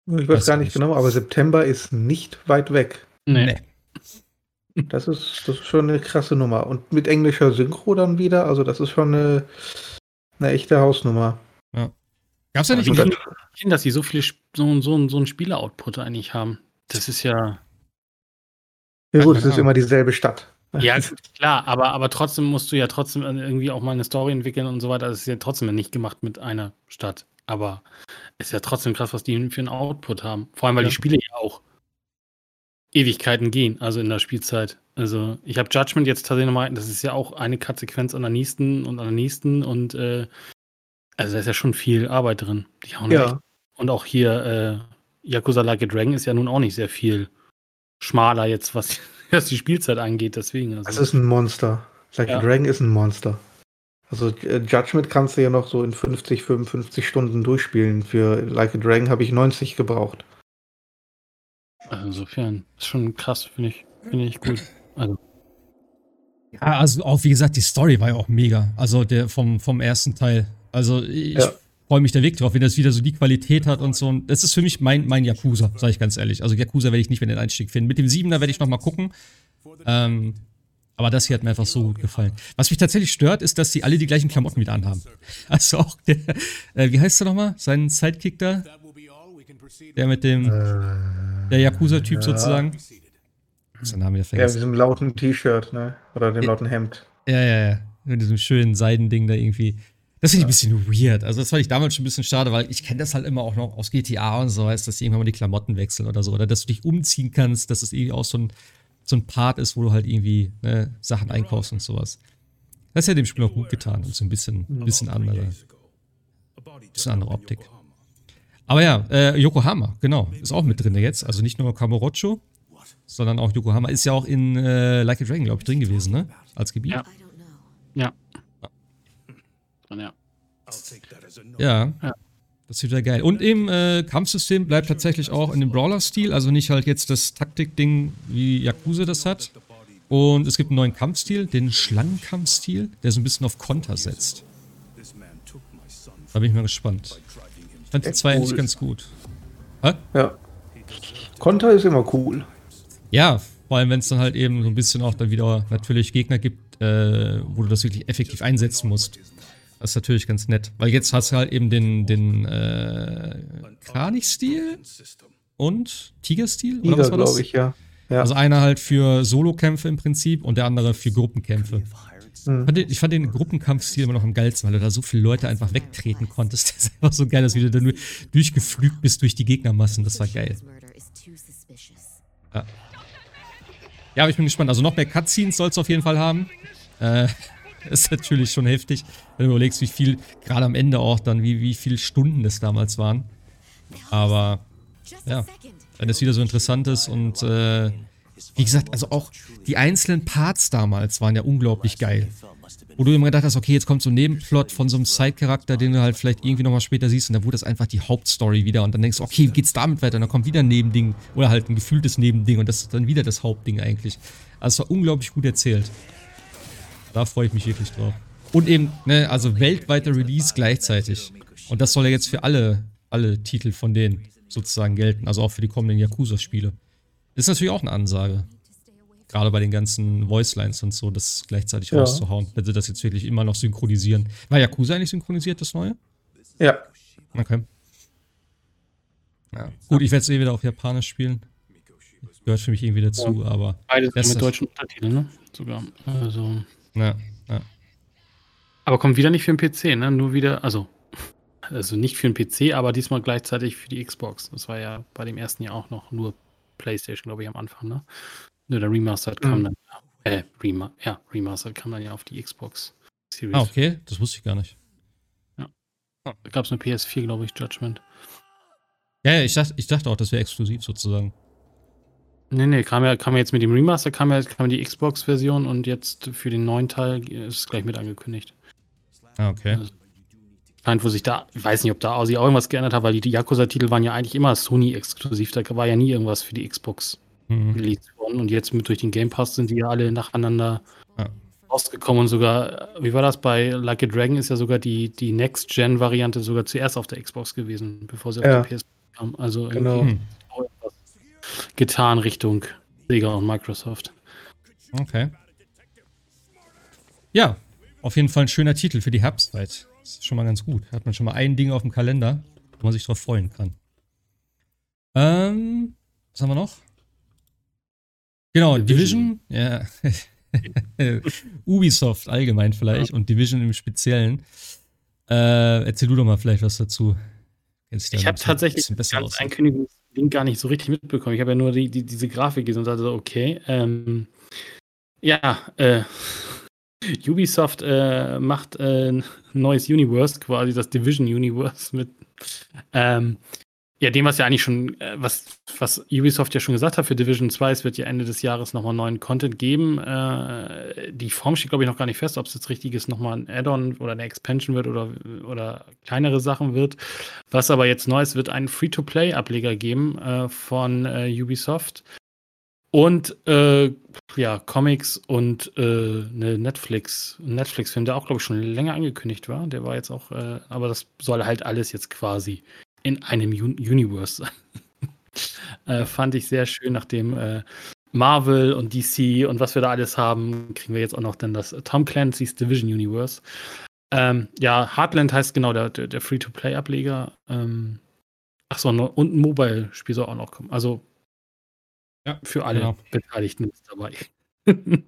S3: Ich weiß, weiß gar nicht, genau, aber September ist nicht weit weg.
S1: Nee. nee.
S3: Das ist, das ist schon eine krasse Nummer. Und mit englischer Synchro dann wieder, also das ist schon eine, eine echte Hausnummer.
S2: Ja. Gab es ja nicht also, hin, dass sie so viele so, so, so einen Spieler-Output eigentlich haben. Das ist ja.
S3: Ja gut, es ist immer dieselbe Stadt.
S2: Ja, [laughs] klar, aber, aber trotzdem musst du ja trotzdem irgendwie auch mal eine Story entwickeln und so weiter. Das ist ja trotzdem nicht gemacht mit einer Stadt. Aber es ist ja trotzdem krass, was die für einen Output haben. Vor allem, weil ja. die Spiele ja auch Ewigkeiten gehen, also in der Spielzeit. Also ich habe Judgment jetzt tatsächlich nochmal, das ist ja auch eine Cut-Sequenz an der nächsten und an der nächsten und äh, also da ist ja schon viel Arbeit drin. Ja. Und auch hier äh, Yakuza Like a Dragon ist ja nun auch nicht sehr viel schmaler jetzt, was, was die Spielzeit angeht, deswegen.
S3: Also. Das ist ein Monster. Like ja. a Dragon ist ein Monster. Also äh, Judgment kannst du ja noch so in 50, 55 Stunden durchspielen. Für Like a Dragon habe ich 90 gebraucht.
S2: Also insofern ist schon krass, finde ich, finde ich gut. Also.
S1: Ja, also auch wie gesagt, die Story war ja auch mega. Also der vom, vom ersten Teil. Also ich ja. Freue mich der Weg drauf, wenn das wieder so die Qualität hat und so. Und das ist für mich mein, mein Yakuza, sage ich ganz ehrlich. Also Yakuza werde ich nicht mehr den Einstieg finden. Mit dem Siebener werde ich noch mal gucken. Ähm, aber das hier hat mir einfach so gut gefallen. Was mich tatsächlich stört, ist, dass sie alle die gleichen Klamotten wieder anhaben. [laughs] Also auch der, äh, wie heißt der nochmal? Sein Sidekick da? Der mit dem, der Yakuza-Typ ja. sozusagen.
S3: Was der Name wieder vergessen. Ja, mit diesem lauten T-Shirt, ne? Oder dem lauten Hemd.
S1: Ja, ja, ja. Mit diesem schönen Seidending da irgendwie. Das finde ich ein bisschen weird. Also, das fand ich damals schon ein bisschen schade, weil ich kenne das halt immer auch noch aus GTA und so, heißt, dass die irgendwann mal die Klamotten wechseln oder so. Oder dass du dich umziehen kannst, dass es irgendwie auch so ein, so ein Part ist, wo du halt irgendwie ne, Sachen einkaufst und sowas. Das ist ja dem Spiel auch gut getan und so ein bisschen, bisschen andere, bisschen andere Optik. Aber ja, äh, Yokohama, genau, ist auch mit drin jetzt. Also nicht nur Kamurocho, sondern auch Yokohama ist ja auch in äh, Like a Dragon, glaube ich, drin gewesen, ne? Als Gebiet.
S2: Ja. Ja.
S1: Ja. Ja. ja. Das wird ja geil. Und im äh, Kampfsystem bleibt tatsächlich auch in dem Brawler-Stil, also nicht halt jetzt das Taktik-Ding, wie Yakuza das hat. Und es gibt einen neuen Kampfstil, den Schlangenkampfstil, der so ein bisschen auf Konter setzt. Da bin ich mal gespannt. Ich fand die zwei eigentlich ganz gut.
S3: Hä? Ja. Konter ist immer cool.
S1: Ja, vor allem wenn es dann halt eben so ein bisschen auch dann wieder natürlich Gegner gibt, äh, wo du das wirklich effektiv einsetzen musst. Das ist natürlich ganz nett. Weil jetzt hast du halt eben den, den äh, Kranich-Stil und Tiger-Stil?
S3: Tiger, glaube ich, ja.
S1: ja. Also einer halt für Solo-Kämpfe im Prinzip und der andere für Gruppenkämpfe. Mhm. Ich fand den Gruppenkampfstil immer noch am geilsten, weil du da so viele Leute einfach wegtreten konntest. [laughs] Das ist einfach so geil, dass du dann nur durchgeflügt bist durch die Gegnermassen. Das war geil. Ja. Ja, aber ich bin gespannt. Also noch mehr Cutscenes soll es auf jeden Fall haben. Äh, [laughs] ist natürlich schon heftig, wenn du überlegst, wie viel, gerade am Ende auch dann, wie, wie viele Stunden das damals waren. Aber ja, wenn das wieder so interessant ist und äh, wie gesagt, also auch die einzelnen Parts damals waren ja unglaublich geil. Wo du immer gedacht hast, okay, jetzt kommt so ein Nebenplot von so einem Side-Charakter, den du halt vielleicht irgendwie nochmal später siehst und dann wurde das einfach die Hauptstory wieder und dann denkst du, okay, wie geht's damit weiter? Und dann kommt wieder ein Nebending oder halt ein gefühltes Nebending und das ist dann wieder das Hauptding eigentlich. Also es war unglaublich gut erzählt. Da freue ich mich wirklich drauf. Und eben, ne, also weltweiter Release gleichzeitig. Und das soll ja jetzt für alle, alle Titel von denen sozusagen gelten, also auch für die kommenden Yakuza-Spiele. Ist natürlich auch eine Ansage. Gerade bei den ganzen Voicelines und so, das gleichzeitig ja. rauszuhauen, wenn sie das jetzt wirklich immer noch synchronisieren. War Yakuza eigentlich synchronisiert, das neue?
S3: Ja.
S1: Okay. Ja. Gut, ich werde es eh wieder auf Japanisch spielen. Gehört für mich irgendwie dazu, ja. aber.
S2: Beides mit deutschen Untertiteln, ne? Sogar. Also.
S1: Ja, ja.
S2: Aber kommt wieder nicht für den PC, ne? Nur wieder, also, also nicht für den PC, aber diesmal gleichzeitig für die Xbox. Das war ja bei dem ersten Jahr auch noch nur PlayStation, glaube ich, am Anfang, ne? Nur der Remastered kam mhm. dann, äh, Rema ja, Remastered kam dann ja auf die Xbox
S1: Series. Ah, okay, das wusste ich gar nicht.
S2: Ja. Da gab es eine PS4, glaube ich, Judgment.
S1: Ja, ja, ich dachte, ich dachte auch, das wäre exklusiv sozusagen.
S2: Nee, nee, kam ja, kam ja jetzt mit dem Remaster, kam ja kam die Xbox-Version und jetzt für den neuen Teil ist es gleich mit angekündigt.
S1: Ah, okay. Also,
S2: scheint, wo sich da, ich weiß nicht, ob da sich auch irgendwas geändert hat, weil die, Yakuza-Titel waren ja eigentlich immer Sony-exklusiv, da war ja nie irgendwas für die Xbox mhm. released worden und jetzt mit durch den Game Pass sind die ja alle nacheinander ja. rausgekommen und sogar, wie war das bei Like a Dragon, ist ja sogar die, die Next-Gen-Variante sogar zuerst auf der Xbox gewesen, bevor sie ja. auf die PS kam. Also genau. irgendwie getan Richtung Sega und Microsoft.
S1: Okay. Ja, auf jeden Fall ein schöner Titel für die Herbstzeit. Das ist schon mal ganz gut. Hat man schon mal ein Ding auf dem Kalender, wo man sich drauf freuen kann. Ähm, was haben wir noch? Genau, Division, Division ja. [laughs] Ubisoft allgemein vielleicht ja. und Division im Speziellen. Äh, erzähl du doch mal vielleicht was dazu.
S2: Ich habe tatsächlich das Ankündigungs Link gar nicht so richtig mitbekommen. Ich habe ja nur die, die, diese Grafik gesehen und dachte so, okay. Ähm, ja, äh, [laughs] Ubisoft äh, macht äh, ein neues Universe, quasi das Division Universe mit. Ähm, ja, dem, was ja eigentlich schon, äh, was, was Ubisoft ja schon gesagt hat für Division 2, es wird ja Ende des Jahres nochmal neuen Content geben. Äh, die Form steht, glaube ich, noch gar nicht fest, ob es jetzt richtig ist, nochmal ein Add-on oder eine Expansion wird oder, oder kleinere Sachen wird. Was aber jetzt neu ist, wird einen Free-to-Play-Ableger geben äh, von äh, Ubisoft. Und äh, ja, Comics und äh, eine Netflix, Netflix-Film, der auch, glaube ich, schon länger angekündigt war. Der war jetzt auch, aber das soll halt alles jetzt quasi in einem Un Universe [laughs] äh, fand ich sehr schön, nachdem äh, Marvel und DC und was wir da alles haben, kriegen wir jetzt auch noch dann das Tom Clancy's Division Universe. Ähm, ja, Heartland heißt genau der, der, der Free-to-Play-Ableger. Ähm, Achso, und ein Mobile-Spiel soll auch noch kommen. Also ja, für alle genau. Beteiligten ist dabei. [laughs]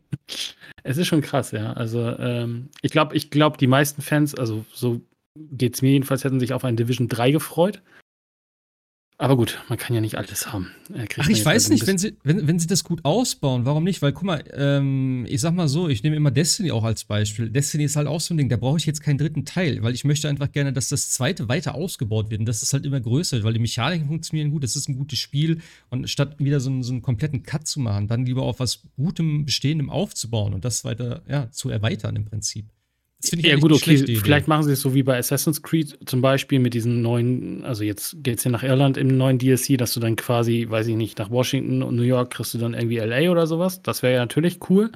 S2: es ist schon krass, ja. Also ähm, ich glaube, ich glaube, die meisten Fans, also so geht es mir jedenfalls, hätten sich auf ein Division 3 gefreut. Aber gut, man kann ja nicht alles haben.
S1: Ach, ich weiß nicht, wenn sie, wenn, wenn sie das gut ausbauen, warum nicht? Weil, guck mal, ähm, ich sag mal so, ich nehme immer Destiny auch als Beispiel. Destiny ist halt auch so ein Ding, da brauche ich jetzt keinen dritten Teil, weil ich möchte einfach gerne, dass das zweite weiter ausgebaut wird und dass es halt immer größer wird, weil die Mechaniken funktionieren gut, es ist ein gutes Spiel und statt wieder so einen, so einen kompletten Cut zu machen, dann lieber auf was Gutem, Bestehendem aufzubauen und das weiter, ja, zu erweitern im Prinzip.
S2: Ja gut, okay. Vielleicht machen sie es so wie bei Assassin's Creed zum Beispiel mit diesen neuen, also jetzt geht es ja nach Irland im neuen DLC, dass du dann quasi, weiß ich nicht, nach Washington und New York kriegst du dann irgendwie LA oder sowas. Das wäre ja natürlich cool.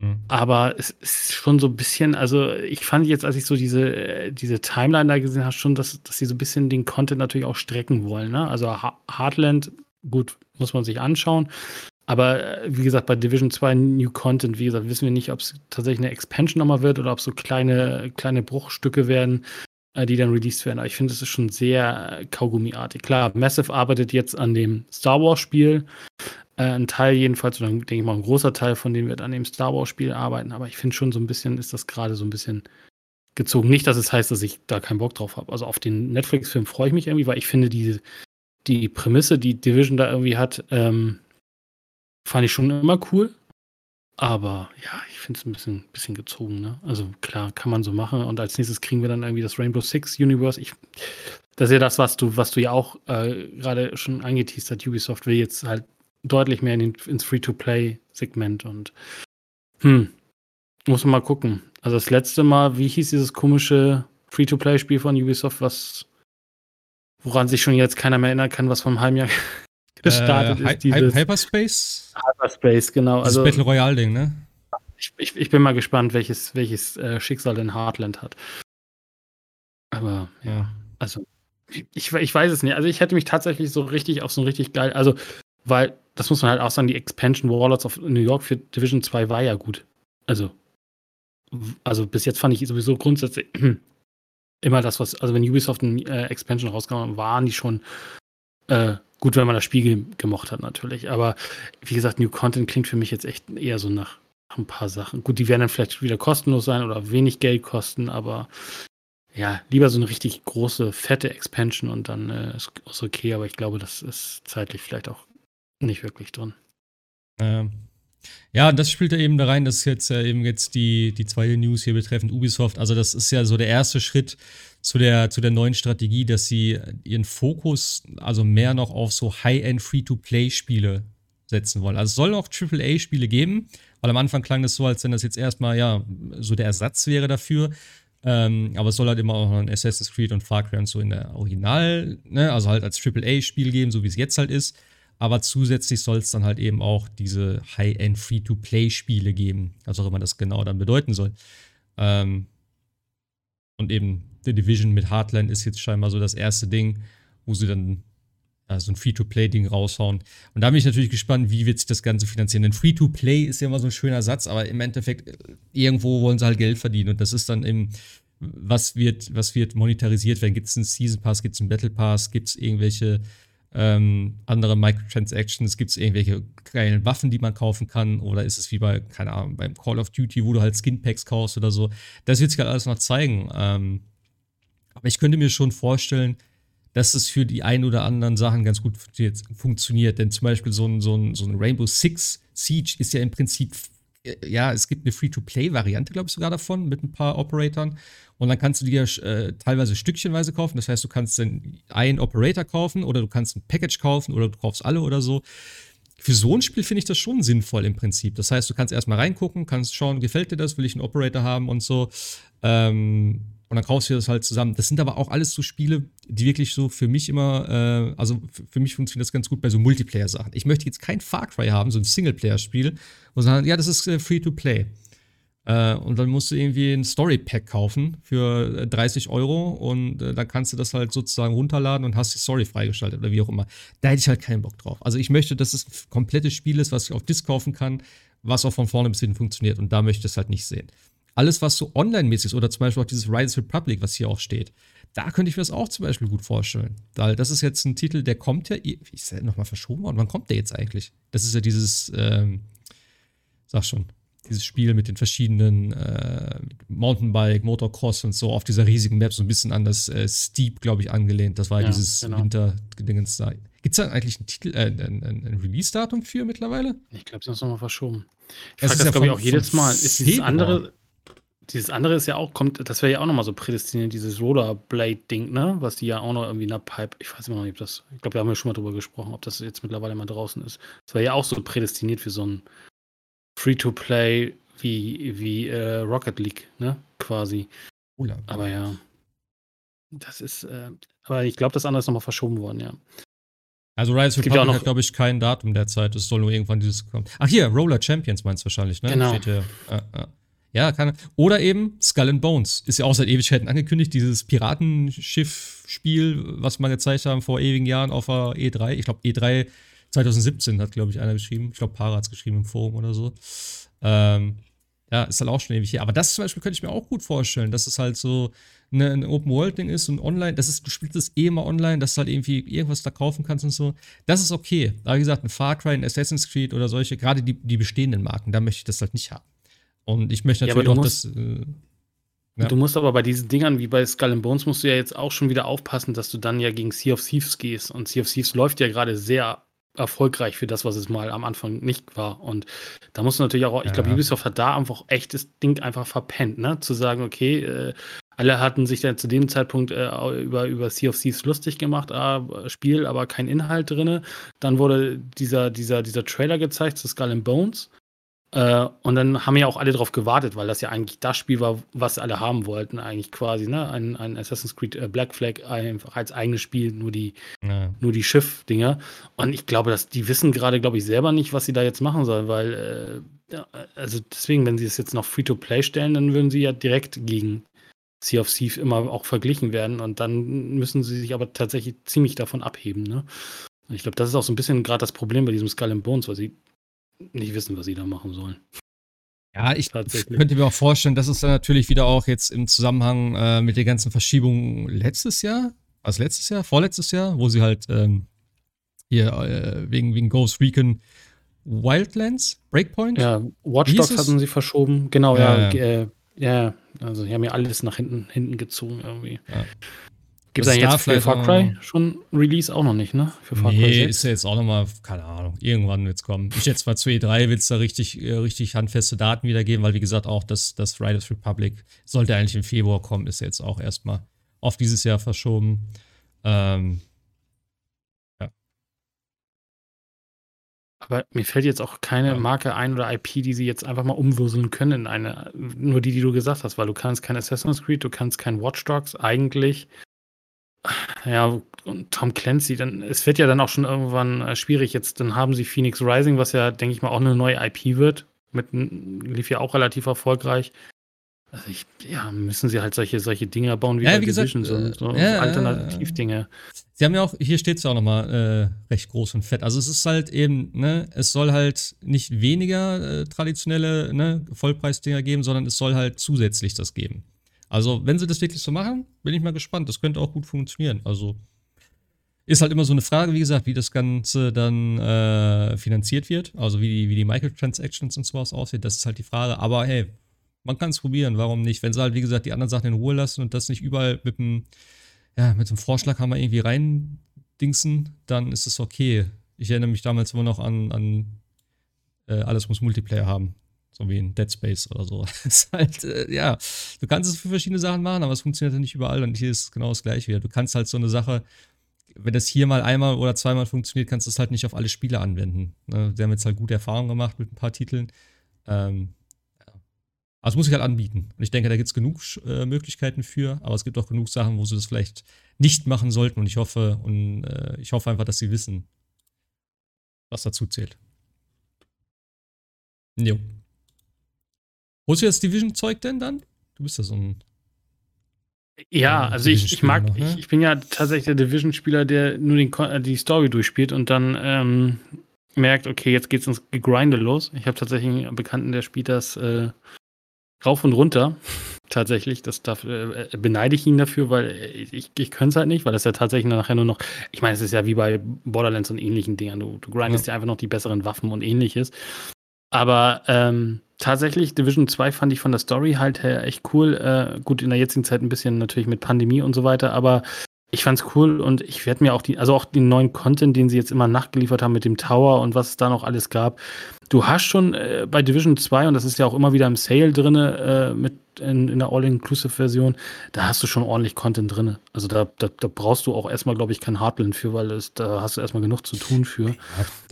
S2: Mhm. Aber es ist schon so ein bisschen, also ich fand jetzt, als ich so diese, diese Timeline da gesehen habe, schon, dass, dass sie so ein bisschen den Content natürlich auch strecken wollen. Ne? Also Heartland, gut, muss man sich anschauen. Aber äh, wie gesagt, bei Division 2 New Content, wie gesagt, wissen wir nicht, ob es tatsächlich eine Expansion nochmal wird oder ob es so kleine, kleine Bruchstücke werden, äh, die dann released werden. Aber ich finde, es ist schon sehr äh, Kaugummiartig. Klar, Massive arbeitet jetzt an dem Star Wars-Spiel. ein Teil jedenfalls, oder denke ich mal, ein großer Teil von denen wird an dem Star Wars-Spiel arbeiten. Aber ich finde schon so ein bisschen, ist das gerade so ein bisschen gezogen. Nicht, dass es heißt, dass ich da keinen Bock drauf habe. Also auf den Netflix-Film freue ich mich irgendwie, weil ich finde, die, die Prämisse, die Division da irgendwie hat, ähm, Fand ich schon immer cool. Aber ja, ich finde es ein bisschen, bisschen gezogen. Ne? Also klar, kann man so machen. Und als nächstes kriegen wir dann irgendwie das Rainbow Six Universe. Ich, das ist ja das, was du, was du ja auch äh, gerade schon angeteased hast. Ubisoft will jetzt halt deutlich mehr in den, ins Free-to-Play-Segment und hm, muss man mal gucken. Also das letzte Mal, wie hieß dieses komische Free-to-Play-Spiel von Ubisoft, was woran sich schon jetzt keiner mehr erinnern kann, was einem halben Jahr
S1: gestartet äh, ist. Dieses Hyperspace?
S2: Hyperspace, genau.
S1: Das also, Battle Royale-Ding, ne?
S2: Ich, ich, ich, bin mal gespannt, welches, welches äh, Schicksal denn Heartland hat. Aber ja, also ich, ich weiß es nicht. Also ich hätte mich tatsächlich so richtig auf so ein richtig geil, also weil, das muss man halt auch sagen, die Expansion Warlords of New York für Division 2 war ja gut. Also, also bis jetzt fand ich sowieso grundsätzlich [clears throat] immer das, was, also wenn Ubisoft ein äh, Expansion rauskam, waren die schon äh, Gut, wenn man das Spiel gemocht hat, natürlich. Aber wie gesagt, New Content klingt für mich jetzt echt eher so nach ein paar Sachen. Gut, die werden dann vielleicht wieder kostenlos sein oder wenig Geld kosten, aber ja, lieber so eine richtig große, fette Expansion und dann äh, ist, ist okay, aber ich glaube, das ist zeitlich vielleicht auch nicht wirklich drin.
S1: Ähm, ja, das spielt ja eben da rein, das ist jetzt äh, eben jetzt die, die zweite News hier betreffend Ubisoft. Also, das ist ja so der erste Schritt zu der, zu der neuen Strategie, dass sie ihren Fokus also mehr noch auf so High-End Free-to-Play-Spiele setzen wollen. Also es soll auch AAA-Spiele geben, weil am Anfang klang das so, als wenn das jetzt erstmal ja so der Ersatz wäre dafür. Ähm, aber es soll halt immer auch ein Assassin's Creed und Far Cry und so in der Original, ne, also halt als AAA-Spiel geben, so wie es jetzt halt ist. Aber zusätzlich soll es dann halt eben auch diese High-End Free-to-Play-Spiele geben, was auch immer das genau dann bedeuten soll. Ähm, und eben The Division mit Heartland ist jetzt scheinbar so das erste Ding, wo sie dann ja, so ein Free-to-Play-Ding raushauen. Und da bin ich natürlich gespannt, wie wird sich das Ganze finanzieren. Denn Free-to-Play ist ja immer so ein schöner Satz, aber im Endeffekt, äh, irgendwo wollen sie halt Geld verdienen. Und das ist dann im, was wird, was wird monetarisiert werden? Gibt es einen Season Pass, gibt es einen Battle Pass, gibt es irgendwelche ähm, andere Microtransactions, gibt es irgendwelche geilen Waffen, die man kaufen kann, oder ist es wie bei, keine Ahnung, beim Call of Duty, wo du halt Skinpacks kaufst oder so. Das wird sich halt alles noch zeigen. Ähm, aber ich könnte mir schon vorstellen, dass es für die ein oder anderen Sachen ganz gut funktioniert. Denn zum Beispiel so ein, so ein, so ein Rainbow Six Siege ist ja im Prinzip, äh, ja, es gibt eine Free-to-Play-Variante, glaube ich, sogar davon mit ein paar Operatoren. Und dann kannst du dir äh, teilweise stückchenweise kaufen. Das heißt, du kannst dann einen Operator kaufen oder du kannst ein Package kaufen oder du kaufst alle oder so. Für so ein Spiel finde ich das schon sinnvoll im Prinzip. Das heißt, du kannst erstmal reingucken, kannst schauen, gefällt dir das, will ich einen Operator haben und so. Ähm, und dann kaufst du das halt zusammen. Das sind aber auch alles so Spiele, die wirklich so für mich immer, äh, also für mich funktioniert das ganz gut bei so Multiplayer-Sachen. Ich möchte jetzt kein Far Cry haben, so ein Singleplayer-Spiel, wo sagen, ja, das ist äh, Free-to-Play. Äh, und dann musst du irgendwie ein Story-Pack kaufen für 30 äh, Euro und äh, dann kannst du das halt sozusagen runterladen und hast die Story freigeschaltet oder wie auch immer. Da hätte ich halt keinen Bock drauf. Also ich möchte, dass es ein komplettes Spiel ist, was ich auf Disc kaufen kann, was auch von vorne bis hinten funktioniert. Und da möchte ich es halt nicht sehen alles, was so online-mäßig ist, oder zum Beispiel auch dieses Rise Republic, was hier auch steht, da könnte ich mir das auch zum Beispiel gut vorstellen. Weil das ist jetzt ein Titel, der kommt ja, ist ja nochmal verschoben worden. Wann kommt der jetzt eigentlich? Das ist ja dieses, ähm, sag schon, dieses Spiel mit den verschiedenen äh, Mountainbike, Motocross und so auf dieser riesigen Map, so ein bisschen an das äh, Steep, glaube ich, angelehnt. Das war ja, dieses genau. Winter-Dingens da. Gibt es da eigentlich einen Titel, äh, ein, ein, Release-Datum für mittlerweile?
S2: Ich glaube, sie haben es nochmal verschoben. Ich frage das, das glaube ich, auch jedes Mal. Ist dieses andere, dieses andere ist ja auch, kommt, das wäre ja auch nochmal so prädestiniert, dieses Rollerblade-Ding, ne? Was die ja auch noch irgendwie in der Pipe, ich weiß immer noch nicht, ob das, ich glaube, wir haben ja schon mal drüber gesprochen, ob das jetzt mittlerweile mal draußen ist. Das wäre ja auch so prädestiniert für so ein Free-to-Play wie, wie äh, Rocket League, ne? Quasi. Ula. Aber ja. Das ist, äh, aber ich glaube, das andere ist nochmal verschoben worden, ja.
S1: Also Rise Republic ja hat, glaube ich, kein Datum derzeit. Es soll nur irgendwann dieses kommen. Ach hier, Roller Champions meinst du wahrscheinlich, ne?
S2: Genau.
S1: Steht hier. Äh, äh. Ja, kann. Oder eben Skull and Bones. Ist ja auch seit Ewigkeiten angekündigt, dieses Piratenschiff-Spiel, was wir gezeigt haben vor ewigen Jahren auf der E3. Ich glaube, E3 2017 hat, glaube ich, einer geschrieben. Ich glaube, Para hat es geschrieben im Forum oder so. Ähm, ja, ist halt auch schon ewig hier. Aber das zum Beispiel könnte ich mir auch gut vorstellen, dass es halt so eine, ein Open-World-Ding ist und online, das ist, du spielst es eh immer online, dass du halt irgendwie irgendwas da kaufen kannst und so. Das ist okay. Aber wie gesagt, ein Far Cry, ein Assassin's Creed oder solche, gerade die, die bestehenden Marken, da möchte ich das halt nicht haben. Und ich möchte natürlich ja, auch musst, das. Äh,
S2: ja. Du musst aber bei diesen Dingern wie bei Skull and Bones musst du ja jetzt auch schon wieder aufpassen, dass du dann ja gegen Sea of Thieves gehst. Und Sea of Thieves läuft ja gerade sehr erfolgreich für das, was es mal am Anfang nicht war. Und da musst du natürlich auch, ich glaube, Ubisoft hat da einfach echt das Ding einfach verpennt, ne? Zu sagen, okay, äh, alle hatten sich dann zu dem Zeitpunkt äh, über, über Sea of Thieves lustig gemacht, äh, Spiel, aber kein Inhalt drin. Dann wurde dieser, dieser, dieser Trailer gezeigt zu Skull and Bones. Äh, und dann haben ja auch alle darauf gewartet, weil das ja eigentlich das Spiel war, was alle haben wollten, eigentlich quasi, ne? Ein, ein Assassin's Creed äh, Black Flag einfach als eigenes Spiel, nur die, ja. nur die Schiff-Dinger. Und ich glaube, dass die wissen gerade, glaube ich, selber nicht, was sie da jetzt machen sollen, weil, äh, also deswegen, wenn sie es jetzt noch Free-to-Play stellen, dann würden sie ja direkt gegen Sea of Thief immer auch verglichen werden und dann müssen sie sich aber tatsächlich ziemlich davon abheben, ne? Und ich glaube, das ist auch so ein bisschen gerade das Problem bei diesem Skull and Bones, weil sie nicht wissen, was sie da machen sollen.
S1: Ja, ich könnte mir auch vorstellen, dass es dann natürlich wieder auch jetzt im Zusammenhang äh, mit den ganzen Verschiebungen letztes Jahr, was letztes Jahr, vorletztes Jahr, wo sie halt ähm, hier äh, wegen, wegen Ghost Recon Wildlands, Breakpoint.
S2: Ja, Watch Dogs hatten sie verschoben. Genau, ja. Ja, äh, ja, also die haben ja alles nach hinten, hinten gezogen irgendwie. Ja. Gibt es da jetzt für Far Cry schon Release auch noch nicht, ne?
S1: Für Far nee, Cry 6? ist ja jetzt auch noch mal, keine Ahnung, irgendwann wird es kommen. Ich jetzt mal zu E3 will es da richtig, äh, richtig handfeste Daten wiedergeben, weil wie gesagt auch das, das Riders Republic sollte eigentlich im Februar kommen, ist jetzt auch erstmal auf dieses Jahr verschoben. Ähm,
S2: ja. Aber mir fällt jetzt auch keine ja. Marke ein oder IP, die sie jetzt einfach mal umwürseln können in eine, nur die, die du gesagt hast, weil du kannst kein Assassin's Creed, du kannst kein Watch Dogs eigentlich ja, und Tom Clancy, dann, es wird ja dann auch schon irgendwann äh, schwierig. Jetzt, dann haben sie Phoenix Rising, was ja, denke ich mal, auch eine neue IP wird. Mit, lief ja auch relativ erfolgreich. Also ich, ja, müssen sie halt solche, solche Dinger bauen wie
S1: ja, bei wie Division,
S2: gesagt, so, so ja, Alternativdinge.
S1: Sie haben ja auch, hier steht es ja auch nochmal äh, recht groß und fett. Also es ist halt eben, ne, es soll halt nicht weniger äh, traditionelle ne, Vollpreisdinger geben, sondern es soll halt zusätzlich das geben. Also, wenn sie das wirklich so machen, bin ich mal gespannt. Das könnte auch gut funktionieren. Also, ist halt immer so eine Frage, wie gesagt, wie das Ganze dann äh, finanziert wird. Also, wie die, wie die Microtransactions und sowas aussieht. Das ist halt die Frage. Aber hey, man kann es probieren. Warum nicht? Wenn sie halt, wie gesagt, die anderen Sachen in Ruhe lassen und das nicht überall mit einem, ja, mit einem Vorschlag haben wir irgendwie rein dingsen, dann ist es okay. Ich erinnere mich damals immer noch an, an äh, alles muss Multiplayer haben. So wie in Dead Space oder so. [laughs] ist halt, äh, ja, du kannst es für verschiedene Sachen machen, aber es funktioniert ja nicht überall und hier ist genau das gleiche wieder. Du kannst halt so eine Sache, wenn das hier mal einmal oder zweimal funktioniert, kannst du es halt nicht auf alle Spiele anwenden. Ne? Die haben jetzt halt gute Erfahrungen gemacht mit ein paar Titeln. Ähm. Also muss ich halt anbieten. Und ich denke, da gibt es genug äh, Möglichkeiten für, aber es gibt auch genug Sachen, wo sie das vielleicht nicht machen sollten. Und ich hoffe, und äh, ich hoffe einfach, dass sie wissen, was dazu zählt. Jo. Holst du das Division-Zeug denn dann? Du bist ja so ein.
S2: Ja, also ich, ich mag, noch, ne? ich, ich, bin ja tatsächlich der Division-Spieler, der nur den, äh, die Story durchspielt und dann ähm, merkt, okay, jetzt geht's ins Grinde los. Ich habe tatsächlich einen Bekannten, der spielt das äh, rauf und runter. [laughs] tatsächlich, das darf, äh, äh, beneide ich ihn dafür, weil ich, ich könnte es halt nicht, weil das ja tatsächlich nachher nur noch, ich meine, es ist ja wie bei Borderlands und ähnlichen Dingen. Du, du grindest ja. ja einfach noch die besseren Waffen und ähnliches. Aber ähm, tatsächlich, Division 2 fand ich von der Story halt her echt cool. Äh, gut, in der jetzigen Zeit ein bisschen natürlich mit Pandemie und so weiter, aber ich fand's cool und ich werde mir auch die, also auch den neuen Content, den sie jetzt immer nachgeliefert haben mit dem Tower und was es da noch alles gab. Du hast schon äh, bei Division 2, und das ist ja auch immer wieder im Sale drin, äh, mit in, in der All-Inclusive-Version, da hast du schon ordentlich Content drin. Also da, da, da brauchst du auch erstmal, glaube ich, kein Hardline für, weil es, da hast du erstmal genug zu tun für.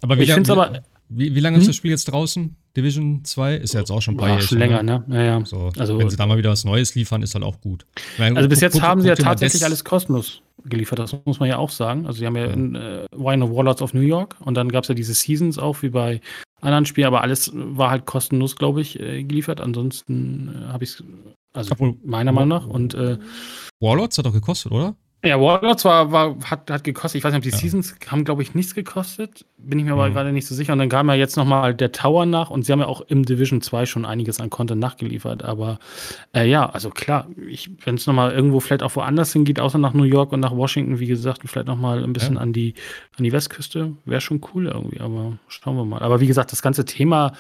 S1: Aber ich finde es aber. Wie, wie lange hm? ist das Spiel jetzt draußen? Division 2 ist ja jetzt auch schon ein paar
S2: Jahre. schon länger, ne? Ja, ja.
S1: So, also, wenn sie da mal wieder was Neues liefern, ist halt auch gut.
S2: Meine, also bis jetzt guck, haben sie ja tatsächlich alles kostenlos geliefert, das muss man ja auch sagen. Also sie haben ja, ja. In, äh, Wine of Warlords of New York und dann gab es ja diese Seasons auch wie bei anderen Spielen, aber alles war halt kostenlos, glaube ich, äh, geliefert. Ansonsten äh, habe ich es, also Obwohl, meiner Meinung nach. Und äh,
S1: Warlords hat doch gekostet, oder?
S2: Ja, Warlords war, war, hat, hat gekostet. Ich weiß nicht, ob die ja. Seasons haben, glaube ich, nichts gekostet. Bin ich mir mhm. aber gerade nicht so sicher. Und dann kam ja jetzt nochmal der Tower nach und sie haben ja auch im Division 2 schon einiges an Content nachgeliefert. Aber äh, ja, also klar, wenn es nochmal irgendwo vielleicht auch woanders hingeht, außer nach New York und nach Washington, wie gesagt, und vielleicht nochmal ein bisschen ja. an, die, an die Westküste, wäre schon cool irgendwie. Aber schauen wir mal. Aber wie gesagt, das ganze Thema,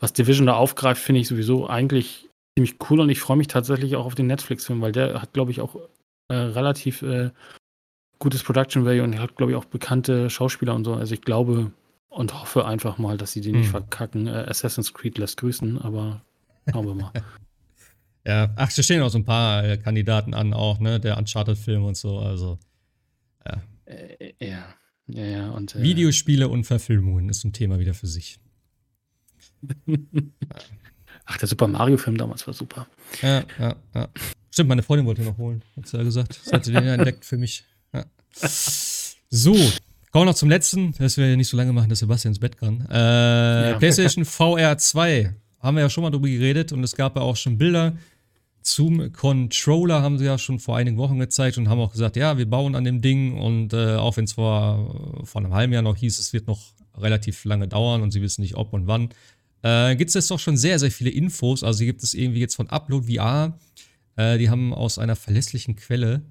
S2: was Division da aufgreift, finde ich sowieso eigentlich ziemlich cool und ich freue mich tatsächlich auch auf den Netflix-Film, weil der hat, glaube ich, auch äh, relativ äh, gutes Production Value und hat, glaube ich, auch bekannte Schauspieler und so. Also ich glaube und hoffe einfach mal, dass sie die nicht hm. verkacken. Äh, Assassin's Creed lässt grüßen, aber schauen wir mal. [laughs]
S1: ja, ach, da stehen auch so ein paar äh, Kandidaten an, auch, ne? Der Uncharted-Film und so, also.
S2: Ja. Äh, ja. Ja, ja, und,
S1: äh, Videospiele und Verfilmungen ist ein Thema wieder für sich. [laughs]
S2: Ach, der Super Mario-Film damals war super.
S1: Ja, ja, ja. Stimmt, meine Freundin wollte noch holen, hat sie ja gesagt. Sie hatte den ja entdeckt für mich. Ja. So, kommen wir noch zum letzten, dass wir ja nicht so lange machen, dass Sebastian ins Bett kann. Äh, ja. PlayStation [laughs] VR 2. Haben wir ja schon mal drüber geredet und es gab ja auch schon Bilder zum Controller, haben sie ja schon vor einigen Wochen gezeigt und haben auch gesagt, ja, wir bauen an dem Ding und äh, auch wenn es vor, vor einem halben Jahr noch hieß, es wird noch relativ lange dauern und sie wissen nicht, ob und wann, äh, gibt es jetzt doch schon sehr, sehr viele Infos. Also hier gibt es irgendwie jetzt von Upload VR äh, die haben aus einer verlässlichen Quelle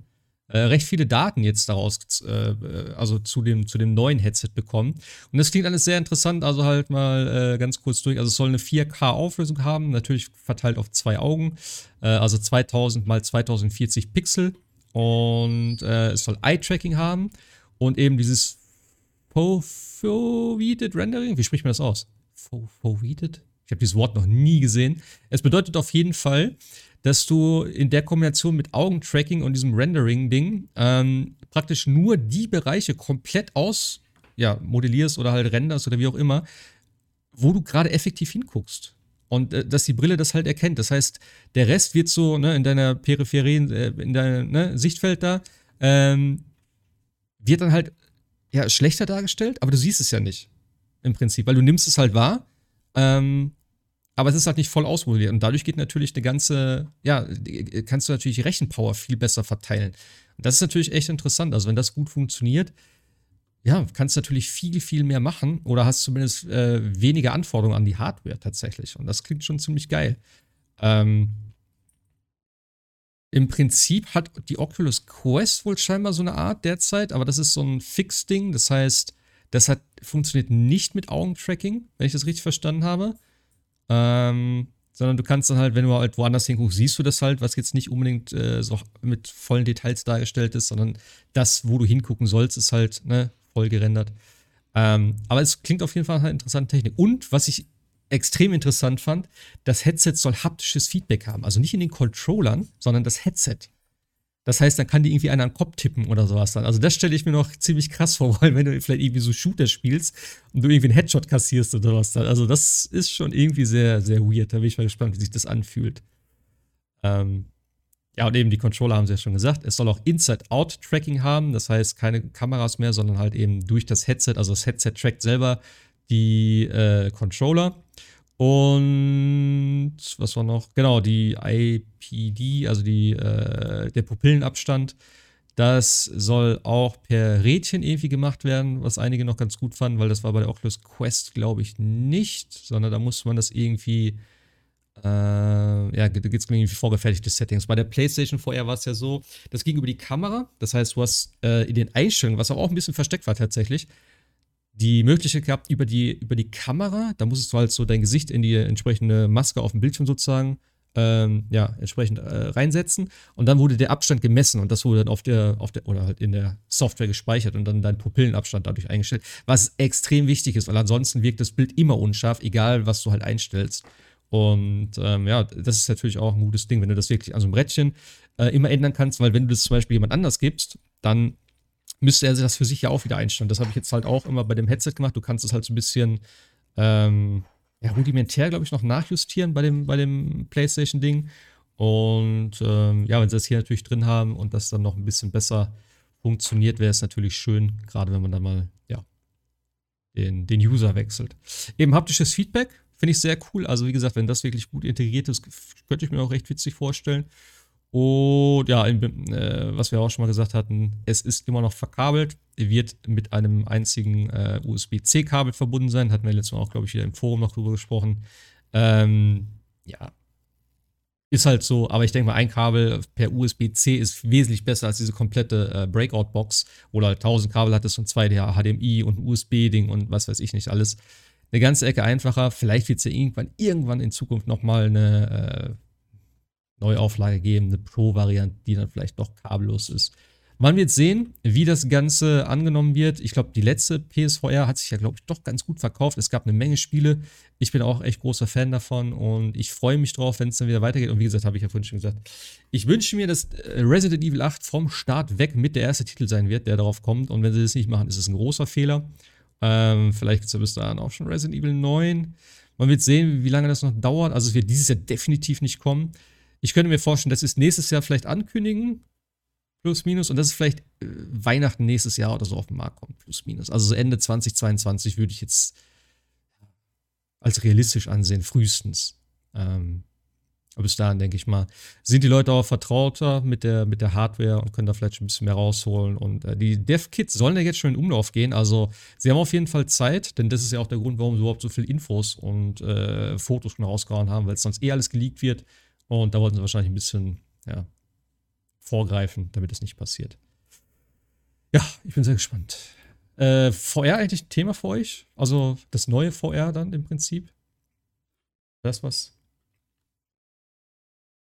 S1: äh, recht viele Daten jetzt daraus, äh, also zu dem, zu dem neuen Headset bekommen. Und das klingt alles sehr interessant, also halt mal äh, ganz kurz durch. Also es soll eine 4K-Auflösung haben, natürlich verteilt auf zwei Augen, äh, also 2000 mal 2040 Pixel. Und äh, es soll Eye-Tracking haben und eben dieses Foveated Rendering. Wie spricht man das aus? Foveated? Ich habe dieses Wort noch nie gesehen. Es bedeutet auf jeden Fall, dass du in der Kombination mit Augentracking und diesem Rendering-Ding ähm, praktisch nur die Bereiche komplett aus ja, modellierst oder halt renderst oder wie auch immer, wo du gerade effektiv hinguckst. Und äh, dass die Brille das halt erkennt. Das heißt, der Rest wird so ne, in deiner Peripherie, äh, in deinem ne, Sichtfeld da, ähm, wird dann halt ja, schlechter dargestellt, aber du siehst es ja nicht. Im Prinzip, weil du nimmst es halt wahr. Ähm, aber es ist halt nicht voll ausmodelliert. Und dadurch geht natürlich eine ganze, ja, kannst du natürlich Rechenpower viel besser verteilen. Und das ist natürlich echt interessant. Also, wenn das gut funktioniert, ja, kannst du natürlich viel, viel mehr machen oder hast zumindest äh, weniger Anforderungen an die Hardware tatsächlich. Und das klingt schon ziemlich geil. Ähm, Im Prinzip hat die Oculus Quest wohl scheinbar so eine Art derzeit, aber das ist so ein Fix-Ding. Das heißt, das hat, funktioniert nicht mit Augentracking, wenn ich das richtig verstanden habe. Ähm, sondern du kannst dann halt, wenn du halt woanders hinguckst, siehst du das halt, was jetzt nicht unbedingt äh, so mit vollen Details dargestellt ist, sondern das, wo du hingucken sollst, ist halt ne, voll gerendert. Ähm, aber es klingt auf jeden Fall nach einer interessanten Technik. Und was ich extrem interessant fand, das Headset soll haptisches Feedback haben. Also nicht in den Controllern, sondern das Headset. Das heißt, dann kann die irgendwie einer den Kopf tippen oder sowas dann. Also das stelle ich mir noch ziemlich krass vor, weil [laughs] wenn du vielleicht irgendwie so Shooter spielst und du irgendwie einen Headshot kassierst oder was dann. Also das ist schon irgendwie sehr, sehr weird. Da bin ich mal gespannt, wie sich das anfühlt. Ähm, ja, und eben die Controller haben sie ja schon gesagt. Es soll auch Inside-Out-Tracking haben. Das heißt, keine Kameras mehr, sondern halt eben durch das Headset. Also das Headset trackt selber die äh, Controller. Und was war noch? Genau, die IPD, also die, äh, der Pupillenabstand. Das soll auch per Rädchen irgendwie gemacht werden, was einige noch ganz gut fanden, weil das war bei der Oculus Quest, glaube ich, nicht, sondern da musste man das irgendwie, äh, ja, da gibt es irgendwie vorgefertigte Settings. Bei der PlayStation vorher war es ja so, das ging über die Kamera, das heißt, du hast äh, in den Einstellungen, was aber auch ein bisschen versteckt war tatsächlich, die Möglichkeit gehabt, über die, über die Kamera, da musstest du halt so dein Gesicht in die entsprechende Maske auf dem Bildschirm sozusagen ähm, ja, entsprechend äh, reinsetzen und dann wurde der Abstand gemessen und das wurde dann auf der, auf der, oder halt in der Software gespeichert und dann dein Pupillenabstand dadurch eingestellt, was extrem wichtig ist, weil ansonsten wirkt das Bild immer unscharf, egal was du halt einstellst. Und ähm, ja, das ist natürlich auch ein gutes Ding, wenn du das wirklich an so einem Rädchen äh, immer ändern kannst, weil wenn du das zum Beispiel jemand anders gibst, dann müsste er das für sich ja auch wieder einstellen. Das habe ich jetzt halt auch immer bei dem Headset gemacht. Du kannst es halt so ein bisschen ähm, ja, rudimentär, glaube ich, noch nachjustieren bei dem, bei dem PlayStation-Ding. Und ähm, ja, wenn sie das hier natürlich drin haben und das dann noch ein bisschen besser funktioniert, wäre es natürlich schön, gerade wenn man dann mal ja, den, den User wechselt. Eben haptisches Feedback finde ich sehr cool. Also, wie gesagt, wenn das wirklich gut integriert ist, könnte ich mir auch recht witzig vorstellen. Und ja, äh, was wir auch schon mal gesagt hatten, es ist immer noch verkabelt, wird mit einem einzigen äh, USB-C-Kabel verbunden sein. Hatten wir letztes Mal auch, glaube ich, wieder im Forum noch drüber gesprochen. Ähm, ja, ist halt so, aber ich denke mal, ein Kabel per USB-C ist wesentlich besser als diese komplette äh, Breakout-Box, wo du halt 1000 Kabel hattest und zwei HDMI und USB-Ding und was weiß ich nicht alles. Eine ganze Ecke einfacher. Vielleicht wird es ja irgendwann, irgendwann in Zukunft nochmal eine äh, Neuauflage geben, eine Pro-Variante, die dann vielleicht doch kabellos ist. Man wird sehen, wie das Ganze angenommen wird. Ich glaube, die letzte PSVR hat sich ja, glaube ich, doch ganz gut verkauft. Es gab eine Menge Spiele. Ich bin auch echt großer Fan davon und ich freue mich drauf, wenn es dann wieder weitergeht. Und wie gesagt, habe ich ja vorhin schon gesagt, ich wünsche mir, dass äh, Resident Evil 8 vom Start weg mit der erste Titel sein wird, der darauf kommt. Und wenn sie das nicht machen, ist es ein großer Fehler. Ähm, vielleicht gibt es ja bis dahin auch schon Resident Evil 9. Man wird sehen, wie lange das noch dauert. Also es wird dieses Jahr definitiv nicht kommen. Ich könnte mir vorstellen, dass sie es nächstes Jahr vielleicht ankündigen, plus minus, und dass es vielleicht äh, Weihnachten nächstes Jahr oder so auf den Markt kommt, plus minus. Also so Ende 2022 würde ich jetzt als realistisch ansehen, frühestens. Ähm, aber bis dahin, denke ich mal, sind die Leute auch vertrauter mit der, mit der Hardware und können da vielleicht ein bisschen mehr rausholen. Und äh, die Dev-Kits sollen ja jetzt schon in Umlauf gehen. Also, sie haben auf jeden Fall Zeit, denn das ist ja auch der Grund, warum sie überhaupt so viele Infos und äh, Fotos schon rausgehauen haben, weil es sonst eh alles geleakt wird. Und da wollten sie wahrscheinlich ein bisschen ja, vorgreifen, damit es nicht passiert. Ja, ich bin sehr gespannt. Äh, VR eigentlich ein Thema für euch? Also das neue VR dann im Prinzip? Das was?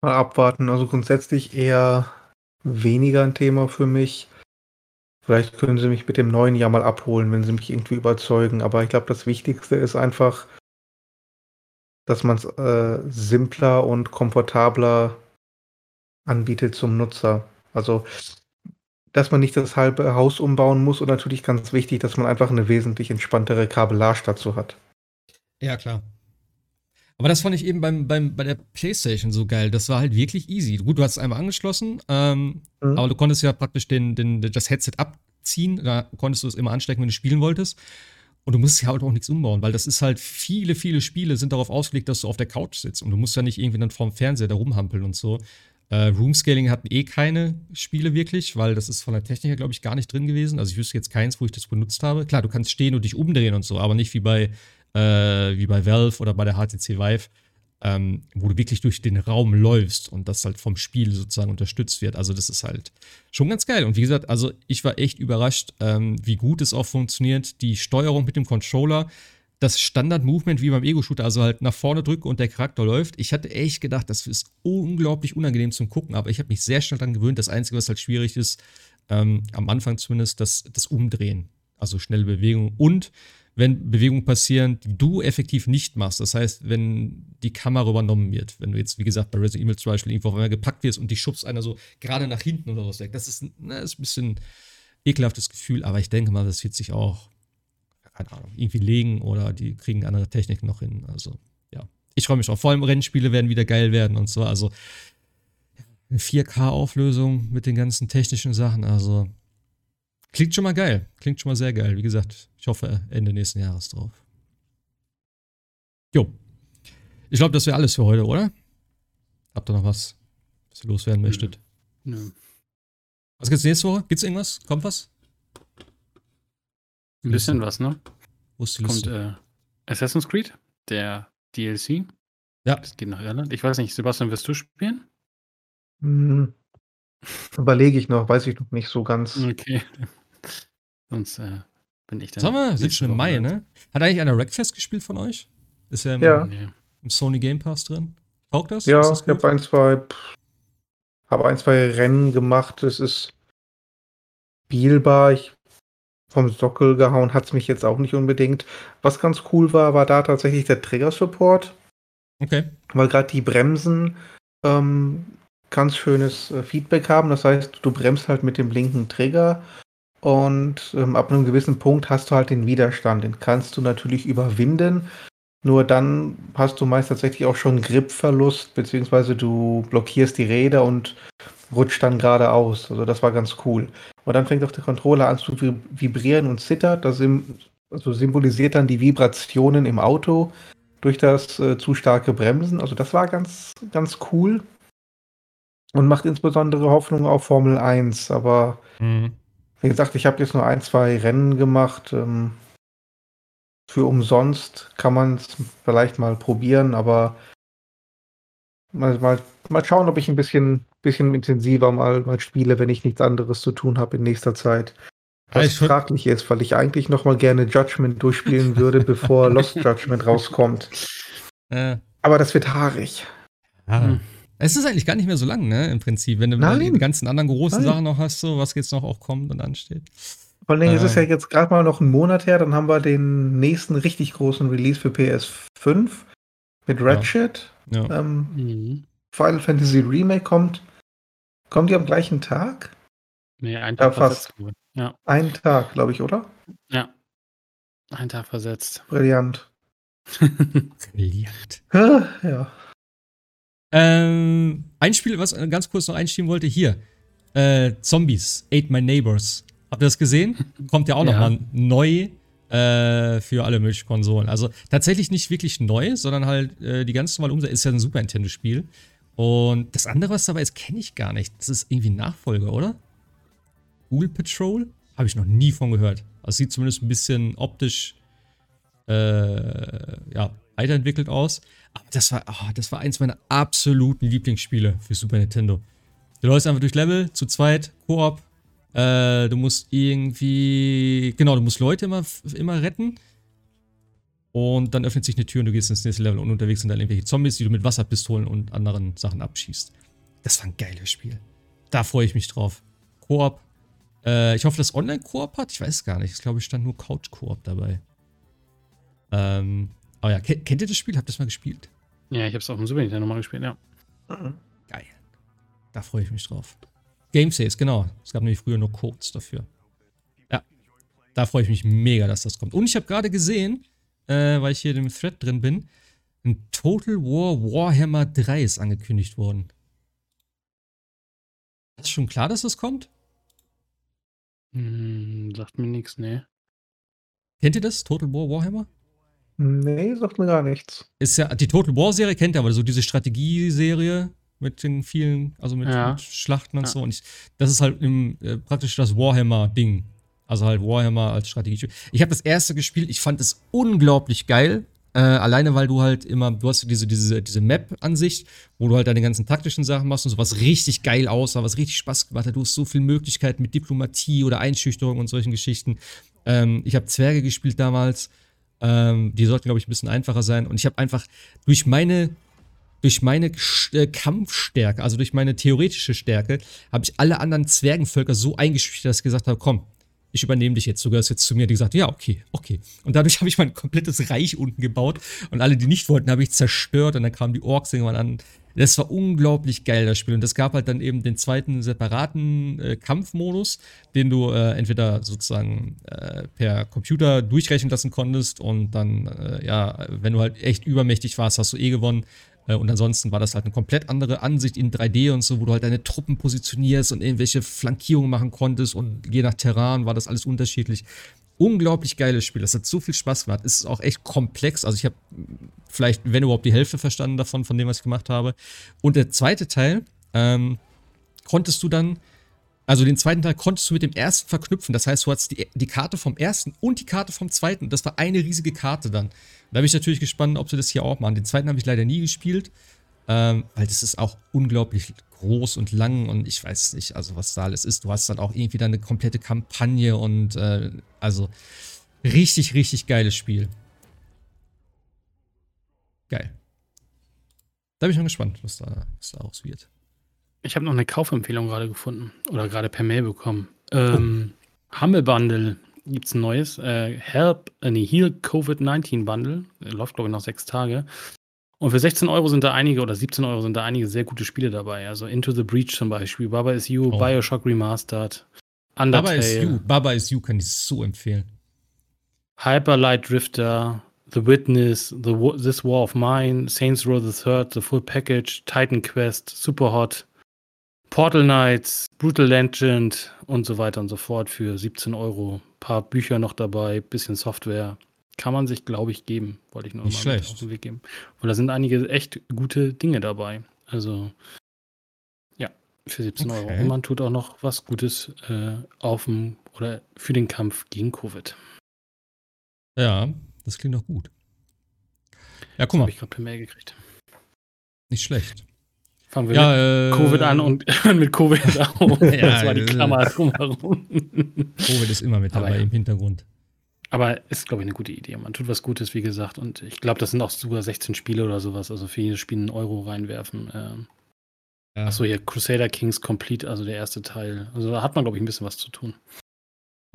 S3: Mal abwarten. Also grundsätzlich eher weniger ein Thema für mich. Vielleicht können sie mich mit dem neuen Jahr mal abholen, wenn sie mich irgendwie überzeugen. Aber ich glaube, das Wichtigste ist einfach, dass man es äh, simpler und komfortabler anbietet zum Nutzer. Also, dass man nicht das halbe Haus umbauen muss und natürlich ganz wichtig, dass man einfach eine wesentlich entspanntere Kabellage dazu hat.
S1: Ja, klar. Aber das fand ich eben beim, beim, bei der PlayStation so geil. Das war halt wirklich easy. Gut, du hast es einmal angeschlossen, ähm, mhm. aber du konntest ja praktisch den, den, das Headset abziehen. Da konntest du es immer anstecken, wenn du spielen wolltest. Und du musst ja auch nichts umbauen, weil das ist halt, viele, viele Spiele sind darauf ausgelegt, dass du auf der Couch sitzt. Und du musst ja nicht irgendwie dann vorm Fernseher da rumhampeln und so. Äh, Roomscaling hatten eh keine Spiele wirklich, weil das ist von der Technik her, glaube ich, gar nicht drin gewesen. Also ich wüsste jetzt keins, wo ich das benutzt habe. Klar, du kannst stehen und dich umdrehen und so, aber nicht wie bei äh, wie bei Valve oder bei der HTC Vive, ähm, wo du wirklich durch den Raum läufst und das halt vom Spiel sozusagen unterstützt wird. Also das ist halt schon ganz geil. Und wie gesagt, also ich war echt überrascht, ähm, wie gut es auch funktioniert. Die Steuerung mit dem Controller, das Standard-Movement wie beim Ego-Shooter, also halt nach vorne drücke und der Charakter läuft. Ich hatte echt gedacht, das ist unglaublich unangenehm zum Gucken, aber ich habe mich sehr schnell daran gewöhnt. Das Einzige, was halt schwierig ist, ähm, am Anfang zumindest, das, das Umdrehen. Also schnelle Bewegung und wenn Bewegungen passieren, die du effektiv nicht machst. Das heißt, wenn die Kamera übernommen wird, wenn du jetzt, wie gesagt, bei Resident Evil zum Beispiel irgendwo auf einmal gepackt wirst und die schubst einer so gerade nach hinten oder was weg. Das ist, na, ist ein bisschen ekelhaftes Gefühl, aber ich denke mal, das wird sich auch, keine Ahnung, irgendwie legen oder die kriegen andere Techniken noch hin. Also, ja. Ich freue mich auch. Vor allem Rennspiele werden wieder geil werden und so. Also, eine 4K-Auflösung mit den ganzen technischen Sachen. Also, Klingt schon mal geil. Klingt schon mal sehr geil. Wie gesagt, ich hoffe Ende nächsten Jahres drauf. Jo. Ich glaube, das wäre alles für heute, oder? Habt ihr noch was, was ihr loswerden möchtet? Nö. Was gibt's nächste Woche? Gibt's irgendwas? Kommt was?
S2: Ein bisschen was, ne? Wo ist die Kommt äh, Assassin's Creed, der DLC. Ja. Das geht nach Irland. Ich weiß nicht, Sebastian, wirst du spielen?
S3: Hm. Überlege ich noch, weiß ich noch nicht so ganz.
S2: Okay. Sonst äh, bin ich dann.
S1: Sommer, sind schon im Mai, ne? Hat eigentlich einer Wreckfest gespielt von euch? Ist ja im, ja. im Sony Game Pass drin.
S3: Taugt das? Ja, das ich habe ein, zwei, habe ein, zwei Rennen gemacht. Es ist spielbar. Ich vom Sockel gehauen hat es mich jetzt auch nicht unbedingt. Was ganz cool war, war da tatsächlich der Trigger-Support.
S1: Okay.
S3: Weil gerade die Bremsen ähm, ganz schönes äh, Feedback haben. Das heißt, du bremst halt mit dem linken Trigger und ähm, ab einem gewissen Punkt hast du halt den Widerstand. Den kannst du natürlich überwinden. Nur dann hast du meist tatsächlich auch schon Gripverlust, beziehungsweise du blockierst die Räder und rutscht dann geradeaus. Also das war ganz cool. Und dann fängt auch der Controller an zu vibrieren und zittert. Das also symbolisiert dann die Vibrationen im Auto durch das äh, zu starke Bremsen. Also das war ganz, ganz cool. Und macht insbesondere Hoffnung auf Formel 1. Aber mhm. Wie gesagt, ich habe jetzt nur ein, zwei Rennen gemacht. Ähm, für umsonst kann man es vielleicht mal probieren, aber mal, mal, mal schauen, ob ich ein bisschen, bisschen intensiver mal, mal spiele, wenn ich nichts anderes zu tun habe in nächster Zeit. Was ich fraglich ist, weil ich eigentlich noch mal gerne Judgment durchspielen würde, [laughs] bevor Lost Judgment rauskommt. Äh. Aber das wird haarig.
S1: Ah. Hm. Es ist eigentlich gar nicht mehr so lang, ne? Im Prinzip, wenn du Nein. die ganzen anderen großen Nein. Sachen noch hast, so was jetzt noch auch kommt und ansteht.
S3: Vor allem, äh, es ist ja jetzt gerade mal noch ein Monat her, dann haben wir den nächsten richtig großen Release für PS5 mit Ratchet. Ja. ja. Ähm, mhm. Final Fantasy Remake kommt. Kommt die am gleichen Tag?
S2: Nee, ein Tag ja,
S3: fast. Ja. Ein Tag, glaube ich, oder?
S2: Ja. Ein Tag versetzt.
S3: Brillant. [laughs]
S1: Brillant.
S3: Ja.
S1: Ähm, ein Spiel, was ganz kurz noch einschieben wollte, hier. Äh, Zombies, Ate My Neighbors. Habt ihr das gesehen? [laughs] Kommt ja auch ja. nochmal neu äh, für alle möglichen Konsolen. Also tatsächlich nicht wirklich neu, sondern halt äh, die ganz normale Umsetzung ist ja ein Super Nintendo-Spiel. Und das andere, was dabei ist, kenne ich gar nicht. Das ist irgendwie ein Nachfolger, oder? Ghoul Patrol? Habe ich noch nie von gehört. Also sieht zumindest ein bisschen optisch äh, ja, weiterentwickelt aus. Das war, oh, das war eins meiner absoluten Lieblingsspiele für Super Nintendo. Du läufst einfach durch Level, zu zweit, Koop. Äh, du musst irgendwie, genau, du musst Leute immer, immer retten. Und dann öffnet sich eine Tür und du gehst ins nächste Level und unterwegs sind dann irgendwelche Zombies, die du mit Wasserpistolen und anderen Sachen abschießt. Das war ein geiles Spiel. Da freue ich mich drauf. Koop. Äh, ich hoffe, dass Online-Koop hat. Ich weiß gar nicht. Ich glaube, es stand nur Couch-Koop dabei. Ähm, aber ja, kennt, ihr das Spiel? Habt ihr das mal gespielt?
S2: Ja, ich habe es auf dem Super Nintendo mal gespielt, ja.
S1: Geil. Da freue ich mich drauf. Game Saves, genau. Es gab nämlich früher nur Codes dafür. Ja. Da freue ich mich mega, dass das kommt. Und ich habe gerade gesehen, äh, weil ich hier im Thread drin bin, ein Total War Warhammer 3 ist angekündigt worden. Ist schon klar, dass das kommt?
S2: Hm, sagt mir nichts, ne.
S1: Kennt ihr das? Total War Warhammer?
S3: Nee, sagt mir gar nichts.
S1: Ist ja, die Total War Serie kennt ihr aber, so diese Strategieserie mit den vielen, also mit, ja. mit Schlachten und ja. so. Und ich, das ist halt im, äh, praktisch das Warhammer-Ding. Also halt Warhammer als Strategie. Ich habe das erste gespielt, ich fand es unglaublich geil. Äh, alleine weil du halt immer, du hast diese, diese, diese Map-Ansicht, wo du halt deine ganzen taktischen Sachen machst und so, was richtig geil aussah, was richtig Spaß gemacht hat. Du hast so viele Möglichkeiten mit Diplomatie oder Einschüchterung und solchen Geschichten. Ähm, ich habe Zwerge gespielt damals. Ähm, die sollten, glaube ich, ein bisschen einfacher sein. Und ich habe einfach durch meine durch meine äh, Kampfstärke, also durch meine theoretische Stärke, habe ich alle anderen Zwergenvölker so eingeschüchtert, dass ich gesagt habe, komm, ich übernehme dich jetzt, du gehörst jetzt zu mir. Die gesagt, ja, okay, okay. Und dadurch [laughs] habe ich mein komplettes Reich unten gebaut und alle, die nicht wollten, habe ich zerstört und dann kamen die Orks irgendwann an. Das war unglaublich geil, das Spiel. Und es gab halt dann eben den zweiten separaten äh, Kampfmodus, den du äh, entweder sozusagen äh, per Computer durchrechnen lassen konntest und dann, äh, ja, wenn du halt echt übermächtig warst, hast du eh gewonnen. Äh, und ansonsten war das halt eine komplett andere Ansicht in 3D und so, wo du halt deine Truppen positionierst und irgendwelche Flankierungen machen konntest und je nach Terrain war das alles unterschiedlich. Unglaublich geiles Spiel. Das hat so viel Spaß gemacht. Es ist auch echt komplex. Also ich habe vielleicht, wenn überhaupt, die Hälfte verstanden davon, von dem, was ich gemacht habe. Und der zweite Teil ähm, konntest du dann also den zweiten Teil konntest du mit dem ersten verknüpfen. Das heißt, du hattest die, die Karte vom ersten und die Karte vom zweiten. Das war eine riesige Karte dann. Da bin ich natürlich gespannt, ob sie das hier auch machen. Den zweiten habe ich leider nie gespielt, ähm, weil das ist auch unglaublich groß und lang und ich weiß nicht, also was da alles ist. Du hast dann auch irgendwie dann eine komplette Kampagne und äh, also richtig, richtig geiles Spiel. Geil. Da bin ich mal gespannt, was da, was da aus wird.
S2: Ich habe noch eine Kaufempfehlung gerade gefunden oder gerade per Mail bekommen. Ähm, oh. Humble Bundle gibt es ein neues. Äh, Help, äh, nee, Heal COVID-19 Bundle. Läuft, glaube ich, noch sechs Tage. Und für 16 Euro sind da einige oder 17 Euro sind da einige sehr gute Spiele dabei. Also Into the Breach zum Beispiel, Baba is You, oh. Bioshock Remastered,
S1: Undertale. Baba is You, Baba is You kann ich so empfehlen.
S2: Hyper Light Drifter, The Witness, the, This War of Mine, Saints Row the Third, The Full Package, Titan Quest, Super Hot, Portal Knights, Brutal Legend und so weiter und so fort für 17 Euro. Ein paar Bücher noch dabei, bisschen Software. Kann man sich, glaube ich, geben. Wollte ich nur
S1: Nicht mal auf
S2: den Weg geben. Und da sind einige echt gute Dinge dabei. Also, ja, für 17 okay. Euro. Und man tut auch noch was Gutes äh, auf dem oder für den Kampf gegen Covid.
S1: Ja, das klingt doch gut. Ja, guck das mal. Habe
S2: ich gerade per Mail gekriegt.
S1: Nicht schlecht.
S2: Fangen wir ja, mit äh, Covid an und [laughs] mit Covid [laughs] auf. ja, das war die Klammer drumherum.
S1: Covid ist immer mit dabei ja. im Hintergrund.
S2: Aber ist, glaube ich, eine gute Idee. Man tut was Gutes, wie gesagt. Und ich glaube, das sind auch sogar 16 Spiele oder sowas. Also für jedes Spiel einen Euro reinwerfen. Ähm, ja. Achso, hier Crusader Kings Complete, also der erste Teil. Also da hat man, glaube ich, ein bisschen was zu tun.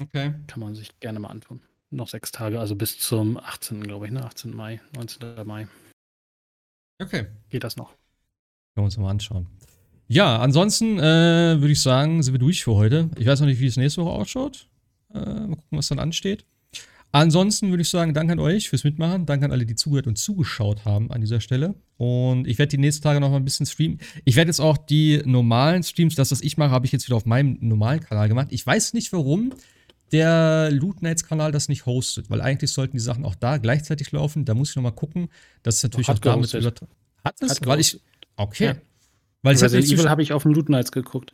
S1: Okay.
S2: Kann man sich gerne mal antun. Noch sechs Tage, also bis zum 18. glaube ich, ne? 18. Mai, 19. Mai.
S1: Okay.
S2: Geht das noch?
S1: Können wir uns mal anschauen. Ja, ansonsten äh, würde ich sagen, sind wir durch für heute. Ich weiß noch nicht, wie es nächste Woche ausschaut. Äh, mal gucken, was dann ansteht. Ansonsten würde ich sagen, danke an euch fürs Mitmachen. Danke an alle, die zugehört und zugeschaut haben an dieser Stelle. Und ich werde die nächsten Tage noch mal ein bisschen streamen. Ich werde jetzt auch die normalen Streams, das, was ich mache, habe ich jetzt wieder auf meinem normalen Kanal gemacht. Ich weiß nicht, warum der Loot Nights Kanal das nicht hostet, weil eigentlich sollten die Sachen auch da gleichzeitig laufen. Da muss ich noch mal gucken. Das ist natürlich
S2: Hat
S1: auch damit
S2: übertragen.
S1: Hat es? Hat weil ich, Okay. Ja.
S2: Weil ich Resident Evil habe ich auf dem Loot Nights geguckt.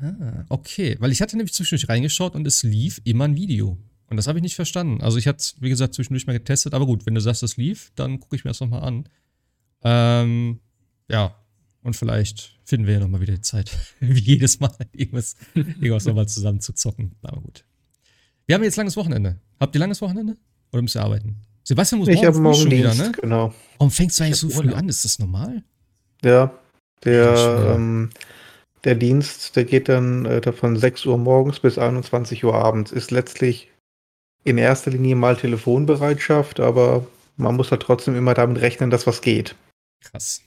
S1: Ah, okay. Weil ich hatte nämlich zwischendurch reingeschaut und es lief immer ein Video. Und das habe ich nicht verstanden. Also ich hatte es, wie gesagt, zwischendurch mal getestet. Aber gut, wenn du sagst, es lief, dann gucke ich mir das nochmal an. Ähm, ja. Und vielleicht finden wir ja nochmal wieder die Zeit, [laughs] wie jedes Mal, irgendwas, irgendwas nochmal zusammen zu zocken. Aber gut. Wir haben jetzt langes Wochenende. Habt ihr langes Wochenende? Oder müsst ihr arbeiten?
S3: Sebastian muss ich morgen, morgen schon Dienst, wieder, ne? Genau.
S1: Warum fängst du eigentlich so früh an? Ist das normal?
S3: Ja, der, ähm, der Dienst, der geht dann äh, von 6 Uhr morgens bis 21 Uhr abends. Ist letztlich in erster Linie mal Telefonbereitschaft, aber man muss halt trotzdem immer damit rechnen, dass was geht.
S1: Krass.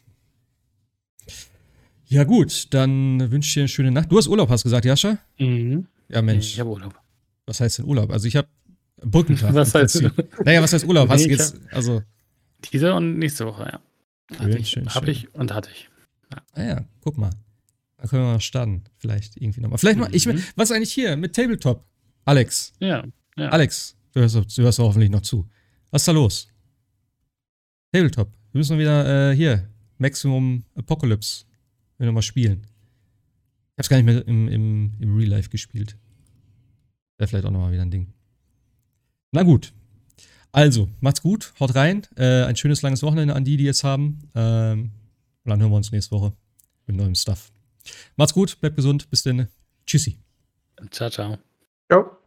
S1: Ja, gut, dann wünsche ich dir eine schöne Nacht. Du hast Urlaub, hast gesagt, Jascha?
S2: Mhm.
S1: Ja, Mensch.
S2: Ich habe Urlaub.
S1: Was heißt denn Urlaub? Also, ich habe Brückentag. [laughs]
S2: was heißt
S1: Naja, was heißt Urlaub? Hast du jetzt, also.
S2: Diese und nächste Woche, ja. Hatte ich, schön, hab schön. ich und hatte ich.
S1: Ja. Ah ja, guck mal. Da können wir mal starten. Vielleicht irgendwie nochmal. Vielleicht mhm. mal, ich, mhm. was ist eigentlich hier mit Tabletop? Alex.
S2: Ja, ja.
S1: Alex, du hörst, du hörst hoffentlich noch zu. Was ist da los? Tabletop. Wir müssen wieder äh, hier, Maximum Apocalypse wir nochmal spielen. Ich hab's gar nicht mehr im, im, im Real Life gespielt. Wäre vielleicht auch nochmal wieder ein Ding. Na gut. Also, macht's gut, haut rein. Äh, ein schönes langes Wochenende an die, die jetzt haben. Ähm, und dann hören wir uns nächste Woche mit neuem Stuff. Macht's gut, bleibt gesund, bis dann. Tschüssi.
S2: Ciao, ciao.
S3: Ciao.